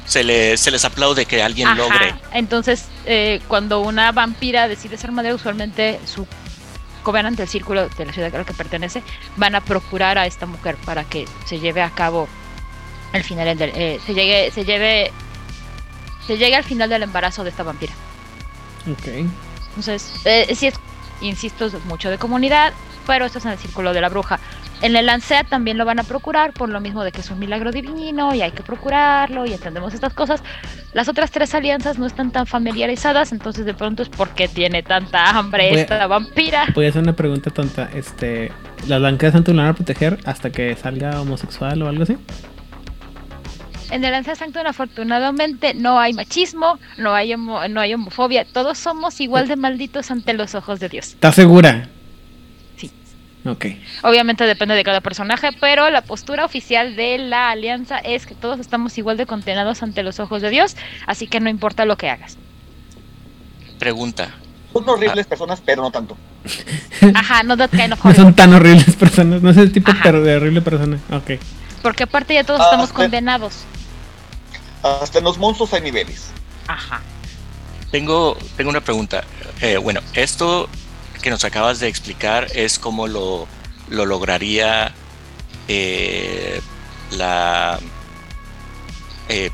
se, le- se les aplaude que alguien
Ajá,
logre.
Entonces, eh, cuando una vampira decide ser madre, usualmente su gobernante del círculo de la ciudad a la que pertenece van a procurar a esta mujer para que se lleve a cabo el final del, eh, se llegue se lleve se llegue al final del embarazo de esta vampira.
Ok.
Entonces, eh, sí es, insisto, es mucho de comunidad, pero esto es en el círculo de la bruja. En el Lancea también lo van a procurar, por lo mismo de que es un milagro divino y hay que procurarlo y entendemos estas cosas. Las otras tres alianzas no están tan familiarizadas, entonces de pronto es porque tiene tanta hambre
Voy a-
esta vampira.
Voy a hacer una pregunta tonta. Este, ¿Las blancas de Santo van a proteger hasta que salga homosexual o algo así?
En el Lancea Sanctum afortunadamente no hay machismo, no hay, homo- no hay homofobia, todos somos igual de malditos ante los ojos de Dios.
¿Estás segura?
Sí.
Ok.
Obviamente depende de cada personaje, pero la postura oficial de la alianza es que todos estamos igual de condenados ante los ojos de Dios, así que no importa lo que hagas.
Pregunta.
Son horribles personas, pero no tanto. <laughs>
Ajá, no that kind of
No son tan horribles personas. No es el tipo
Ajá.
de horrible persona. Ok.
porque aparte ya todos
Ah,
estamos condenados.
Hasta en los monstruos hay niveles.
Ajá.
Tengo, tengo una pregunta. Eh, bueno, esto que nos acabas de explicar es cómo lo, lo lograría eh, la eh,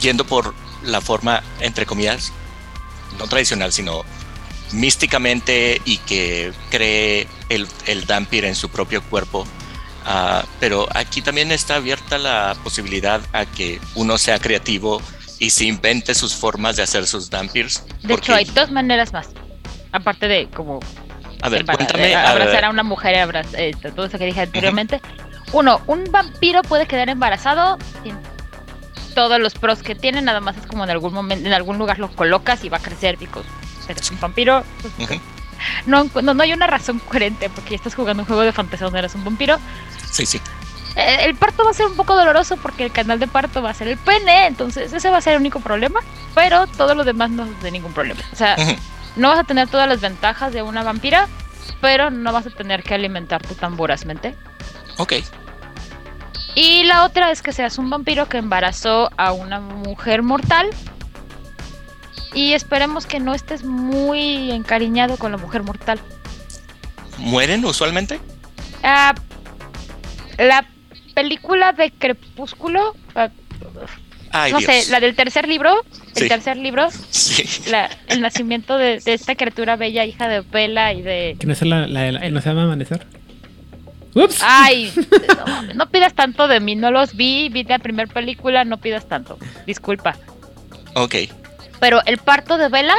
yendo por la forma, entre comillas, no tradicional, sino místicamente y que cree el, el Dampir en su propio cuerpo. Ah, pero aquí también está abierta la posibilidad a que uno sea creativo y se invente sus formas de hacer sus Dampirs.
De
porque-
hecho, hay dos maneras más. Aparte de como
a ver, cuéntame. a ver,
abrazar a una mujer, abra- eh, todo eso que dije anteriormente. Uno, un vampiro puede quedar embarazado sin todos los pros que tiene, nada más es como en algún momento, en algún lugar lo colocas y va a crecer, because eres un vampiro. pues, no, no, no hay una razón coherente porque estás jugando un juego de fantasía donde eres un vampiro.
Sí, sí.
Eh, el parto va a ser un poco doloroso porque el canal de parto va a ser el pene, entonces ese va a ser el único problema, pero todo lo demás no es de ningún problema. O sea. No vas a tener todas las ventajas de una vampira, pero no vas a tener que alimentarte tan vorazmente.
Ok.
Y la otra es que seas un vampiro que embarazó a una mujer mortal. Y esperemos que no estés muy encariñado con la mujer mortal.
¿Mueren usualmente?
Ah, la película de Crepúsculo, ah,
Ay,
no
Dios.
sé, la del tercer libro, el
Sí.
tercer libro,
Sí.
la- el nacimiento de, de esta criatura bella, hija de Vela y de...
¿Que no, es la, la- la- no se llama Amanecer? Ups.
Ay, <laughs> no, no pidas tanto de mí, no los vi, vi la primera película, no pidas tanto, disculpa.
Ok.
Pero el parto de Vela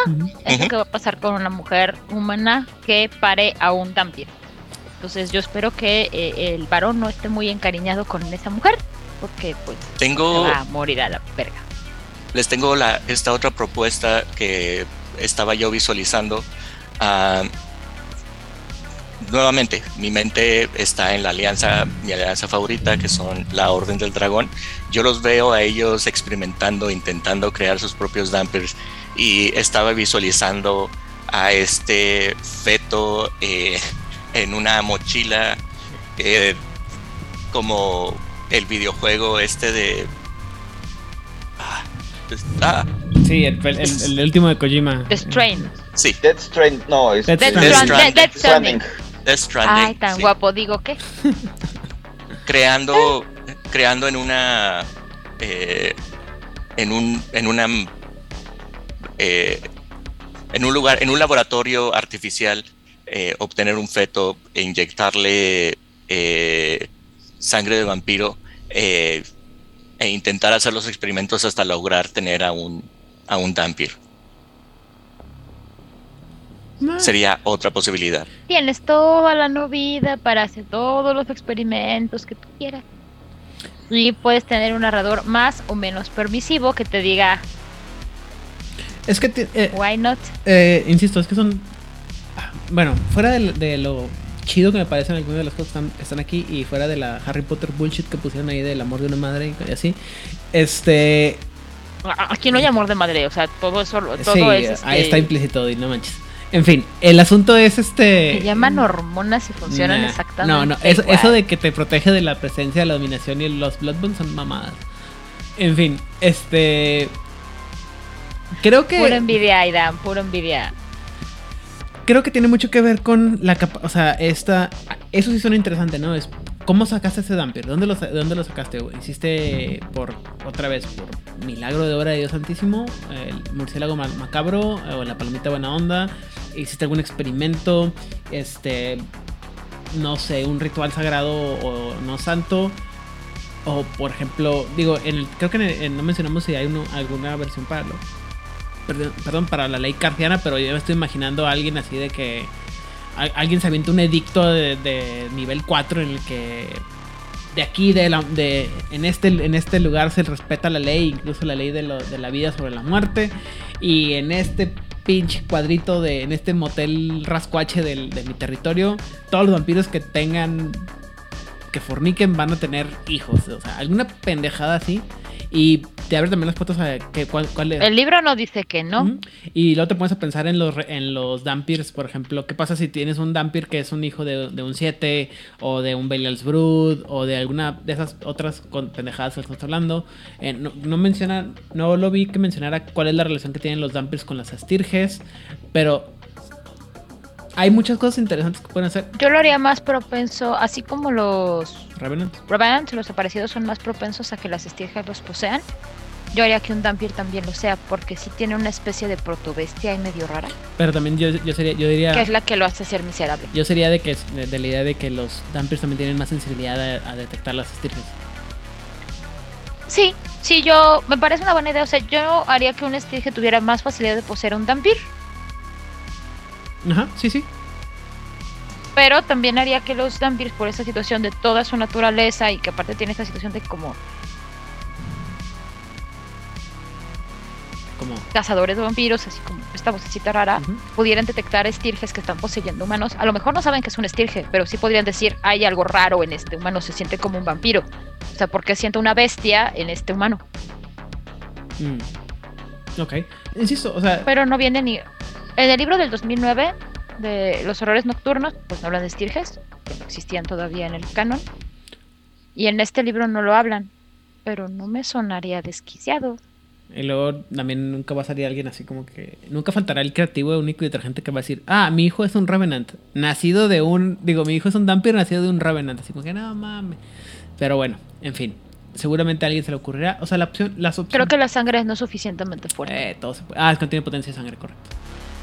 es lo que va a pasar con una mujer humana que pare a un vampiro. Entonces yo espero que eh, el varón no esté muy encariñado con esa mujer, porque pues
Tengo,
va a morir a la verga.
les tengo la, esta otra propuesta que estaba yo visualizando. Ah, nuevamente, mi mente está en la alianza, mi alianza favorita, que son la Orden del Dragón. Yo los veo a ellos experimentando, intentando crear sus propios dampers y estaba visualizando a este feto eh, en una mochila eh, como el videojuego este de... Ah, ah,
Sí, el, el- el- el último de Kojima.
The Strain.
sí,
Death Strand, no, es
Death
Death
Stranding.
Strand-
Stranding.
Death Stranding.
Death Stranding.
Ay, tan
sí.
guapo, digo que. <laughs>
creando creando en una eh, en un en una eh, en un lugar en un laboratorio artificial eh, obtener un feto e inyectarle eh, sangre de vampiro eh, e intentar hacer los experimentos hasta lograr tener a un a un Dampir.
No.
Sería otra posibilidad.
Tienes toda la novida para hacer todos los experimentos que tú quieras. Y puedes tener un narrador más o menos permisivo que te diga,
Es que, eh,
why not?
eh, insisto, es que son. ah, Bueno, fuera de, de lo chido que me parecen algunas de las cosas que están, aquí y fuera de la Harry Potter bullshit que pusieron ahí del amor de una madre y así, este.
Aquí no hay amor de madre, o sea, todo eso, todo
sí,
es.
ahí
este,
está implícito y no manches. En fin, el asunto es este.
Se llaman hormonas y funcionan
Nah,
exactamente.
No, no, eso,
igual.
eso de que te protege de la presencia de la dominación y los Bloodbones son mamadas. En fin, este. Creo que.
Pura envidia, Aidan, pura envidia.
Creo que tiene mucho que ver con la capa o sea, esta eso sí suena interesante, ¿no? Es cómo sacaste ese Dampier, ¿De dónde lo dónde lo sacaste? ¿Hiciste por otra vez por milagro de obra de Dios Santísimo, el murciélago ma- macabro o la palomita buena onda? ¿Hiciste algún experimento? Este no sé, un ritual sagrado o no santo? O por ejemplo, digo, en el, creo que en no mencionamos si hay alguna versión para perdón, para la ley cartiana, pero yo me estoy imaginando a alguien así de que alguien se avienta un edicto de, de nivel 4 en el que de aquí de, la, de en este en este lugar se respeta la ley, incluso la ley de, lo- de la vida sobre la muerte y en este pinche cuadrito de en este motel rascuache del- de mi territorio, todos los vampiros que tengan que forniquen van a tener hijos, o sea, alguna pendejada así y te abre también las puertas a que cuál, cuál es
El libro no dice que no.
Y luego te pones a pensar en los, en los Dampirs, por ejemplo. ¿Qué pasa si tienes un Dampir que es un hijo de, de un 7 o de un Belial's Brood o de alguna de esas otras pendejadas que estamos hablando? Eh, no, no menciona, no lo vi que mencionara cuál es la relación que tienen los Dampirs con las Astirges, pero hay muchas cosas interesantes que pueden hacer.
Yo lo haría más propenso, así como los
Revenant.
Revenant, los aparecidos son más propensos a que las estirjas los posean. Yo haría que un Dampir también lo sea, porque sí tiene una especie de protobestia y medio rara,
Pero también yo, yo sería, yo diría.
que es la que lo hace ser miserable.
Yo sería de que de, de la idea de que los Dampirs también tienen más sensibilidad a, a detectar las Astirges.
Sí, sí, yo me parece una buena idea. O sea, yo haría que un estirge tuviera más facilidad de poseer un Dampir,
Ajá, sí, sí.
pero también haría que los Dampirs, por esa situación de toda su naturaleza y que aparte tiene esta situación de como
Como.
cazadores de vampiros, así como esta vocecita rara, pudieran detectar estirges que están poseyendo humanos. A lo mejor no saben que es un estirge, pero sí podrían decir, hay algo raro en este humano, se siente como un vampiro. O sea, porque siento una bestia en este humano.
Mm. Ok. Insisto, o sea,
Pero no viene ni... En el libro del 2009 de Los horrores nocturnos, pues no hablan de estirges, que no existían todavía en el canon. Y en este libro no lo hablan, pero no me sonaría desquiciado.
y luego también nunca va a salir alguien así como que. Nunca faltará el creativo único y detergente que va a decir: Ah, mi hijo es un Revenant. Nacido de un. Digo, mi hijo es un Dampir nacido de un Revenant. Así como que no mames. Pero bueno, en fin. Seguramente a alguien se le ocurrirá. O sea, la opción. Las opciones.
Creo que la sangre no es suficientemente fuerte.
Eh, todo se puede. Ah, es que no tiene potencia de sangre, correcto.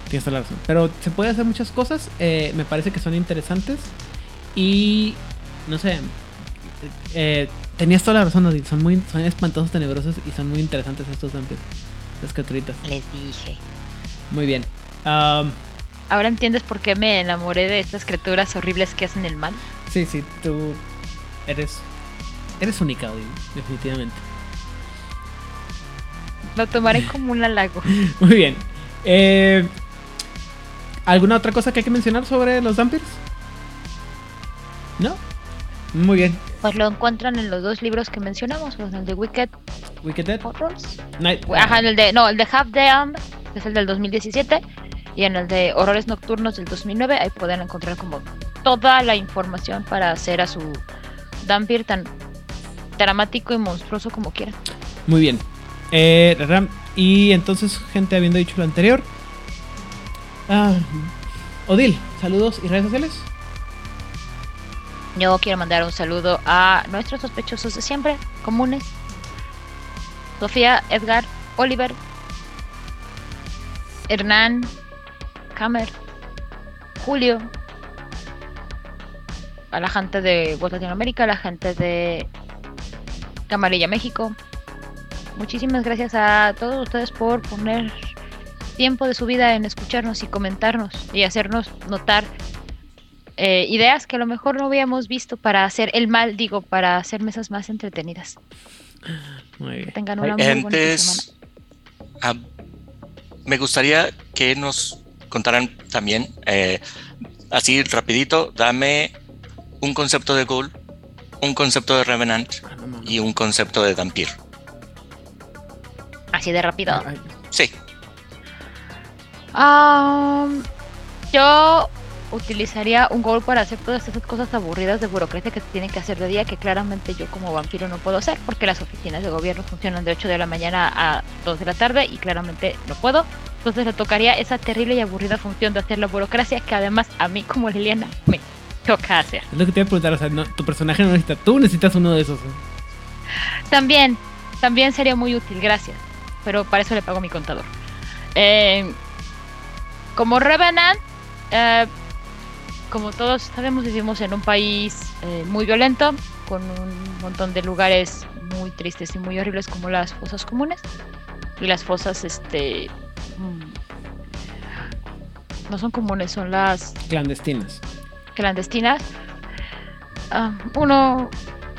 Tienes toda la razón. Pero se puede hacer muchas cosas. eh, me parece que son interesantes. Y. No sé. eh, tenías toda la razón, Odil. Son muy son espantosos, tenebrosos y son muy interesantes estos vampiros. Las criaturitas.
Les dije.
Muy bien.
Ahora entiendes por qué me enamoré de estas criaturas horribles que hacen el mal.
sí, sí, tú eres. Eres única, Odil, definitivamente.
Lo tomaré <laughs> como un halago.
Muy bien. Eh, ¿Alguna otra cosa que hay que mencionar sobre los vampiros? ¿No? Muy bien.
Pues lo encuentran en los dos libros que mencionamos, los del de Wicked
Wicked Dead.
Horrors.
Night-
Ajá, en el de, no, el de Half Damned, que es el del 2017, y en el de Horrores Nocturnos del 2009, ahí pueden encontrar como toda la información para hacer a su Dampir tan dramático y monstruoso como quieran.
Muy bien. Eh, Ram, y entonces, gente, habiendo dicho lo anterior. Ah, Odil, saludos y redes sociales.
Yo quiero mandar un saludo a nuestros sospechosos de siempre, comunes. Sofía, Edgar, Oliver, Hernán, Camer, Julio, a la gente de Voz Latinoamérica, a la gente de Camarilla México, muchísimas gracias a todos ustedes por poner tiempo de su vida en escucharnos y comentarnos y hacernos notar eh, ideas que a lo mejor no habíamos visto para hacer el mal, digo, para hacer mesas más entretenidas.
Muy
Que
bien.
tengan una muy semana.
Antes, me gustaría que nos contaran también, eh, así rapidito, dame un concepto de Ghoul, un concepto de Revenant
Ah,
y un concepto de Dampir.
Así de rápido.
Sí,
Am, yo utilizaría un gol para hacer todas esas cosas aburridas de burocracia que se tienen que hacer de día, que claramente yo como vampiro no puedo hacer, porque las oficinas de gobierno funcionan de 8 de la mañana a 2 de la tarde y claramente no puedo. Entonces le tocaría esa terrible y aburrida función de hacer la burocracia que además a mí como Liliana me toca hacer.
Es lo que te iba a preguntar, o sea, no, tu personaje no necesita, tú necesitas uno de esos. ¿eh?
También, también sería muy útil, gracias. Pero para eso le pago a mi contador. Eh, como Revenant, eh, como todos sabemos, vivimos en un país eh, muy violento, con un montón de lugares muy tristes y muy horribles como las fosas comunes. Y las fosas, este... mm, no son comunes, son las
Clandestinas.
clandestinas. Ah, uno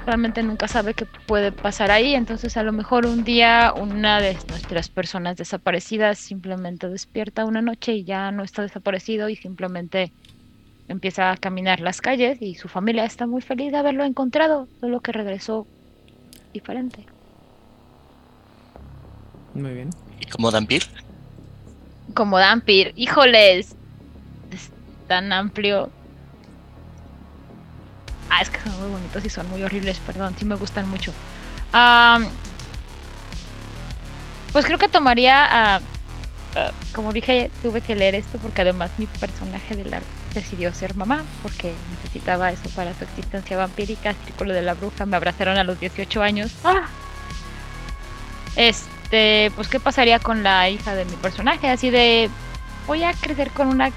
realmente nunca sabe qué puede pasar ahí, entonces a lo mejor un día una de nuestras personas desaparecidas simplemente despierta una noche y ya no está desaparecido y simplemente empieza a caminar las calles y su familia está muy feliz de haberlo encontrado, solo que regresó diferente.
Muy bien.
y como Dampir,
Como Dampir, híjoles, es tan amplio. Ah, es que son muy bonitos y son muy horribles, perdón, sí me gustan mucho. Pues creo que tomaría, ah, ah, como dije, tuve que leer esto porque además mi personaje de la decidió ser mamá porque necesitaba eso para su existencia vampírica, Círculo de la Bruja, me abrazaron a los 18 años. ¡Ah! Este, pues qué pasaría con la hija de mi personaje, así de voy a crecer con una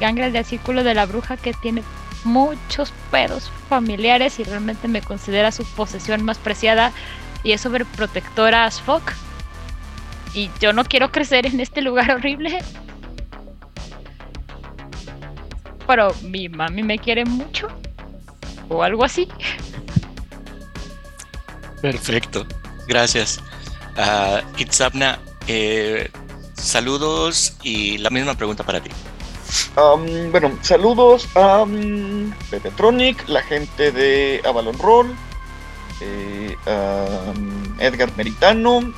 gangra del Círculo de la Bruja que tiene muchos pedos familiares y realmente me considera su posesión más preciada y es sobreprotectora as fuck. Y yo no quiero crecer en este lugar horrible. Pero mi mami me quiere mucho. O algo así.
Perfecto, gracias. Ah, Itzapna, eh, saludos y la misma pregunta para ti.
Bueno, saludos a um, la gente de Avalon Roll, eh, Edgar Meritano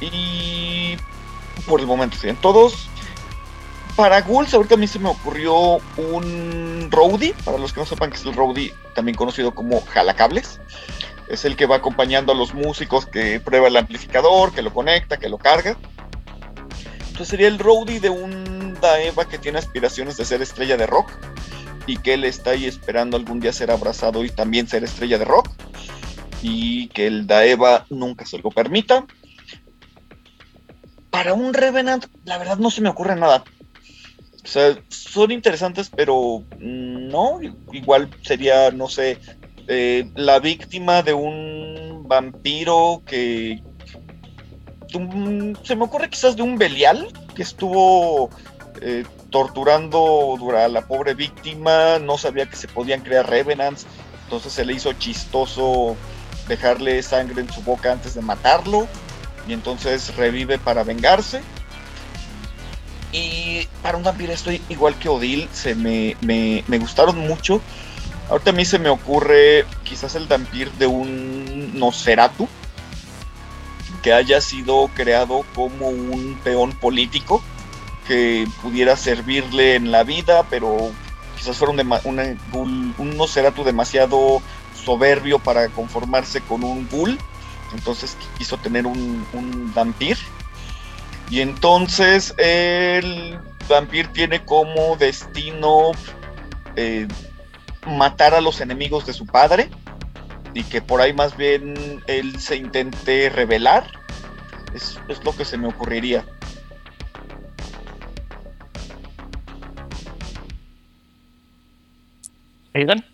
y por el momento siguen todos. Para Ghouls, ahorita a mí se me ocurrió un Roadie, para los que no sepan que es el Roadie, también conocido como jalacables. Es el que va acompañando a los músicos que prueba el amplificador, que lo conecta, que lo carga. Entonces sería el roadie de un Daeva que tiene aspiraciones de ser estrella de rock y que él está ahí esperando algún día ser abrazado y también ser estrella de rock y que el Daeva nunca se lo permita. Para un Revenant, la verdad no se me ocurre nada. O sea, son interesantes, pero no, igual sería, no sé, eh, la víctima de un vampiro que se me ocurre quizás de un Belial que estuvo eh, torturando a la pobre víctima, no sabía que se podían crear Revenants, entonces se le hizo chistoso dejarle sangre en su boca antes de matarlo, y entonces revive para vengarse. Y para un vampiro estoy igual que Odil, se me, me, me gustaron mucho. Ahorita a mí se me ocurre quizás el vampir de un Nosferatu, que haya sido creado como un peón político que pudiera servirle en la vida, pero quizás fuera un, una- un, un demasiado soberbio para conformarse con un ghoul, entonces quiso tener un, un vampir. Y entonces el vampir tiene como destino eh, matar a los enemigos de su padre y que por ahí más bien él se intente revelar. Es, es lo que se me ocurriría.
Aidan,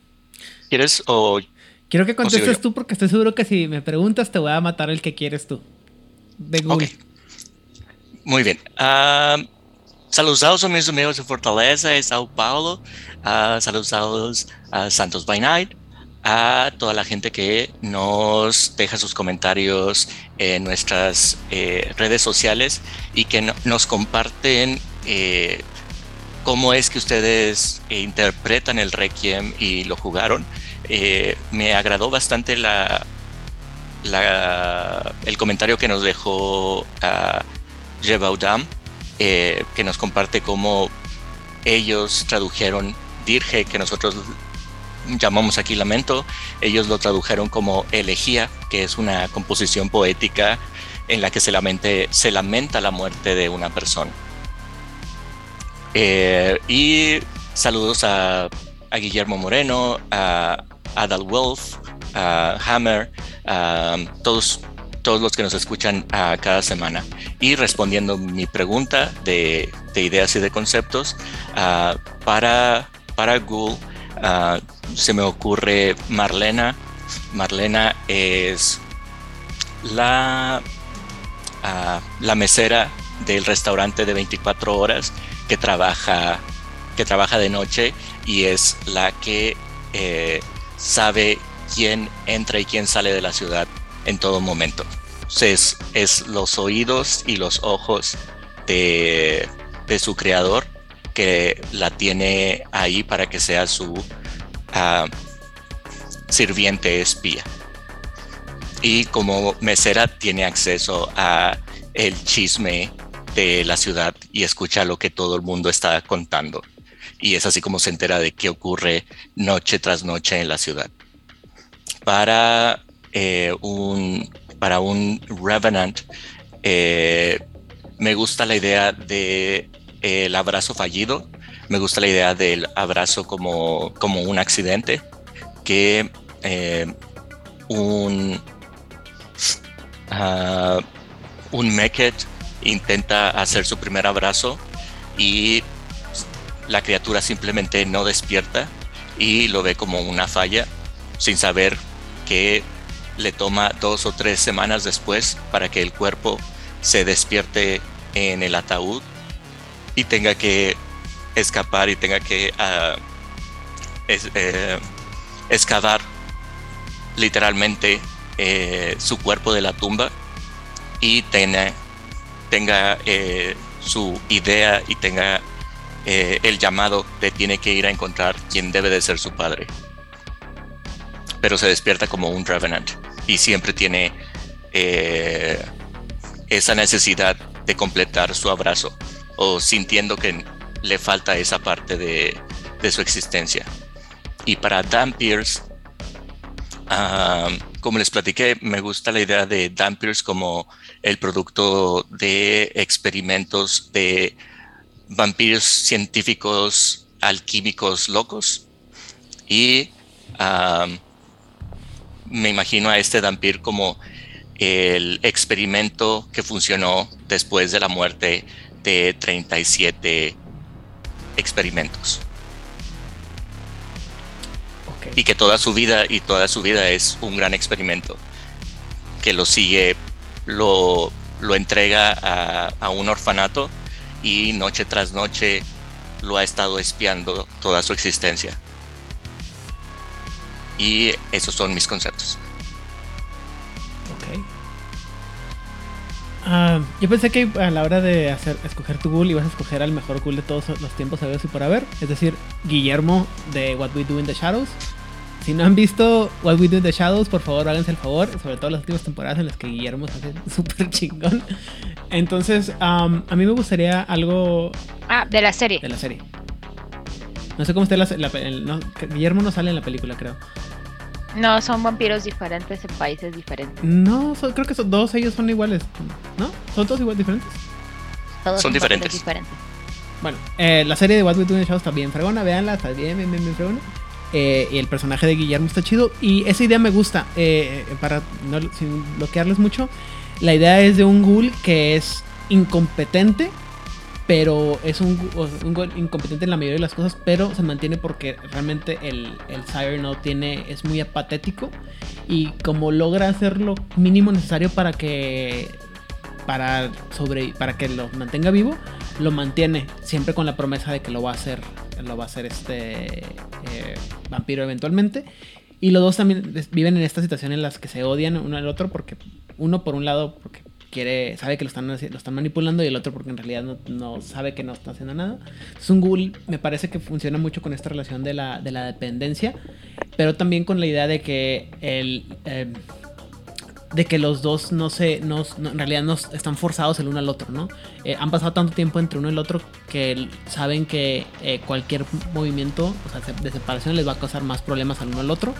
¿quieres o
Quiero que contestes tú porque estoy seguro que si me preguntas te voy a matar el que quieres tú. De Google.
Muy bien. Ah, saludos a mis amigos de Fortaleza y Sao Paulo. Ah, saludos a Santos by Night. A toda la gente que nos deja sus comentarios en nuestras eh, redes sociales y que no- nos comparten eh, cómo es que ustedes interpretan el Requiem y lo jugaron. Eh, me agradó bastante la, la- el comentario que nos dejó a Jebaudam, eh, que nos comparte cómo ellos tradujeron Dirge, que nosotros llamamos aquí lamento, ellos lo tradujeron como elegía, que es una composición poética en la que se, lamente, se lamenta la muerte de una persona. Eh, y saludos a, Guillermo Moreno, a Adal Wolf, a Hammer, a todos, todos los que nos escuchan cada semana. Y respondiendo mi pregunta de, de ideas y de conceptos, para, para Google se me ocurre Marlena. Marlena es la, la mesera del restaurante de 24 horas que trabaja, que trabaja de noche y es la que eh, sabe quién entra y quién sale de la ciudad en todo momento. Es, es los oídos y los ojos de, de su creador que la tiene ahí para que sea su ah, sirviente espía. Y como mesera tiene acceso a el chisme de la ciudad y escucha lo que todo el mundo está contando. Y es así como se entera de qué ocurre noche tras noche en la ciudad. Para eh, un para un Revenant eh, me gusta la idea de el abrazo fallido. Me gusta la idea del abrazo como, como un accidente. Que eh, un ah, un intenta hacer su primer abrazo y la criatura simplemente no despierta y lo ve como una falla sin saber que le toma dos o tres semanas después para que el cuerpo se despierte en el ataúd y tenga que escapar y tenga que eh, excavar literalmente eh, su cuerpo de la tumba y tenga, tenga eh, su idea y tenga eh, el llamado de tiene que ir a encontrar quien debe de ser su padre. Pero se despierta como un Revenant y siempre tiene eh, esa necesidad de completar su abrazo o sintiendo que le falta esa parte de, de su existencia. Y para Dan Pierce, ah, como les platiqué, me gusta la idea de Dan Pierce como el producto de experimentos de vampiros científicos alquímicos locos. Y me imagino a este Dampir como el experimento que funcionó después de la muerte de 37 experimentos y que toda su vida y toda su vida es un gran experimento que lo sigue lo, lo entrega a, a un orfanato y noche tras noche lo ha estado espiando toda su existencia y esos son mis conceptos
Ok. Ah, yo pensé que a la hora de hacer, escoger tu ghoul ibas a escoger al mejor ghoul de todos los tiempos sabidos y por haber. Es decir, Guillermo de What We Do in the Shadows. Si no han visto What We Do in the Shadows, por favor háganse el favor. Sobre todo las últimas temporadas en las que Guillermo se hace <laughs> súper chingón. Entonces, am, a mí me gustaría algo
Ah, de la serie.
de la serie. No sé cómo está la, la- el- no, Guillermo no sale en la película, creo.
No, son vampiros diferentes en países diferentes.
No, son- creo que son, todos ellos son iguales. ¿No? ¿Son todos igual diferentes?
Todos
Son diferentes.
diferentes.
Bueno, eh, la serie de What We Do in the Shadows está bien fregona, véanla, está bien, bien, bien, bien fregona. Eh, y el personaje de Guillermo está chido. Y esa idea me gusta. eh, para no sin bloquearles mucho. La idea es de un ghoul que es incompetente pero es un, un Ghoul incompetente en la mayoría de las cosas, pero se mantiene porque realmente el, el Sire no tiene, es muy apatético y como logra hacer lo mínimo necesario para que para sobre para que lo mantenga vivo, lo mantiene siempre con la promesa de que lo va a hacer, lo va a hacer este eh, vampiro eventualmente. Y los dos también viven en esta situación en las que se odian uno al otro porque uno por un lado porque quiere sabe que lo están lo están manipulando y el otro porque en realidad no, no sabe que no está haciendo nada. Es un ghoul me parece que funciona mucho con esta relación de la, de la dependencia, pero también con la idea de que el eh, de que los dos no se no, en realidad no están forzados el uno al otro, ¿no? Eh, han pasado tanto tiempo entre uno y el otro que saben que eh, cualquier movimiento o sea, se- de separación les va a causar más problemas al uno al otro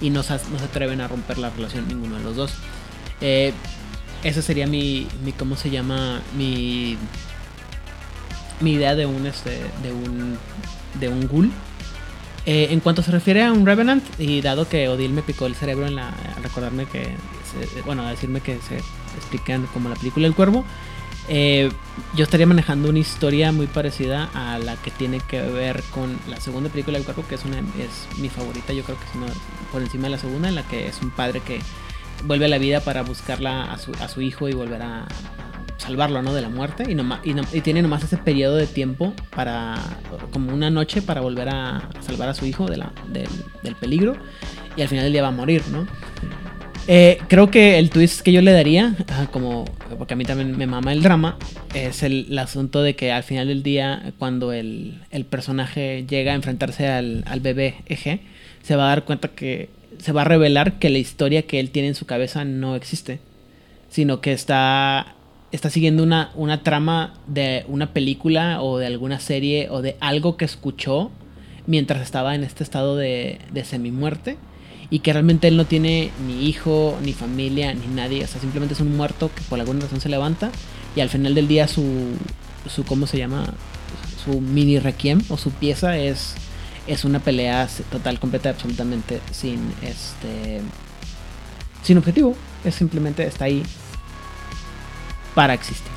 y no se, no se atreven a romper la relación ninguno de los dos. Eh, sería mi, mi ¿cómo se llama? Mi mi idea de un este de un de un ghoul. Eh, en cuanto se refiere a un Revenant, y dado que Odil me picó el cerebro en la, recordarme que, bueno, a decirme que se explican como la película El Cuervo, eh, yo estaría manejando una historia muy parecida a la que tiene que ver con la segunda película del Cuervo, que es, una, es mi favorita, yo creo que es una por encima de la segunda, en la que es un padre que vuelve a la vida para buscarla a su, a su hijo y volver a, salvarlo ¿no? de la muerte y, noma- y, no- y tiene nomás ese periodo de tiempo para como una noche para volver a salvar a su hijo de la, del, del peligro y al final del día va a morir ¿no? Eh, creo que el twist que yo le daría como porque a mí también me mama el drama es el, el asunto de que al final del día cuando el, el personaje llega a enfrentarse al, al bebé eje se va a dar cuenta que se va a revelar que la historia que él tiene en su cabeza no existe sino que está está siguiendo una, una trama de una película o de alguna serie o de algo que escuchó mientras estaba en este estado de, de semi-muerte y que realmente él no tiene ni hijo, ni familia, ni nadie, o sea, simplemente es un muerto que por alguna razón se levanta y al final del día su, su ¿cómo se llama? Su mini requiem o su pieza es, es una pelea total, completa, absolutamente sin este sin objetivo, es simplemente está ahí para existir.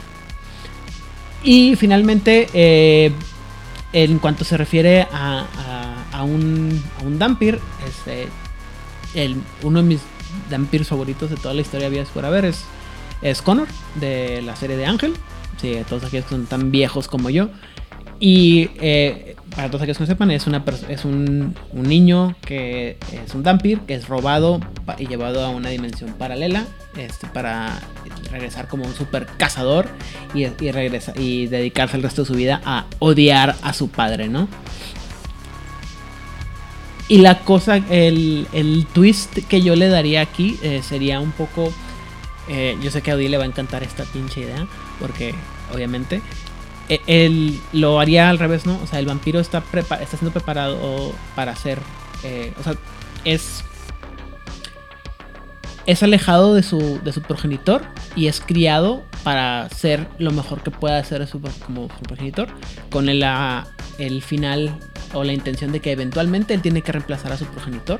Y finalmente, eh, en cuanto se refiere a, a, a un, a un Dampir, este, uno de mis Dampirs favoritos de toda la historia había por haber es, es Connor, de la serie de Ángel. Sí, todos aquellos que son tan viejos como yo. Y eh, para todos aquellos que no sepan, es, una es un, un niño que es un Dampir, que es robado y llevado a una dimensión paralela este, para regresar como un super cazador y, y, regresa, y dedicarse el resto de su vida a odiar a su padre, ¿no? Y la cosa, el, el twist que yo le daría aquí eh, sería un poco... eh, yo sé que a Audi le va a encantar esta pinche idea, porque obviamente eh, él lo haría al revés, ¿no? O sea, el vampiro está, está siendo preparado para ser... eh, o sea, es... Es alejado de su, de su progenitor y es criado para ser lo mejor que pueda hacer su, como su progenitor, con el, la- el final o la intención de que eventualmente él tiene que reemplazar a su progenitor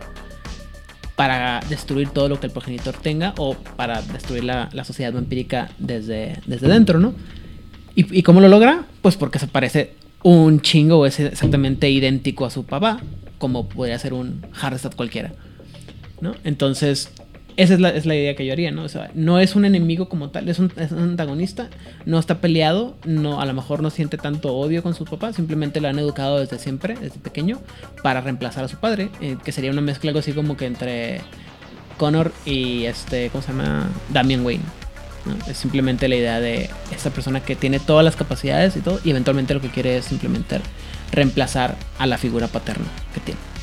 para destruir todo lo que el progenitor tenga o para destruir la, la sociedad vampírica desde, desde dentro, ¿no? ¿Y, ¿Y cómo lo logra? Pues porque se parece un chingo o es exactamente idéntico a su papá, como podría ser un Hardstad cualquiera, ¿no? Entonces, esa es la, es la idea que yo haría, ¿no? O sea, no es un enemigo como tal, es un, es un antagonista, no está peleado, no, a lo mejor no siente tanto odio con su papá, simplemente lo han educado desde siempre, desde pequeño, para reemplazar a su padre, eh, que sería una mezcla algo así como que entre Connor y este, ¿cómo se llama? Damian Wayne. Es simplemente la idea de esta persona que tiene todas las capacidades y todo, y eventualmente lo que quiere es simplemente reemplazar a la figura paterna que tiene.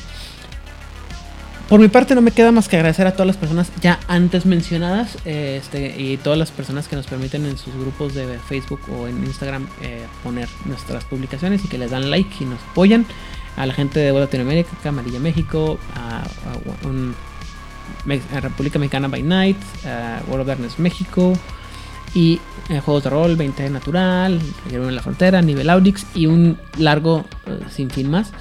Por mi parte no me queda más que agradecer a todas las personas ya antes mencionadas este, y todas las personas que nos permiten en sus grupos de Facebook o en Instagram eh, poner nuestras publicaciones y que les dan like y nos apoyan. A la gente de Latinoamérica, Amarilla México, a, a- un- a República Mexicana by Night, a World of Darkness México y eh, Juegos de Rol, 20 Natural, Guerrero en la Frontera, Nivel Audix y un largo eh, sin fin más.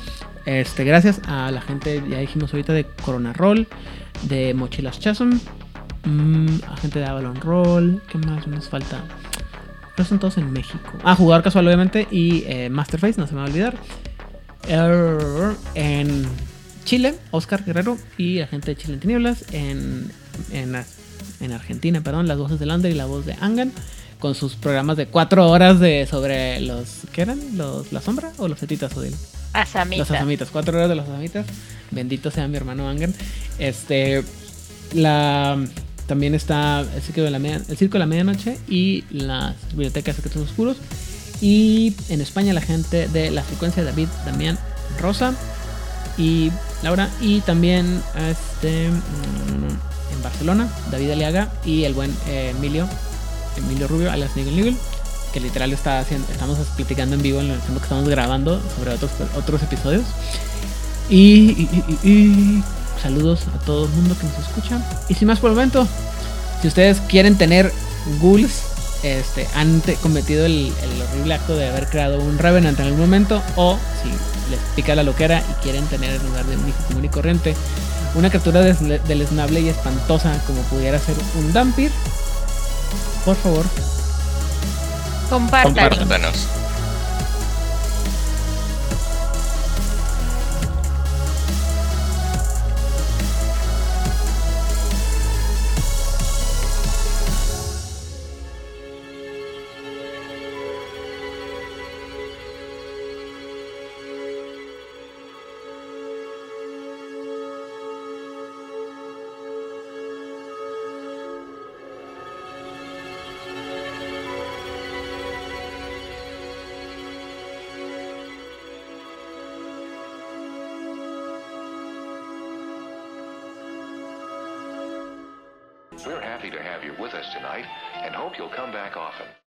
Este, gracias a la gente, ya dijimos ahorita, de Corona Roll, de Mochilas Chasm, mm, a gente de Avalon Roll, ¿qué más nos falta? Pero son todos en México. Ah, jugador casual, obviamente. Y eh, Masterface, no se me va a olvidar. Er, en Chile, Oscar Guerrero y la gente de Chile en Tinieblas. En, en, en Argentina, perdón, las voces de Lander y la voz de Angan. Con sus programas de cuatro horas de sobre los. ¿Qué eran? Los, ¿La sombra o los setitas, Odil?
Asamitas.
Los asamitas, cuatro horas de los asamitas. Bendito sea mi hermano Angan. Este. La. También está el circo de la, media- el circo de la medianoche y las bibliotecas secretos oscuros. Y en España la gente de la frecuencia David, Damián Rosa y Laura. Y también este mm, en Barcelona, David Aliaga y el buen eh, Emilio, Emilio Rubio, alias Nigel Nigel, que literal está haciendo, estamos platicando en vivo en el tiempo que estamos grabando sobre otros, otros episodios. Y, saludos a todo el mundo que nos escucha. Y sin más por el momento, si ustedes quieren tener ghouls, este, han cometido el, el horrible acto de haber creado un Revenant en algún momento, o si les pica la loquera y quieren tener en lugar de un hijo común y corriente una criatura deleznable y espantosa como pudiera ser un Dampir, por favor,
Compartan.
Compártanos.
Tonight and hope you'll come back often.